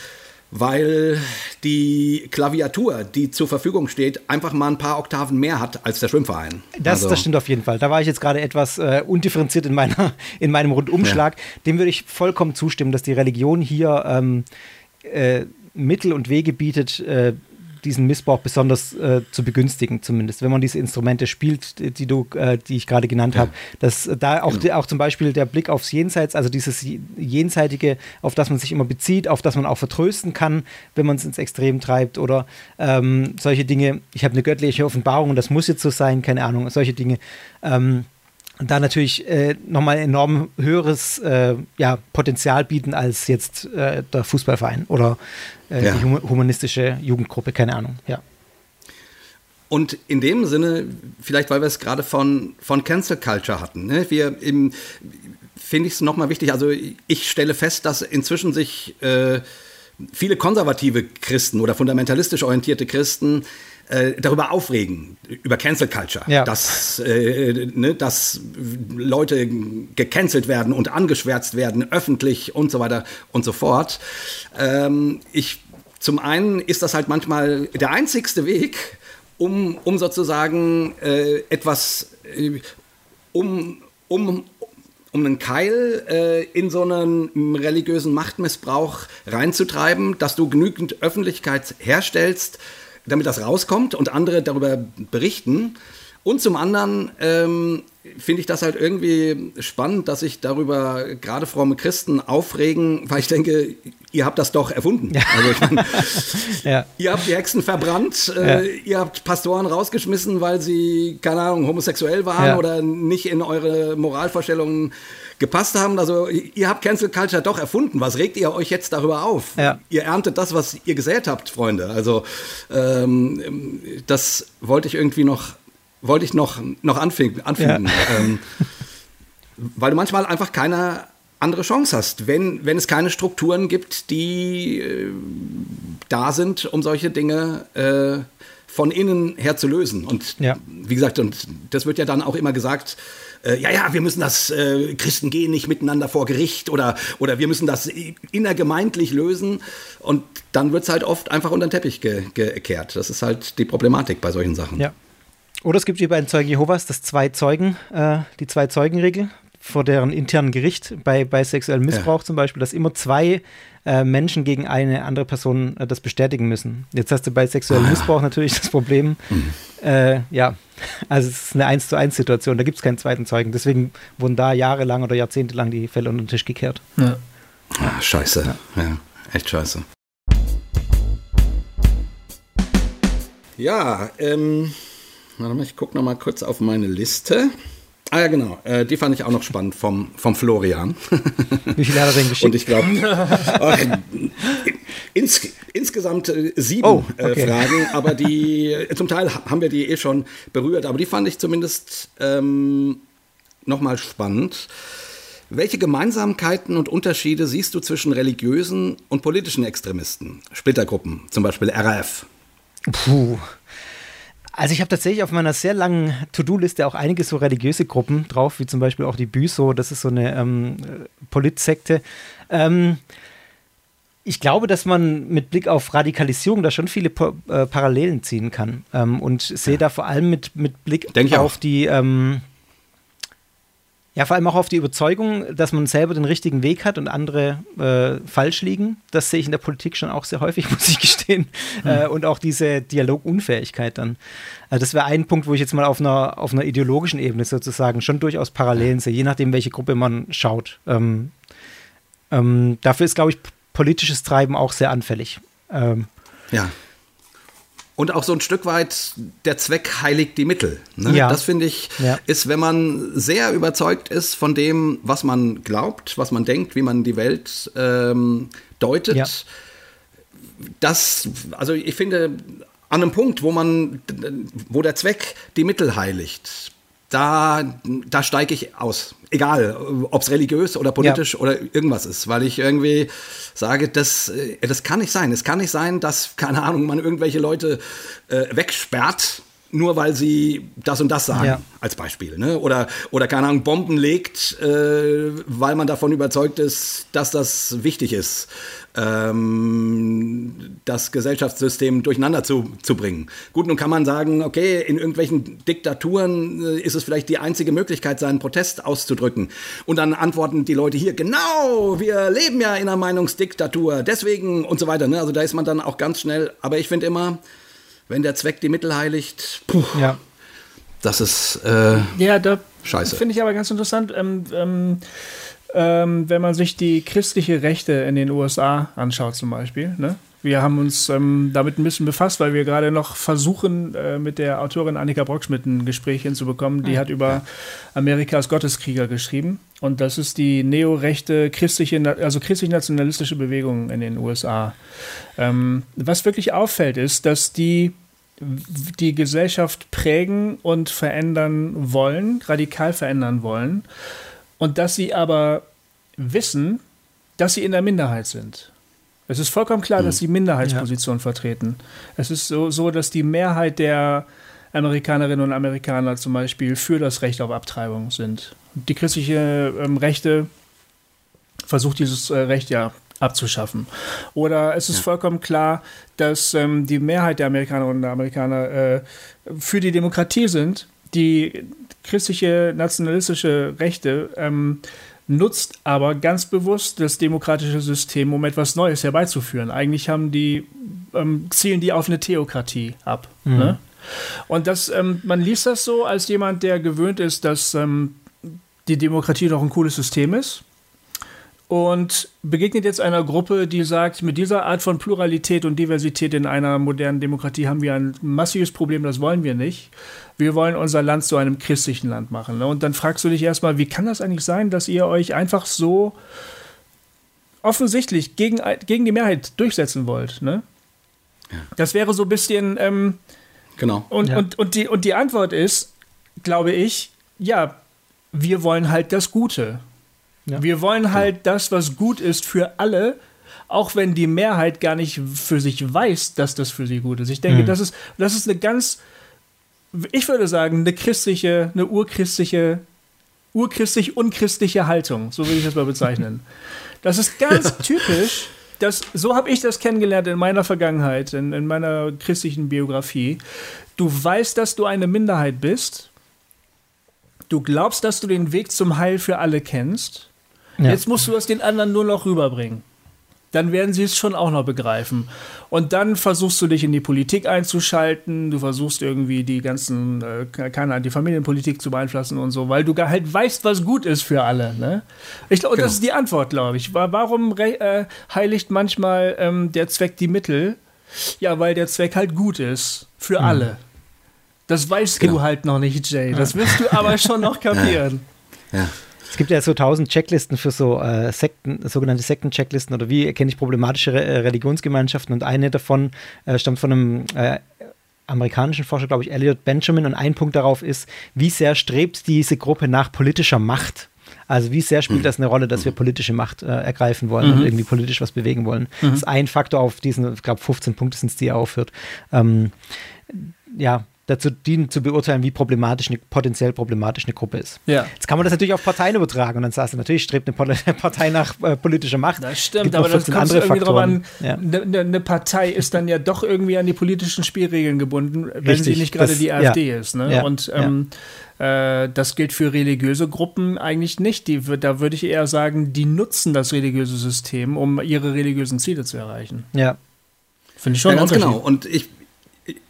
weil die Klaviatur, die zur Verfügung steht, einfach mal ein paar Oktaven mehr hat als der Schwimmverein. Das, also. das stimmt auf jeden Fall. Da war ich jetzt gerade etwas äh, undifferenziert in, meiner, in meinem Rundumschlag. Ja. Dem würde ich vollkommen zustimmen, dass die Religion hier ähm, äh, Mittel und Wege bietet, äh, diesen Missbrauch besonders äh, zu begünstigen, zumindest, wenn man diese Instrumente spielt, die du, äh, die ich gerade genannt habe. Dass da auch, genau. auch zum Beispiel der Blick aufs Jenseits, also dieses Jenseitige, auf das man sich immer bezieht, auf das man auch vertrösten kann, wenn man es ins Extrem treibt oder ähm, solche Dinge. Ich habe eine göttliche Offenbarung und das muss jetzt so sein, keine Ahnung, solche Dinge. Ähm, da natürlich äh, nochmal enorm höheres äh, ja, Potenzial bieten als jetzt äh, der Fußballverein oder äh, ja. die humanistische Jugendgruppe, keine Ahnung, ja. Und in dem Sinne, vielleicht weil wir es gerade von, von Cancel Culture hatten, ne? wir finde ich es nochmal wichtig, also ich stelle fest, dass inzwischen sich äh, viele konservative Christen oder fundamentalistisch orientierte Christen äh, darüber aufregen, über Cancel Culture, ja. dass, äh, ne, dass Leute gecancelt werden und angeschwärzt werden, öffentlich und so weiter und so fort. Ähm, ich, zum einen ist das halt manchmal der einzigste Weg, um, um sozusagen äh, etwas, äh, um, um, um einen Keil äh, in so einen religiösen Machtmissbrauch reinzutreiben, dass du genügend Öffentlichkeit herstellst, damit das rauskommt und andere darüber berichten. Und zum anderen ähm, finde ich das halt irgendwie spannend, dass sich darüber gerade fromme Christen aufregen, weil ich denke, ihr habt das doch erfunden. Ja. Also ich mein, [LAUGHS] ja. Ihr habt die Hexen verbrannt, äh, ja. ihr habt Pastoren rausgeschmissen, weil sie, keine Ahnung, homosexuell waren oder nicht in eure Moralvorstellungen gepasst haben. Also ihr habt Cancel Culture doch erfunden. Was regt ihr euch jetzt darüber auf? Ihr erntet das, was ihr gesät habt, Freunde. Also ähm, das wollte ich irgendwie noch, wollte ich noch, noch anfügen. anfügen. Ja. Ähm, weil du manchmal einfach keine andere Chance hast, wenn, wenn es keine Strukturen gibt, die äh, da sind, um solche Dinge äh, von innen her zu lösen. Und ja. wie gesagt, und das wird ja dann auch immer gesagt, äh, ja, ja, wir müssen das, äh, Christen gehen nicht miteinander vor Gericht oder, oder wir müssen das innergemeindlich lösen. Und dann wird es halt oft einfach unter den Teppich ge gekehrt. Das ist halt die Problematik bei solchen Sachen. Ja. Oder es gibt wie bei den Zeugen Jehovas das zwei Zeugen, äh, die zwei Zeugenregel vor deren internen Gericht bei, bei sexuellem Missbrauch ja. zum Beispiel, dass immer zwei äh, Menschen gegen eine andere Person äh, das bestätigen müssen. Jetzt hast du bei sexuellem ah, Missbrauch ja. natürlich das Problem, mhm. äh, ja, also es ist eine 1 zu 1 Situation, da gibt es keinen zweiten Zeugen. Deswegen wurden da jahrelang oder jahrzehntelang die Fälle unter den Tisch gekehrt. Ja. Ah, scheiße, ja. ja, echt scheiße. Ja, ähm, warte mal, ich gucke noch mal kurz auf meine Liste. Ah ja, genau. Äh, die fand ich auch noch spannend vom, vom Florian. [LAUGHS] Wie viele hat er denn geschickt? Und ich glaube, [LAUGHS] ins, insgesamt äh, sieben oh, äh, okay. äh, Fragen, aber die, zum Teil haben wir die eh schon berührt, aber die fand ich zumindest ähm, nochmal spannend. Welche Gemeinsamkeiten und Unterschiede siehst du zwischen religiösen und politischen Extremisten, Splittergruppen, zum Beispiel RAF? Puh. Also ich habe tatsächlich auf meiner sehr langen To-Do-Liste auch einige so religiöse Gruppen drauf, wie zum Beispiel auch die Büso, das ist so eine ähm, Politsekte. Ähm, ich glaube, dass man mit Blick auf Radikalisierung da schon viele pa äh, Parallelen ziehen kann ähm, und sehe ja. da vor allem mit, mit Blick Denk auf die ähm, ja, vor allem auch auf die Überzeugung, dass man selber den richtigen Weg hat und andere äh, falsch liegen. Das sehe ich in der Politik schon auch sehr häufig, [LAUGHS] muss ich gestehen. Mhm. Äh, und auch diese Dialogunfähigkeit dann. Also das wäre ein Punkt, wo ich jetzt mal auf einer, auf einer ideologischen Ebene sozusagen schon durchaus Parallelen sehe, je nachdem, welche Gruppe man schaut. Ähm, ähm, dafür ist, glaube ich, politisches Treiben auch sehr anfällig. Ähm, ja. Und auch so ein Stück weit der Zweck heiligt die Mittel. Ne? Ja. Das finde ich, ja. ist, wenn man sehr überzeugt ist von dem, was man glaubt, was man denkt, wie man die Welt ähm, deutet. Ja. Das, also ich finde, an einem Punkt, wo man, wo der Zweck die Mittel heiligt, da, da steige ich aus. Egal, ob es religiös oder politisch ja. oder irgendwas ist, weil ich irgendwie sage, das, äh, das kann nicht sein. Es kann nicht sein, dass, keine Ahnung, man irgendwelche Leute äh, wegsperrt nur weil sie das und das sagen, ja. als Beispiel. Ne? Oder, oder, keine Ahnung, Bomben legt, äh, weil man davon überzeugt ist, dass das wichtig ist, ähm, das Gesellschaftssystem durcheinander zu, zu bringen. Gut, nun kann man sagen, okay, in irgendwelchen Diktaturen äh, ist es vielleicht die einzige Möglichkeit, seinen Protest auszudrücken. Und dann antworten die Leute hier, genau, wir leben ja in einer Meinungsdiktatur, deswegen und so weiter. Ne? Also da ist man dann auch ganz schnell, aber ich finde immer, wenn der Zweck die Mittel heiligt, puh, ja. das ist äh, ja, da scheiße. Finde ich aber ganz interessant. Ähm, ähm, ähm, wenn man sich die christliche Rechte in den USA anschaut, zum Beispiel. Ne? Wir haben uns ähm, damit ein bisschen befasst, weil wir gerade noch versuchen, äh, mit der Autorin Annika Brockschmidt ein Gespräch hinzubekommen. Die ah, hat über. Amerikas Gotteskrieger geschrieben. Und das ist die neorechte christliche, also christlich-nationalistische Bewegung in den USA. Ähm, was wirklich auffällt, ist, dass die die Gesellschaft prägen und verändern wollen, radikal verändern wollen. Und dass sie aber wissen, dass sie in der Minderheit sind. Es ist vollkommen klar, mhm. dass sie Minderheitsposition ja. vertreten. Es ist so, so, dass die Mehrheit der Amerikanerinnen und Amerikaner zum Beispiel für das Recht auf Abtreibung sind. Die christliche ähm, Rechte versucht dieses äh, Recht ja abzuschaffen. Oder es ist ja. vollkommen klar, dass ähm, die Mehrheit der Amerikanerinnen und Amerikaner äh, für die Demokratie sind, die christliche nationalistische Rechte ähm, nutzt aber ganz bewusst das demokratische System, um etwas Neues herbeizuführen. Eigentlich haben die, ähm, zielen die auf eine Theokratie ab. Mhm. Ne? Und das, ähm, man liest das so als jemand, der gewöhnt ist, dass ähm, die Demokratie doch ein cooles System ist und begegnet jetzt einer Gruppe, die sagt, mit dieser Art von Pluralität und Diversität in einer modernen Demokratie haben wir ein massives Problem, das wollen wir nicht. Wir wollen unser Land zu einem christlichen Land machen. Ne? Und dann fragst du dich erstmal, wie kann das eigentlich sein, dass ihr euch einfach so offensichtlich gegen, gegen die Mehrheit durchsetzen wollt? Ne? Ja. Das wäre so ein bisschen. Ähm, genau. Und, ja. und, und, die, und die Antwort ist, glaube ich, ja, wir wollen halt das Gute. Ja. Wir wollen halt das, was gut ist für alle, auch wenn die Mehrheit gar nicht für sich weiß, dass das für sie gut ist. Ich denke, mhm. das, ist, das ist eine ganz, ich würde sagen, eine christliche, eine urchristliche, urchristlich-unchristliche Haltung. So würde ich das mal bezeichnen. [LAUGHS] Das ist ganz typisch. Das, so habe ich das kennengelernt in meiner Vergangenheit, in, in meiner christlichen Biografie. Du weißt, dass du eine Minderheit bist. Du glaubst, dass du den Weg zum Heil für alle kennst. Ja. Jetzt musst du es den anderen nur noch rüberbringen dann werden sie es schon auch noch begreifen. Und dann versuchst du dich in die Politik einzuschalten, du versuchst irgendwie die ganzen, äh, keine Ahnung, die Familienpolitik zu beeinflussen und so, weil du halt weißt, was gut ist für alle. Ne? Ich glaube, genau. das ist die Antwort, glaube ich. Warum äh, heiligt manchmal ähm, der Zweck die Mittel? Ja, weil der Zweck halt gut ist für mhm. alle. Das weißt genau. du halt noch nicht, Jay. Das wirst du [LAUGHS] aber schon noch kapieren. ja. ja. Es gibt ja so tausend Checklisten für so äh, Sekten, sogenannte Sekten-Checklisten oder wie erkenne ich problematische Re äh, Religionsgemeinschaften und eine davon äh, stammt von einem äh, amerikanischen Forscher, glaube ich, Elliot Benjamin und ein Punkt darauf ist, wie sehr strebt diese Gruppe nach politischer Macht? Also wie sehr spielt mhm. das eine Rolle, dass wir politische Macht äh, ergreifen wollen mhm. und irgendwie politisch was bewegen wollen? Mhm. Das ist ein Faktor auf diesen, ich glaube 15 Punkte sind es, die er aufführt. Ähm, ja, dazu dienen zu beurteilen, wie problematisch eine, potenziell problematisch eine Gruppe ist. Ja. Jetzt kann man das natürlich auf Parteien übertragen und dann sagst du, natürlich strebt eine [LAUGHS] Partei nach äh, politischer Macht. Das stimmt, aber das kommt andere irgendwie drauf an. Eine ja. ne Partei ist dann ja doch irgendwie an die politischen Spielregeln gebunden, wenn Richtig, sie nicht gerade die AfD ja. ist. Ne? Und ähm, äh, das gilt für religiöse Gruppen eigentlich nicht. Die, da würde ich eher sagen, die nutzen das religiöse System, um ihre religiösen Ziele zu erreichen. Ja. Finde ich schon ja, ganz genau. Und ich,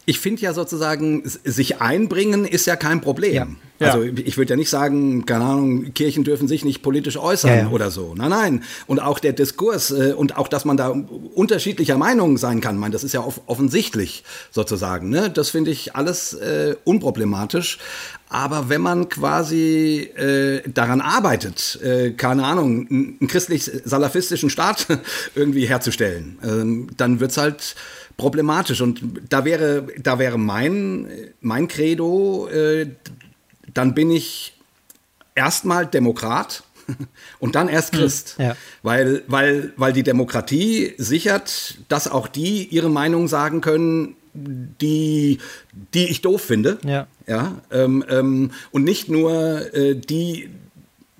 ich finde ja sozusagen, sich einbringen ist ja kein Problem. Ja. Ja. Also ich würde ja nicht sagen, keine Ahnung, Kirchen dürfen sich nicht politisch äußern ja, oder so. Nein, nein. Und auch der Diskurs äh, und auch, dass man da unterschiedlicher Meinung sein kann, mein, das ist ja off offensichtlich sozusagen. Ne? Das finde ich alles äh, unproblematisch. Aber wenn man quasi äh, daran arbeitet, äh, keine Ahnung, einen christlich-salafistischen Staat [LAUGHS] irgendwie herzustellen, ähm, dann wird's halt problematisch. Und da wäre, da wäre mein, mein Credo, äh, dann bin ich erstmal Demokrat [LAUGHS] und dann erst hm, Christ. Ja. Weil, weil, weil die Demokratie sichert, dass auch die ihre Meinung sagen können, die, die ich doof finde. Ja. ja ähm, ähm, und nicht nur äh, die,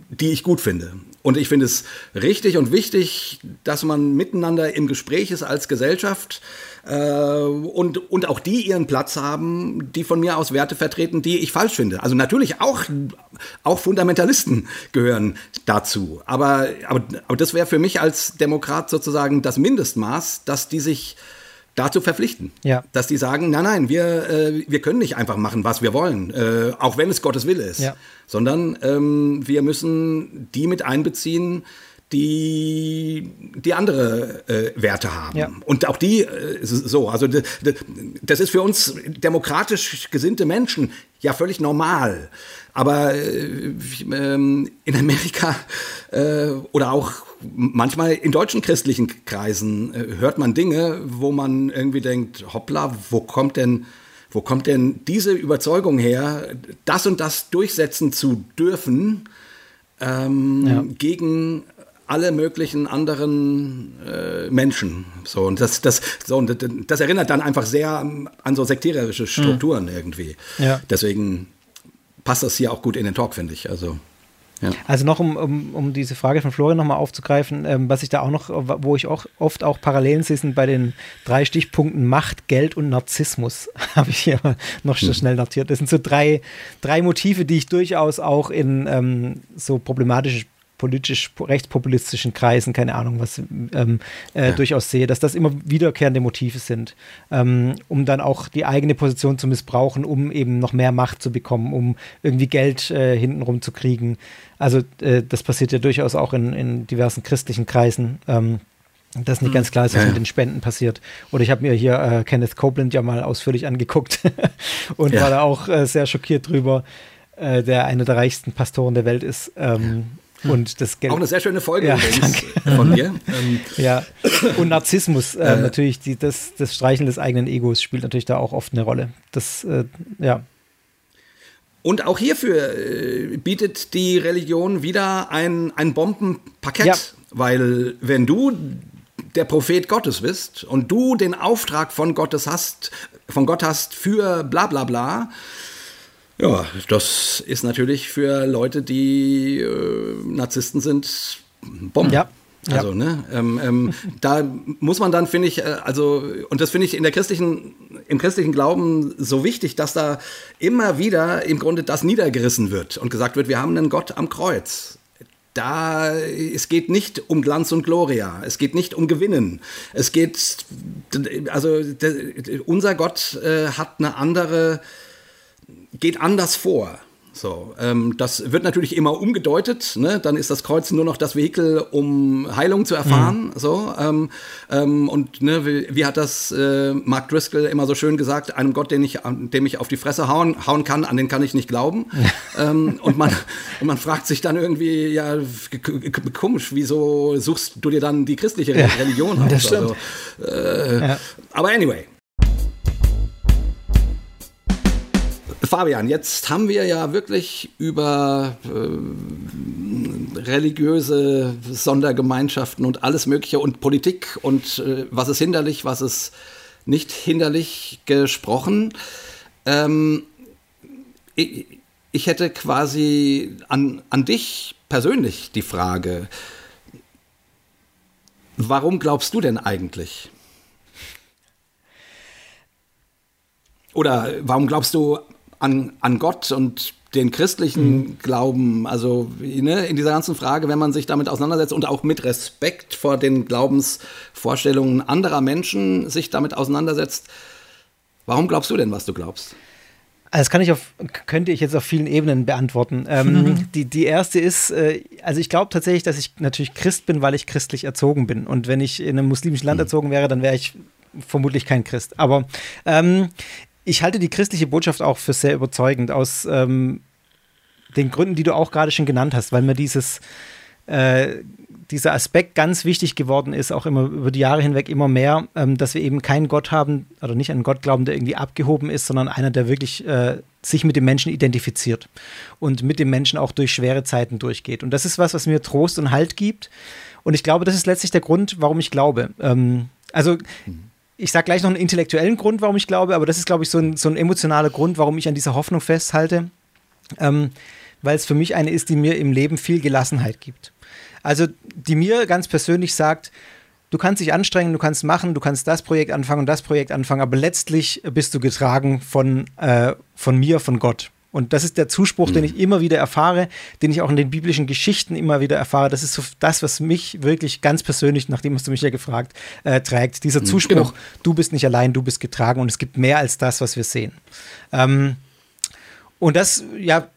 die ich gut finde. Und ich finde es richtig und wichtig, dass man miteinander im Gespräch ist als Gesellschaft äh, und, und auch die ihren Platz haben, die von mir aus Werte vertreten, die ich falsch finde. Also natürlich auch, auch Fundamentalisten gehören dazu. Aber, aber, aber das wäre für mich als Demokrat sozusagen das Mindestmaß, dass die sich dazu verpflichten. Ja. Dass die sagen, nein, nein, wir, äh, wir können nicht einfach machen, was wir wollen, äh, auch wenn es Gottes Wille ist. Ja. Sondern ähm, wir müssen die mit einbeziehen, die, die andere äh, Werte haben. Ja. Und auch die äh, so, also das ist für uns demokratisch gesinnte Menschen ja völlig normal. Aber äh, ähm, in Amerika äh, oder auch manchmal in deutschen christlichen Kreisen äh, hört man Dinge, wo man irgendwie denkt, hoppla, wo kommt denn wo kommt denn diese Überzeugung her, das und das durchsetzen zu dürfen ähm, ja. gegen alle möglichen anderen äh, Menschen. So, und das, das, so, und das erinnert dann einfach sehr an so sektiererische Strukturen mhm. irgendwie. Ja. Deswegen passt das hier auch gut in den Talk, finde ich. Also. Ja. Also noch, um, um, um diese Frage von Florian nochmal aufzugreifen, ähm, was ich da auch noch, wo ich auch oft auch Parallelen sehe, sind bei den drei Stichpunkten Macht, Geld und Narzissmus, [LAUGHS] habe ich hier noch hm. schnell notiert. Das sind so drei, drei Motive, die ich durchaus auch in ähm, so problematische politisch rechtspopulistischen Kreisen, keine Ahnung, was ähm, äh, ja. durchaus sehe, dass das immer wiederkehrende Motive sind, ähm, um dann auch die eigene Position zu missbrauchen, um eben noch mehr Macht zu bekommen, um irgendwie Geld äh, hintenrum zu kriegen. Also äh, das passiert ja durchaus auch in, in diversen christlichen Kreisen. Ähm, dass nicht ganz klar ist, was ja. mit den Spenden passiert. Oder ich habe mir hier äh, Kenneth Copeland ja mal ausführlich angeguckt [LAUGHS] und ja. war da auch äh, sehr schockiert drüber, äh, der einer der reichsten Pastoren der Welt ist. Ähm, hm. Und das Geld. Auch eine sehr schöne Folge ja, von mir. Ähm, ja. Und Narzissmus, äh, äh, natürlich, die, das, das Streicheln des eigenen Egos spielt natürlich da auch oft eine Rolle. Das, äh, ja. Und auch hierfür äh, bietet die Religion wieder ein, ein Bombenpaket, ja. weil wenn du der Prophet Gottes bist und du den Auftrag von Gottes hast, von Gott hast für bla bla bla, ja, das ist natürlich für Leute, die äh, Narzissten sind, Bomben. Ja. Also, ja. ne, ähm, ähm, [LAUGHS] da muss man dann, finde ich, äh, also, und das finde ich in der christlichen, im christlichen Glauben so wichtig, dass da immer wieder im Grunde das niedergerissen wird und gesagt wird, wir haben einen Gott am Kreuz. Da, es geht nicht um Glanz und Gloria, es geht nicht um Gewinnen. Es geht, also, unser Gott äh, hat eine andere, geht anders vor. So, ähm, das wird natürlich immer umgedeutet. Ne? Dann ist das Kreuz nur noch das Vehikel, um Heilung zu erfahren. Mhm. So, ähm, ähm, und ne, wie, wie, hat das äh, Mark Driscoll immer so schön gesagt? Einem Gott, den ich, dem ich auf die Fresse hauen, hauen kann, an den kann ich nicht glauben. [LAUGHS] ähm, und man, und man fragt sich dann irgendwie, ja, komisch, wieso suchst du dir dann die christliche ja, Religion aus? Das stimmt. Also, äh, ja. Aber anyway. Fabian, jetzt haben wir ja wirklich über äh, religiöse Sondergemeinschaften und alles Mögliche und Politik und äh, was ist hinderlich, was ist nicht hinderlich gesprochen. Ähm, ich, ich, hätte quasi an, an dich persönlich die Frage, warum glaubst du denn eigentlich? Oder warum glaubst du an, an Gott und den christlichen mhm. Glauben, also ne, in dieser ganzen Frage, wenn man sich damit auseinandersetzt und auch mit Respekt vor den Glaubensvorstellungen anderer Menschen sich damit auseinandersetzt, warum glaubst du denn, was du glaubst? Also das kann ich auf, könnte ich jetzt auf vielen Ebenen beantworten. Ähm, [LAUGHS] die, die erste ist, äh, also ich glaube tatsächlich, dass ich natürlich Christ bin, weil ich christlich erzogen bin. Und wenn ich in einem muslimischen Land mhm. erzogen wäre, dann wäre ich vermutlich kein Christ. Aber ähm, ich halte die christliche Botschaft auch für sehr überzeugend aus ähm, den Gründen, die du auch gerade schon genannt hast, weil mir dieses äh, dieser Aspekt ganz wichtig geworden ist, auch immer über die Jahre hinweg immer mehr, ähm, dass wir eben keinen Gott haben oder nicht einen Gott glauben, der irgendwie abgehoben ist, sondern einer, der wirklich äh, sich mit dem Menschen identifiziert und mit dem Menschen auch durch schwere Zeiten durchgeht. Und das ist was, was mir Trost und Halt gibt. Und ich glaube, das ist letztlich der Grund, warum ich glaube. Ähm, also mhm ich sage gleich noch einen intellektuellen Grund, warum ich glaube, aber das ist, glaube ich, so ein, so ein emotionaler Grund, warum ich an dieser Hoffnung festhalte, ähm, weil es für mich eine ist, die mir im Leben viel Gelassenheit gibt. Also die mir ganz persönlich sagt, du kannst dich anstrengen, du kannst machen, du kannst das Projekt anfangen und das Projekt anfangen, aber letztlich bist du getragen von, äh, von mir, von Gott. Und das ist der Zuspruch, mhm. den ich immer wieder erfahre, den ich auch in den biblischen Geschichten immer wieder erfahre. Das ist so das, was mich wirklich ganz persönlich, nachdem hast du mich ja gefragt, äh, trägt. Dieser mhm, Zuspruch, genau. du bist nicht allein, du bist getragen und es gibt mehr als das, was wir sehen. Ähm, und das, ja,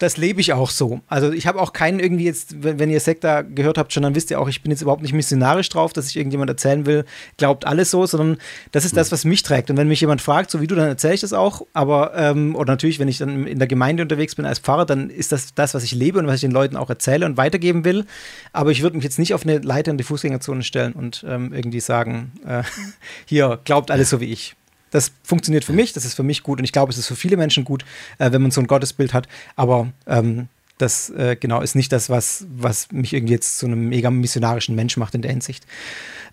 das lebe ich auch so. Also ich habe auch keinen irgendwie jetzt, wenn, wenn ihr Sekta gehört habt schon, dann wisst ihr auch, ich bin jetzt überhaupt nicht missionarisch drauf, dass ich irgendjemand erzählen will, glaubt alles so, sondern das ist das, was mich trägt. Und wenn mich jemand fragt, so wie du, dann erzähle ich das auch. Aber, ähm, oder natürlich, wenn ich dann in der Gemeinde unterwegs bin als Pfarrer, dann ist das das, was ich lebe und was ich den Leuten auch erzähle und weitergeben will. Aber ich würde mich jetzt nicht auf eine Leiter in die Fußgängerzone stellen und ähm, irgendwie sagen, äh, [LAUGHS] hier, glaubt alles so wie ich. Das funktioniert für mich, das ist für mich gut und ich glaube, es ist für viele Menschen gut, äh, wenn man so ein Gottesbild hat. Aber ähm, das äh, genau ist nicht das, was, was mich irgendwie jetzt zu einem mega missionarischen Mensch macht in der Hinsicht.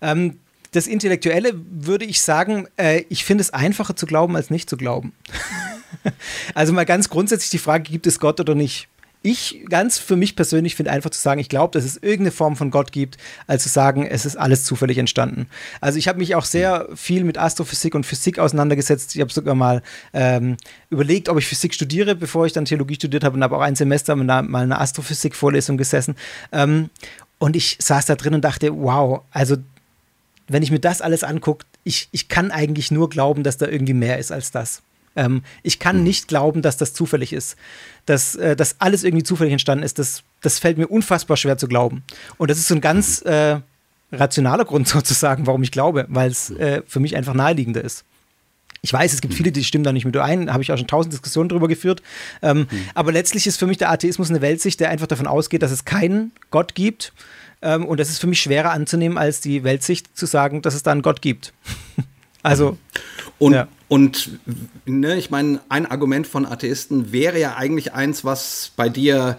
Ähm, das Intellektuelle würde ich sagen, äh, ich finde es einfacher zu glauben, als nicht zu glauben. [LAUGHS] also mal ganz grundsätzlich die Frage, gibt es Gott oder nicht? Ich ganz für mich persönlich finde einfach zu sagen, ich glaube, dass es irgendeine Form von Gott gibt, als zu sagen, es ist alles zufällig entstanden. Also ich habe mich auch sehr viel mit Astrophysik und Physik auseinandergesetzt. Ich habe sogar mal ähm, überlegt, ob ich Physik studiere, bevor ich dann Theologie studiert habe und habe auch ein Semester mit einer, mal eine Astrophysik-Vorlesung gesessen. Ähm, und ich saß da drin und dachte, wow, also wenn ich mir das alles angucke, ich, ich kann eigentlich nur glauben, dass da irgendwie mehr ist als das. Ähm, ich kann mhm. nicht glauben, dass das zufällig ist. Dass, äh, dass alles irgendwie zufällig entstanden ist, das, das fällt mir unfassbar schwer zu glauben. Und das ist so ein ganz äh, rationaler Grund [LAUGHS] sozusagen, warum ich glaube, weil es äh, für mich einfach naheliegender ist. Ich weiß, es gibt viele, die stimmen da nicht mit ein, habe ich auch schon tausend Diskussionen darüber geführt. Ähm, mhm. Aber letztlich ist für mich der Atheismus eine Weltsicht, der einfach davon ausgeht, dass es keinen Gott gibt. Ähm, und das ist für mich schwerer anzunehmen, als die Weltsicht zu sagen, dass es da einen Gott gibt. [LAUGHS] also. Und, ja. und ne, ich meine, ein Argument von Atheisten wäre ja eigentlich eins, was bei dir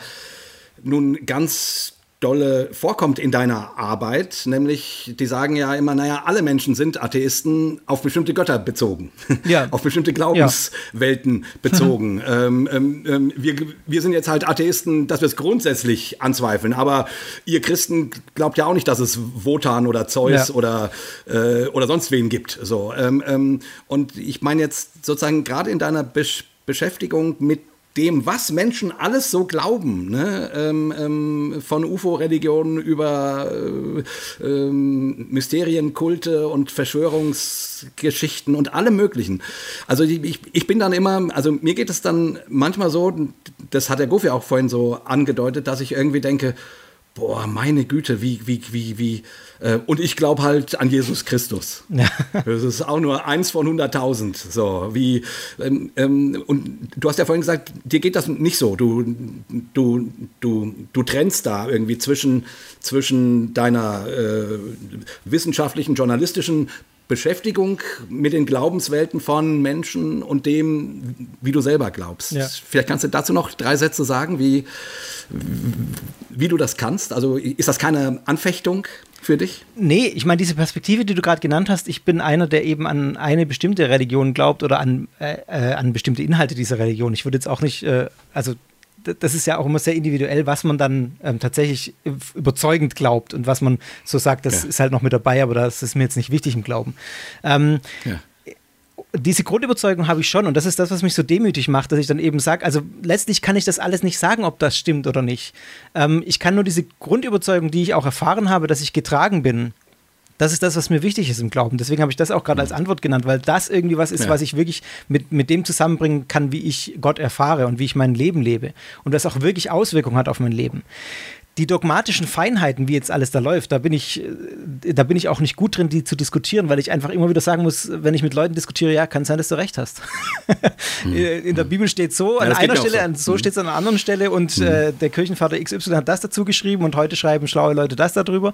nun ganz dolle vorkommt in deiner Arbeit, nämlich die sagen ja immer, naja, alle Menschen sind Atheisten auf bestimmte Götter bezogen, ja. [LAUGHS] auf bestimmte Glaubenswelten ja. [LAUGHS] bezogen. ähm, ähm, ähm, wir, wir sind jetzt halt Atheisten, dass wir es grundsätzlich anzweifeln, aber ihr Christen glaubt ja auch nicht, dass es Wotan oder Zeus ja. oder, äh, oder sonst wen gibt. So, ähm, ähm, und ich meine jetzt sozusagen gerade in deiner Besch Beschäftigung mit dem, was Menschen alles so glauben, ne? ähm, ähm, von UFO-Religionen über äh, ähm, Mysterienkulte und Verschwörungsgeschichten und allem Möglichen. Also ich, ich bin dann immer, also mir geht es dann manchmal so, das hat der Gofi auch vorhin so angedeutet, dass ich irgendwie denke, boah, meine Güte, wie, wie, wie, wie, äh, und ich glaube halt an Jesus Christus. Das ist auch nur eins von 100.000. So, wie, ähm, ähm, und du hast ja vorhin gesagt, dir geht das nicht so. Du, du, du, du trennst da irgendwie zwischen, zwischen deiner äh, wissenschaftlichen, journalistischen Beschäftigung mit den Glaubenswelten von Menschen und dem, wie du selber glaubst. Ja. Vielleicht kannst du dazu noch drei Sätze sagen, wie, wie du das kannst. Also ist das keine Anfechtung für dich? Nee, ich meine, diese Perspektive, die du gerade genannt hast, ich bin einer, der eben an eine bestimmte Religion glaubt oder an, äh, äh an bestimmte Inhalte dieser Religion. Ich würde jetzt auch nicht, äh, also das ist ja auch immer sehr individuell, was man dann ähm, tatsächlich überzeugend glaubt und was man so sagt, das ja. ist halt noch mit dabei, aber das ist mir jetzt nicht wichtig im Glauben. Ähm, ja. Diese Grundüberzeugung habe ich schon und das ist das, was mich so demütig macht, dass ich dann eben sage, also letztlich kann ich das alles nicht sagen, ob das stimmt oder nicht. Ähm, ich kann nur diese Grundüberzeugung, die ich auch erfahren habe, dass ich getragen bin, das ist das, was mir wichtig ist im Glauben. Deswegen habe ich das auch gerade als Antwort genannt, weil das irgendwie was ist, ja. was ich wirklich mit, mit dem zusammenbringen kann, wie ich Gott erfahre und wie ich mein Leben lebe. Und das auch wirklich Auswirkungen hat auf mein Leben die dogmatischen Feinheiten, wie jetzt alles da läuft, da bin ich, äh, da bin ich auch nicht gut drin, die zu diskutieren, weil ich einfach immer wieder sagen muss, wenn ich mit Leuten diskutiere, ja, kann sein, dass du recht hast. [LAUGHS] mhm. In der Bibel steht so, an ja, einer Stelle, so, so mhm. steht es an einer anderen Stelle und mhm. äh, der Kirchenvater XY hat das dazu geschrieben und heute schreiben schlaue Leute das darüber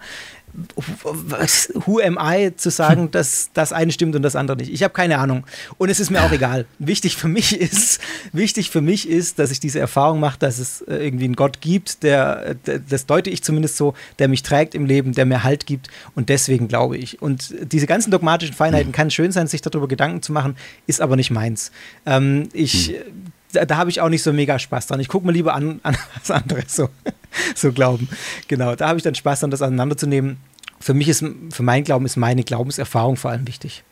who am I zu sagen, [LAUGHS] dass das eine stimmt und das andere nicht? Ich habe keine Ahnung. Und es ist mir auch [LAUGHS] egal. Wichtig für mich ist, wichtig für mich ist, dass ich diese Erfahrung mache, dass es äh, irgendwie einen Gott gibt, der, das deute ich zumindest so, der mich trägt im Leben, der mir Halt gibt. Und deswegen glaube ich. Und diese ganzen dogmatischen Feinheiten hm. kann schön sein, sich darüber Gedanken zu machen, ist aber nicht meins. Ähm, ich, hm. Da, da habe ich auch nicht so mega Spaß dran. Ich gucke mir lieber an, [LAUGHS] an was anderes so. so glauben. Genau, da habe ich dann Spaß daran, das auseinanderzunehmen. Für mich ist, für mein Glauben ist meine Glaubenserfahrung vor allem wichtig.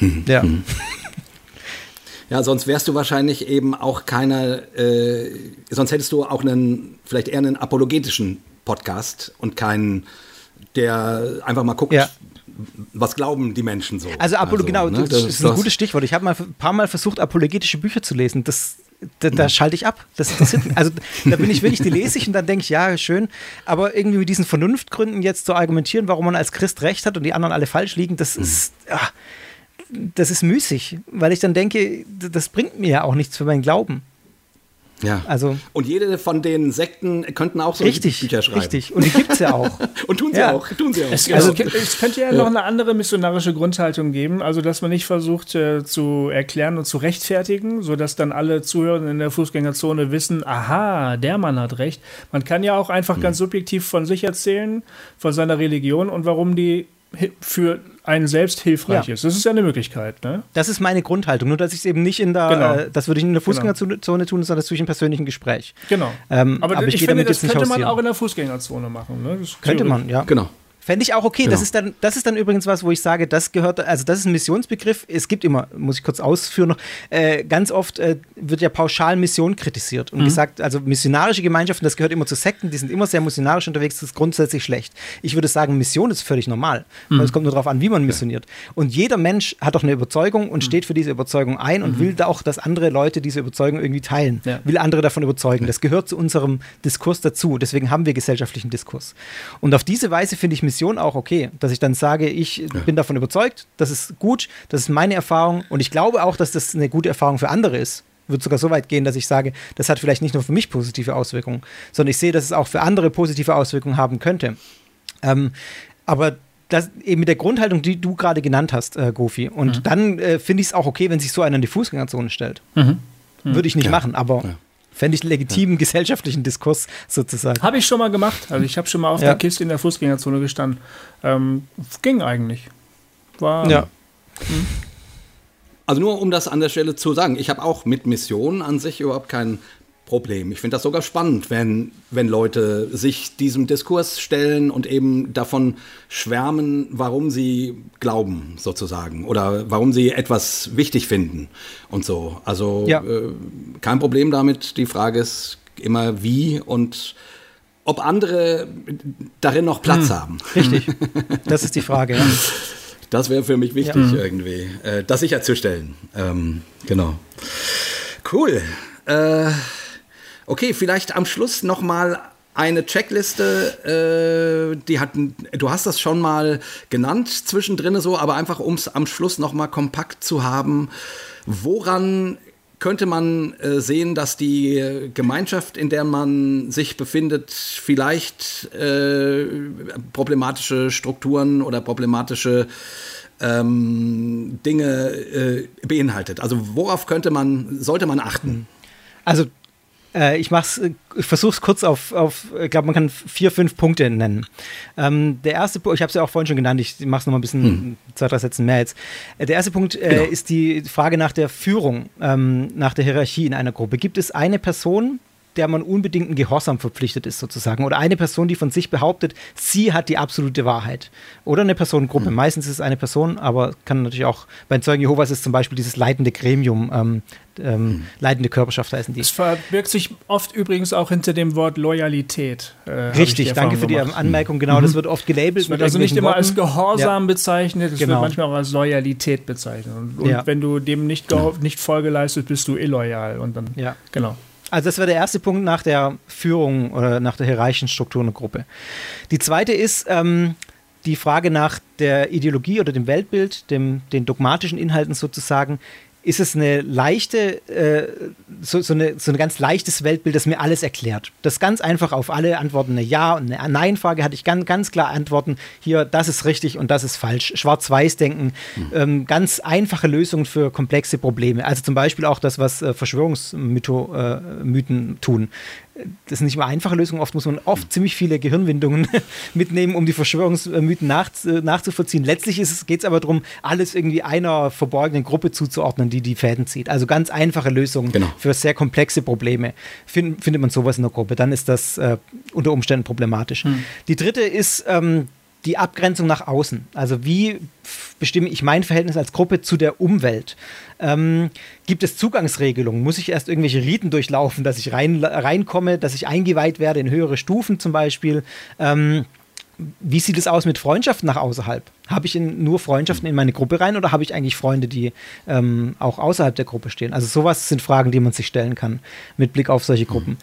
Mhm. ja. Mhm. [LAUGHS] Ja, sonst wärst du wahrscheinlich eben auch keiner, äh, sonst hättest du auch einen, vielleicht eher einen apologetischen Podcast und keinen, der einfach mal guckt, ja. Was glauben die Menschen so. Also, Apolo, also, genau, ne? das, das, ist ein gutes Stichwort. Ich habe mal ein paar Mal versucht, apologetische Bücher zu lesen. Das da, da schalte ich ab. Das interessiert mich. Also da bin ich wirklich, die lese ich und dann denke ich, ja, schön. Aber irgendwie mit diesen Vernunftgründen jetzt zu argumentieren, warum man als Christ recht hat und die anderen alle falsch liegen, das ist, ach, das ist müßig, weil ich dann denke, das bringt mir ja auch nichts für meinen Glauben. Ja. Also, und jede von den Sekten könnten auch so richtig, Bücher schreiben. Richtig, und die gibt es ja auch. [LAUGHS] und tun sie ja. auch. Tun sie auch. Es, also, es könnte ja, ja, noch eine andere missionarische Grundhaltung geben, also dass man nicht versucht äh, zu erklären und zu rechtfertigen, sodass dann alle Zuhörer in der Fußgängerzone wissen, aha, der Mann hat recht. Man kann ja auch einfach hm. ganz subjektiv von sich erzählen, von seiner Religion und warum die für einen selbst hilfreich ja. ist. Das ist ja eine Möglichkeit. Ne? Das ist meine Grundhaltung. Nur, dass ich es eben nicht in der, genau. äh, das würde ich in der genau. Fußgängerzone genau. tun, sondern das tue ich im persönlichen Gespräch. Genau. Ähm, aber, aber, ich, ich finde, das könnte man auch in der Fußgängerzone machen. Ne? Könnte man, ja. Genau. Fände ich auch okay. Genau. Das, ist dann, das ist dann übrigens was, wo ich sage, das gehört, also das ist ein Missionsbegriff. Es gibt immer, muss ich kurz ausführen noch, äh, ganz oft äh, wird ja pauschal Mission kritisiert und mhm. gesagt, also missionarische Gemeinschaften, das gehört immer zu Sekten, die sind immer sehr missionarisch unterwegs, das ist grundsätzlich schlecht. Ich würde sagen, Mission ist völlig normal. Mhm. Es kommt nur darauf an, wie man missioniert. Und jeder Mensch hat doch eine Überzeugung und mhm. steht für diese Überzeugung ein und mhm. will da auch, dass andere Leute diese Überzeugung irgendwie teilen, ja. will andere davon überzeugen. Das gehört zu unserem Diskurs dazu. Deswegen haben wir gesellschaftlichen Diskurs. Und auf diese Weise finde ich Mission auch okay, dass ich dann sage, ich ja. bin davon überzeugt, das ist gut, das ist meine Erfahrung und ich glaube auch, dass das eine gute Erfahrung für andere ist. Wird sogar so weit gehen, dass ich sage, das hat vielleicht nicht nur für mich positive Auswirkungen, sondern ich sehe, dass es auch für andere positive Auswirkungen haben könnte. Ähm, aber das eben mit der Grundhaltung, die du gerade genannt hast, äh, Gofi. Und mhm. dann äh, finde ich es auch okay, wenn sich so einer in die Fußgängerzone stellt. Mhm. Mhm. Würde ich nicht ja. machen, aber ja. Fände ich einen legitimen ja. gesellschaftlichen Diskurs sozusagen. Habe ich schon mal gemacht. Also ich habe schon mal auf der Kiste in der Fußgängerzone gestanden. Ähm, ging eigentlich. War. Ja. Hm. Also nur um das an der Stelle zu sagen, ich habe auch mit Missionen an sich überhaupt kein Problem. Ich finde das sogar spannend, wenn, wenn Leute sich diesem Diskurs stellen und eben davon schwärmen, warum sie glauben, sozusagen, oder warum sie etwas wichtig finden und so. Also ja. äh, kein Problem damit. Die Frage ist immer, wie und ob andere darin noch Platz hm, haben. Richtig. [LAUGHS] Das ist die Frage. Ja. Das wäre für mich wichtig ja. irgendwie, äh, das sicherzustellen. Ähm, genau. Cool. Äh, Okay, vielleicht am Schluss noch mal eine Checkliste, äh, die hatten, du hast das schon mal genannt zwischendrin so, aber einfach um es am Schluss noch mal kompakt zu haben, woran könnte man äh, sehen, dass die Gemeinschaft, in der man sich befindet, vielleicht äh, problematische Strukturen oder problematische ähm, Dinge äh, beinhaltet? Also worauf könnte man, sollte man achten? Also äh, ich mach's, äh, ich versuche es kurz auf, auf ich glaube, man kann vier, fünf Punkte nennen. Ähm, der erste Punkt, ich habe es ja auch vorhin schon genannt, ich mache es nochmal ein bisschen, hm. zwei, drei Sätze mehr jetzt. Äh, der erste Punkt äh, genau. ist die Frage nach der Führung, ähm, nach der Hierarchie in einer Gruppe. Gibt es eine Person, der man unbedingten Gehorsam verpflichtet ist, sozusagen. Oder eine Person, die von sich behauptet, sie hat die absolute Wahrheit. Oder eine Personengruppe. Mhm. Meistens ist es eine Person, aber kann natürlich auch, bei Zeugen Jehovas ist zum Beispiel dieses leitende Gremium, ähm, ähm, mhm. leitende Körperschaft heißen die. Es verbirgt sich oft übrigens auch hinter dem Wort Loyalität. Äh, Richtig, danke für die gemacht. Anmerkung. Genau, mhm. das wird oft gelabelt. Es wird also nicht immer Worten. als Gehorsam ja. bezeichnet, es genau. wird manchmal auch als Loyalität bezeichnet. Und, und ja. wenn du dem nicht, nicht Folge leistest, bist du illoyal. Und dann, ja. genau. Also das wäre der erste Punkt nach der Führung oder nach der hierarchischen Struktur einer Gruppe. Die zweite ist ähm, die Frage nach der Ideologie oder dem Weltbild, dem, den dogmatischen Inhalten sozusagen ist es eine leichte, äh, so, so, eine, so ein ganz leichtes Weltbild, das mir alles erklärt. Das ganz einfach auf alle Antworten eine Ja- und eine Nein-Frage hatte ich ganz, ganz klar Antworten. Hier, das ist richtig und das ist falsch. Schwarz-Weiß-Denken, mhm. ähm, ganz einfache Lösungen für komplexe Probleme. Also zum Beispiel auch das, was äh, Verschwörungsmythen äh, tun das sind nicht immer einfache Lösungen. Oft muss man oft ziemlich viele Gehirnwindungen [LAUGHS] mitnehmen, um die Verschwörungsmythen nach, nachzuvollziehen. Letztlich geht es aber darum, alles irgendwie einer verborgenen Gruppe zuzuordnen, die die Fäden zieht. Also ganz einfache Lösungen genau. für sehr komplexe Probleme. Find, findet man sowas in der Gruppe, dann ist das äh, unter Umständen problematisch. Hm. Die dritte ist ähm, die Abgrenzung nach außen. Also wie bestimme ich mein Verhältnis als Gruppe zu der Umwelt? Ähm, gibt es Zugangsregelungen? Muss ich erst irgendwelche Riten durchlaufen, dass ich rein, reinkomme, dass ich eingeweiht werde in höhere Stufen zum Beispiel? Ähm, wie sieht es aus mit Freundschaften nach außerhalb? Habe ich in, nur Freundschaften in meine Gruppe rein oder habe ich eigentlich Freunde, die ähm, auch außerhalb der Gruppe stehen? Also sowas sind Fragen, die man sich stellen kann mit Blick auf solche Gruppen.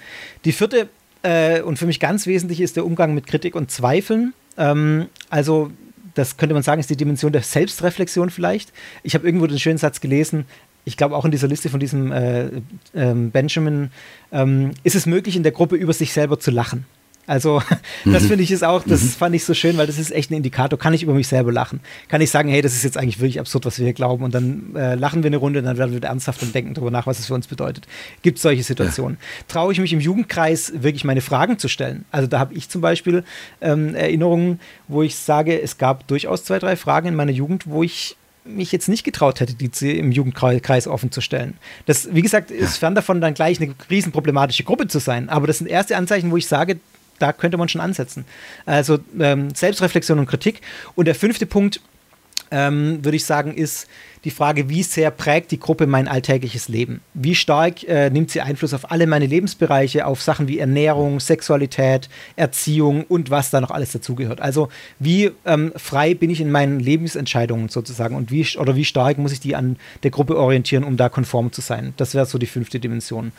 Die vierte äh, und für mich ganz wesentlich ist der Umgang mit Kritik und Zweifeln. Ähm, also das könnte man sagen, ist die Dimension der Selbstreflexion vielleicht. Ich habe irgendwo den schönen Satz gelesen, ich glaube auch in dieser Liste von diesem äh, äh, Benjamin, ähm, ist es möglich, in der Gruppe über sich selber zu lachen. Also, [LAUGHS] das mhm. finde ich ist auch, das mhm. fand ich so schön, weil das ist echt ein Indikator. Kann ich über mich selber lachen? Kann ich sagen, hey, das ist jetzt eigentlich wirklich absurd, was wir hier glauben? Und dann äh, lachen wir eine Runde, dann werden wir ernsthaft und denken darüber nach, was es für uns bedeutet. Gibt es solche Situationen? Ja. Traue ich mich im Jugendkreis wirklich meine Fragen zu stellen? Also, da habe ich zum Beispiel ähm, Erinnerungen, wo ich sage, es gab durchaus zwei, drei Fragen in meiner Jugend, wo ich mich jetzt nicht getraut hätte, die im Jugendkreis offen zu stellen. Das, wie gesagt, ist fern davon, dann gleich eine riesenproblematische Gruppe zu sein. Aber das sind erste Anzeichen, wo ich sage, da könnte man schon ansetzen. Also ähm, Selbstreflexion und Kritik. Und der fünfte Punkt, ähm, würde ich sagen, ist die Frage, wie sehr prägt die Gruppe mein alltägliches Leben? Wie stark äh, nimmt sie Einfluss auf alle meine Lebensbereiche, auf Sachen wie Ernährung, Sexualität, Erziehung und was da noch alles dazugehört? Also wie ähm, frei bin ich in meinen Lebensentscheidungen sozusagen und wie oder wie stark muss ich die an der Gruppe orientieren, um da konform zu sein? Das wäre so die fünfte Dimension.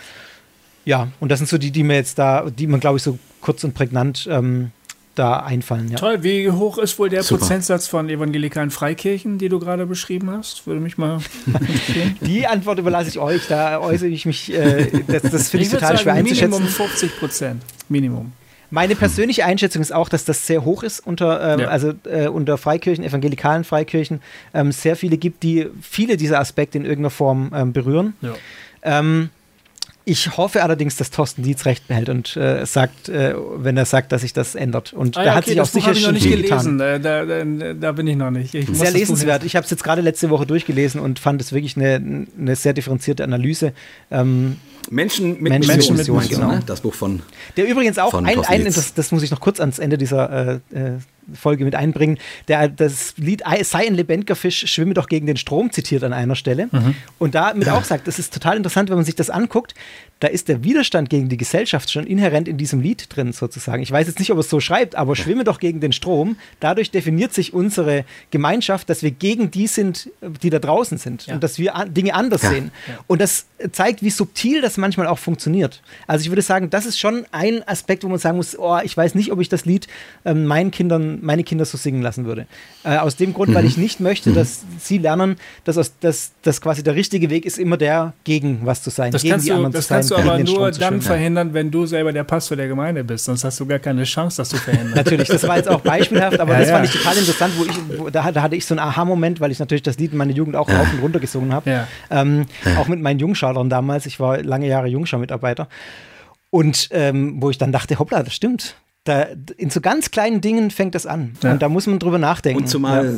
Ja, und das sind so die, die mir jetzt da, die man, glaube ich, so kurz und prägnant ähm, da einfallen. Ja. Toll, wie hoch ist wohl der Super. Prozentsatz von evangelikalen Freikirchen, die du gerade beschrieben hast? Würde mich mal interessieren. [LAUGHS] Die Antwort überlasse ich euch, da äußere ich mich, äh, das, das finde ich, ich total sagen, schwer einzuschätzen. Minimum 50 Prozent, Minimum. Meine persönliche Einschätzung ist auch, dass das sehr hoch ist unter, ähm, ja. also äh, unter Freikirchen, evangelikalen Freikirchen, ähm, sehr viele gibt, die viele dieser Aspekte in irgendeiner Form ähm, berühren. Ja. Ähm, ich hoffe allerdings, dass Thorsten Dietz recht behält und äh, sagt, äh, wenn er sagt, dass sich das ändert. Und ah, ja, da hat okay, sich auch sicher schon nicht gelesen. Da, da, da, bin ich noch nicht. Ich sehr lesenswert. Ich habe es jetzt gerade letzte Woche durchgelesen und fand es wirklich eine, eine sehr differenzierte Analyse. Ähm, Menschen mit Menschen, Menschen mit Mission, genau. Ne? Das Buch von. Der übrigens auch ein, ein das, das, muss ich noch kurz ans Ende dieser äh, äh Folge mit einbringen. Der, das Lied Sei ein lebendiger Fisch, schwimme doch gegen den Strom zitiert an einer Stelle. Mhm. Und damit ja. auch sagt, das ist total interessant, wenn man sich das anguckt, da ist der Widerstand gegen die Gesellschaft schon inhärent in diesem Lied drin, sozusagen. Ich weiß jetzt nicht, ob es so schreibt, aber schwimme doch gegen den Strom. Dadurch definiert sich unsere Gemeinschaft, dass wir gegen die sind, die da draußen sind ja. und dass wir Dinge anders ja. sehen. Und das zeigt, wie subtil das manchmal auch funktioniert. Also ich würde sagen, das ist schon ein Aspekt, wo man sagen muss, oh, ich weiß nicht, ob ich das Lied ähm, meinen Kindern meine Kinder so singen lassen würde. Äh, aus dem Grund, mhm. weil ich nicht möchte, mhm. dass sie lernen, dass, aus, dass, dass quasi der richtige Weg ist, immer der, gegen was zu sein, das gegen die du, anderen das zu sein. Aber nur dann verhindern, wenn du selber der Pastor der Gemeinde bist. Sonst hast du gar keine Chance, das zu verhindern. natürlich, das war jetzt auch beispielhaft, aber ja, das ja. fand ich total interessant, wo ich, wo, da, da, hatte ich so einen Aha-Moment, weil ich natürlich das Lied in meiner Jugend auch rauf und runter gesungen habe. Ähm, auch mit meinen Jungschadern damals. Ich war lange Jahre Jungschar-Mitarbeiter. Und ähm, wo ich dann dachte, hoppla, das stimmt. Da, in so ganz kleinen Dingen fängt das an. Ja. Und da muss man drüber nachdenken. Und zumal, ja.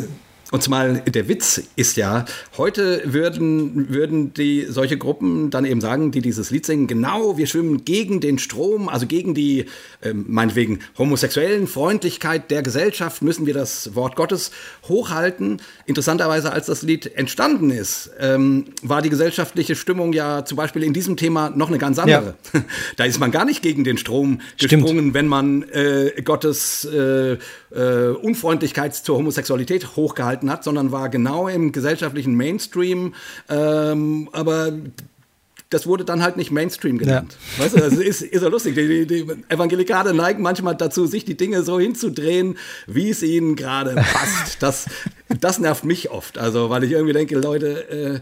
Und zumal der Witz ist ja, heute würden, würden die solche Gruppen dann eben sagen, die dieses Lied singen, genau, wir schwimmen gegen den Strom, also gegen die, äh, meinetwegen, homosexuellen Freundlichkeit der Gesellschaft, müssen wir das Wort Gottes hochhalten. Interessanterweise, als das Lied entstanden ist, ähm, war die gesellschaftliche Stimmung ja zum Beispiel in diesem Thema noch eine ganz andere. Ja. [LAUGHS] Da ist man gar nicht gegen den Strom gesprungen, Stimmt. wenn man äh, Gottes äh, äh, Unfreundlichkeit zur Homosexualität hochgehalten gehalten hat, sondern war genau im gesellschaftlichen Mainstream. Ähm, aber das wurde dann halt nicht Mainstream genannt. Ja. Weißt du, das ist, ist ja lustig. Die, die, Evangelikale neigen manchmal dazu, sich die Dinge so hinzudrehen, wie es ihnen gerade passt. Das, das nervt mich oft. Also, weil ich irgendwie denke, Leute, äh,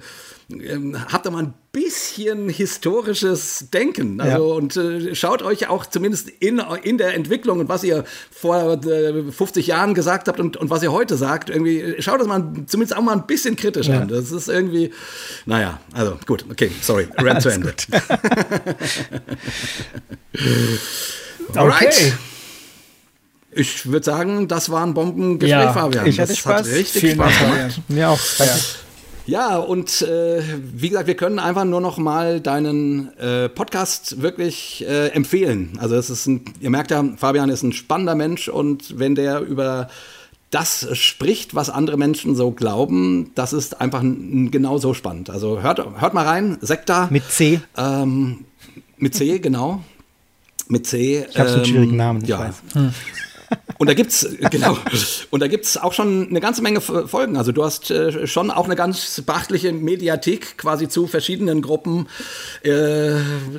habt da mal ein bisschen historisches Denken. Also, ja. Und äh, schaut euch auch zumindest in, in der Entwicklung und was ihr vor äh, 50 Jahren gesagt habt und, und was ihr heute sagt, irgendwie, schaut das mal zumindest auch mal ein bisschen kritisch ja. an. Das ist irgendwie, naja, also gut, okay, sorry, [LAUGHS] Rant zu Ende. Alright. Okay. Ich würde sagen, das war ein Bombengespräch, ja, Fabian. Ich hatte das Spaß. hat richtig Vielen Spaß gemacht. Mir auch. Danke. Ja. Ja, und äh, wie gesagt, wir können einfach nur noch mal deinen äh, Podcast wirklich äh, empfehlen. Also es ist ein, ihr merkt ja, Fabian ist ein spannender Mensch und wenn der über das spricht, was andere Menschen so glauben, das ist einfach genauso spannend. Also hört, hört mal rein, Sekta. Mit C. Ähm, mit C, genau. Mit C. Ich habe so einen schwierigen Namen, ich ja. weiß. Hm. Und da gibt's genau und da gibt's auch schon eine ganze Menge Folgen. Also du hast äh, schon auch eine ganz beachtliche Mediathek quasi zu verschiedenen Gruppen äh,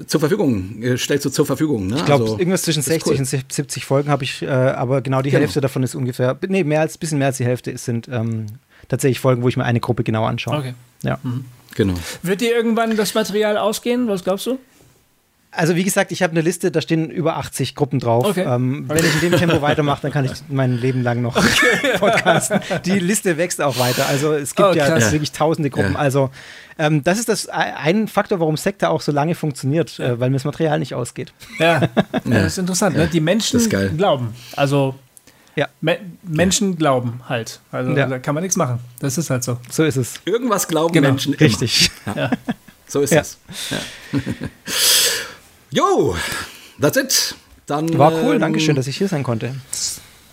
zur Verfügung äh, stellst du zur Verfügung. Ne? Ich glaube also, irgendwas zwischen 60 cool. und 70 Folgen habe ich, äh, aber genau die genau. Hälfte davon ist ungefähr, nee mehr als bisschen mehr als die Hälfte sind ähm, tatsächlich Folgen, wo ich mir eine Gruppe genau anschaue. Okay. Ja. Mhm. Genau. Wird dir irgendwann das Material ausgehen? Was glaubst du? Also wie gesagt, ich habe eine Liste, da stehen über 80 Gruppen drauf. Okay. Ähm, wenn ich in dem Tempo weitermache, dann kann ich mein Leben lang noch okay. [LAUGHS] podcasten. Die Liste wächst auch weiter. Also es gibt oh, ja wirklich tausende Gruppen. Ja. Also ähm, das ist das ein Faktor, warum Sekta auch so lange funktioniert, äh, weil mir das Material nicht ausgeht. Ja, [LAUGHS] ja. das ist interessant. Ne? Die Menschen glauben. Also ja. Me Menschen glauben halt. Also ja. da kann man nichts machen. Das ist halt so. So ist es. Irgendwas glauben genau. Menschen. Immer. Richtig. Ja. So ist es. [LAUGHS] Jo, that's it. Dann, war cool, ähm, Dankeschön, dass ich hier sein konnte.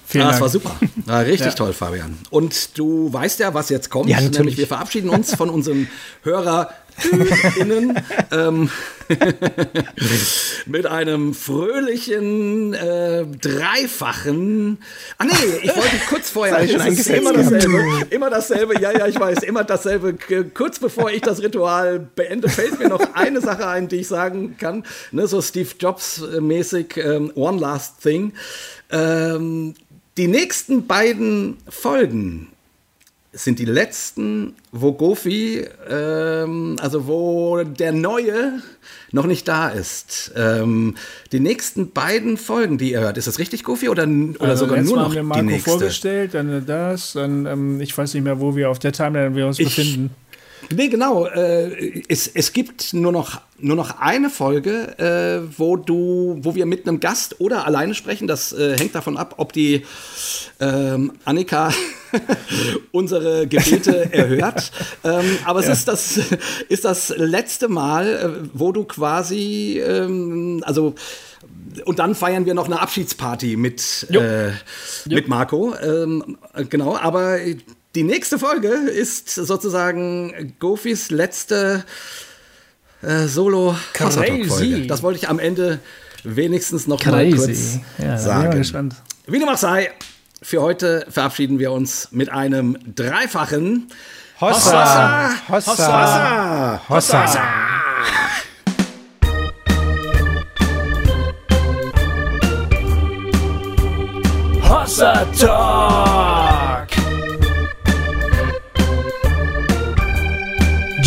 Vielen ja, Dank. das war super. War richtig ja. toll, Fabian. Und du weißt ja, was jetzt kommt. Ja, natürlich. Nämlich wir verabschieden uns von unseren HörerInnen ähm, [LAUGHS] mit einem fröhlichen, äh, dreifachen. Ah nee, ich wollte kurz vorher. schon es ist immer dasselbe. Immer dasselbe. Ja, ja, ich weiß. Immer dasselbe. Kurz bevor ich das Ritual beende, fällt mir noch eine Sache ein, die ich sagen kann. Ne, so Steve Jobs mäßig. Ähm, One Last Thing. Ähm, die nächsten beiden Folgen sind die letzten, wo Gofi, ähm, also wo der Neue noch nicht da ist. Ähm, die nächsten beiden Folgen, die ihr hört, ist das richtig, Gofi, oder, oder Also sogar nur noch haben wir die Marco nächste? vorgestellt, dann das, dann ähm, ich weiß nicht mehr, wo wir auf der Timeline wir uns Ich- befinden. Nee, genau. Äh, es, es gibt nur noch, nur noch eine Folge, äh, wo du, wo wir mit einem Gast oder alleine sprechen. Das äh, hängt davon ab, ob die ähm, Annika [LAUGHS] unsere Gebete [LAUGHS] erhört. Ähm, aber es ist, das, ist das letzte Mal, äh, wo du quasi, ähm, also und dann feiern wir noch eine Abschiedsparty mit, Jo. äh, mit Marco. Ähm, genau, aber die nächste Folge ist sozusagen Gofis letzte äh, solo Crazy. folge Das wollte ich am Ende wenigstens noch mal kurz Crazy. Ja, da bin ich mal sagen. Wie dem auch sei, für heute verabschieden wir uns mit einem dreifachen Hossa! Hossa! Hossa! Hossa Talk!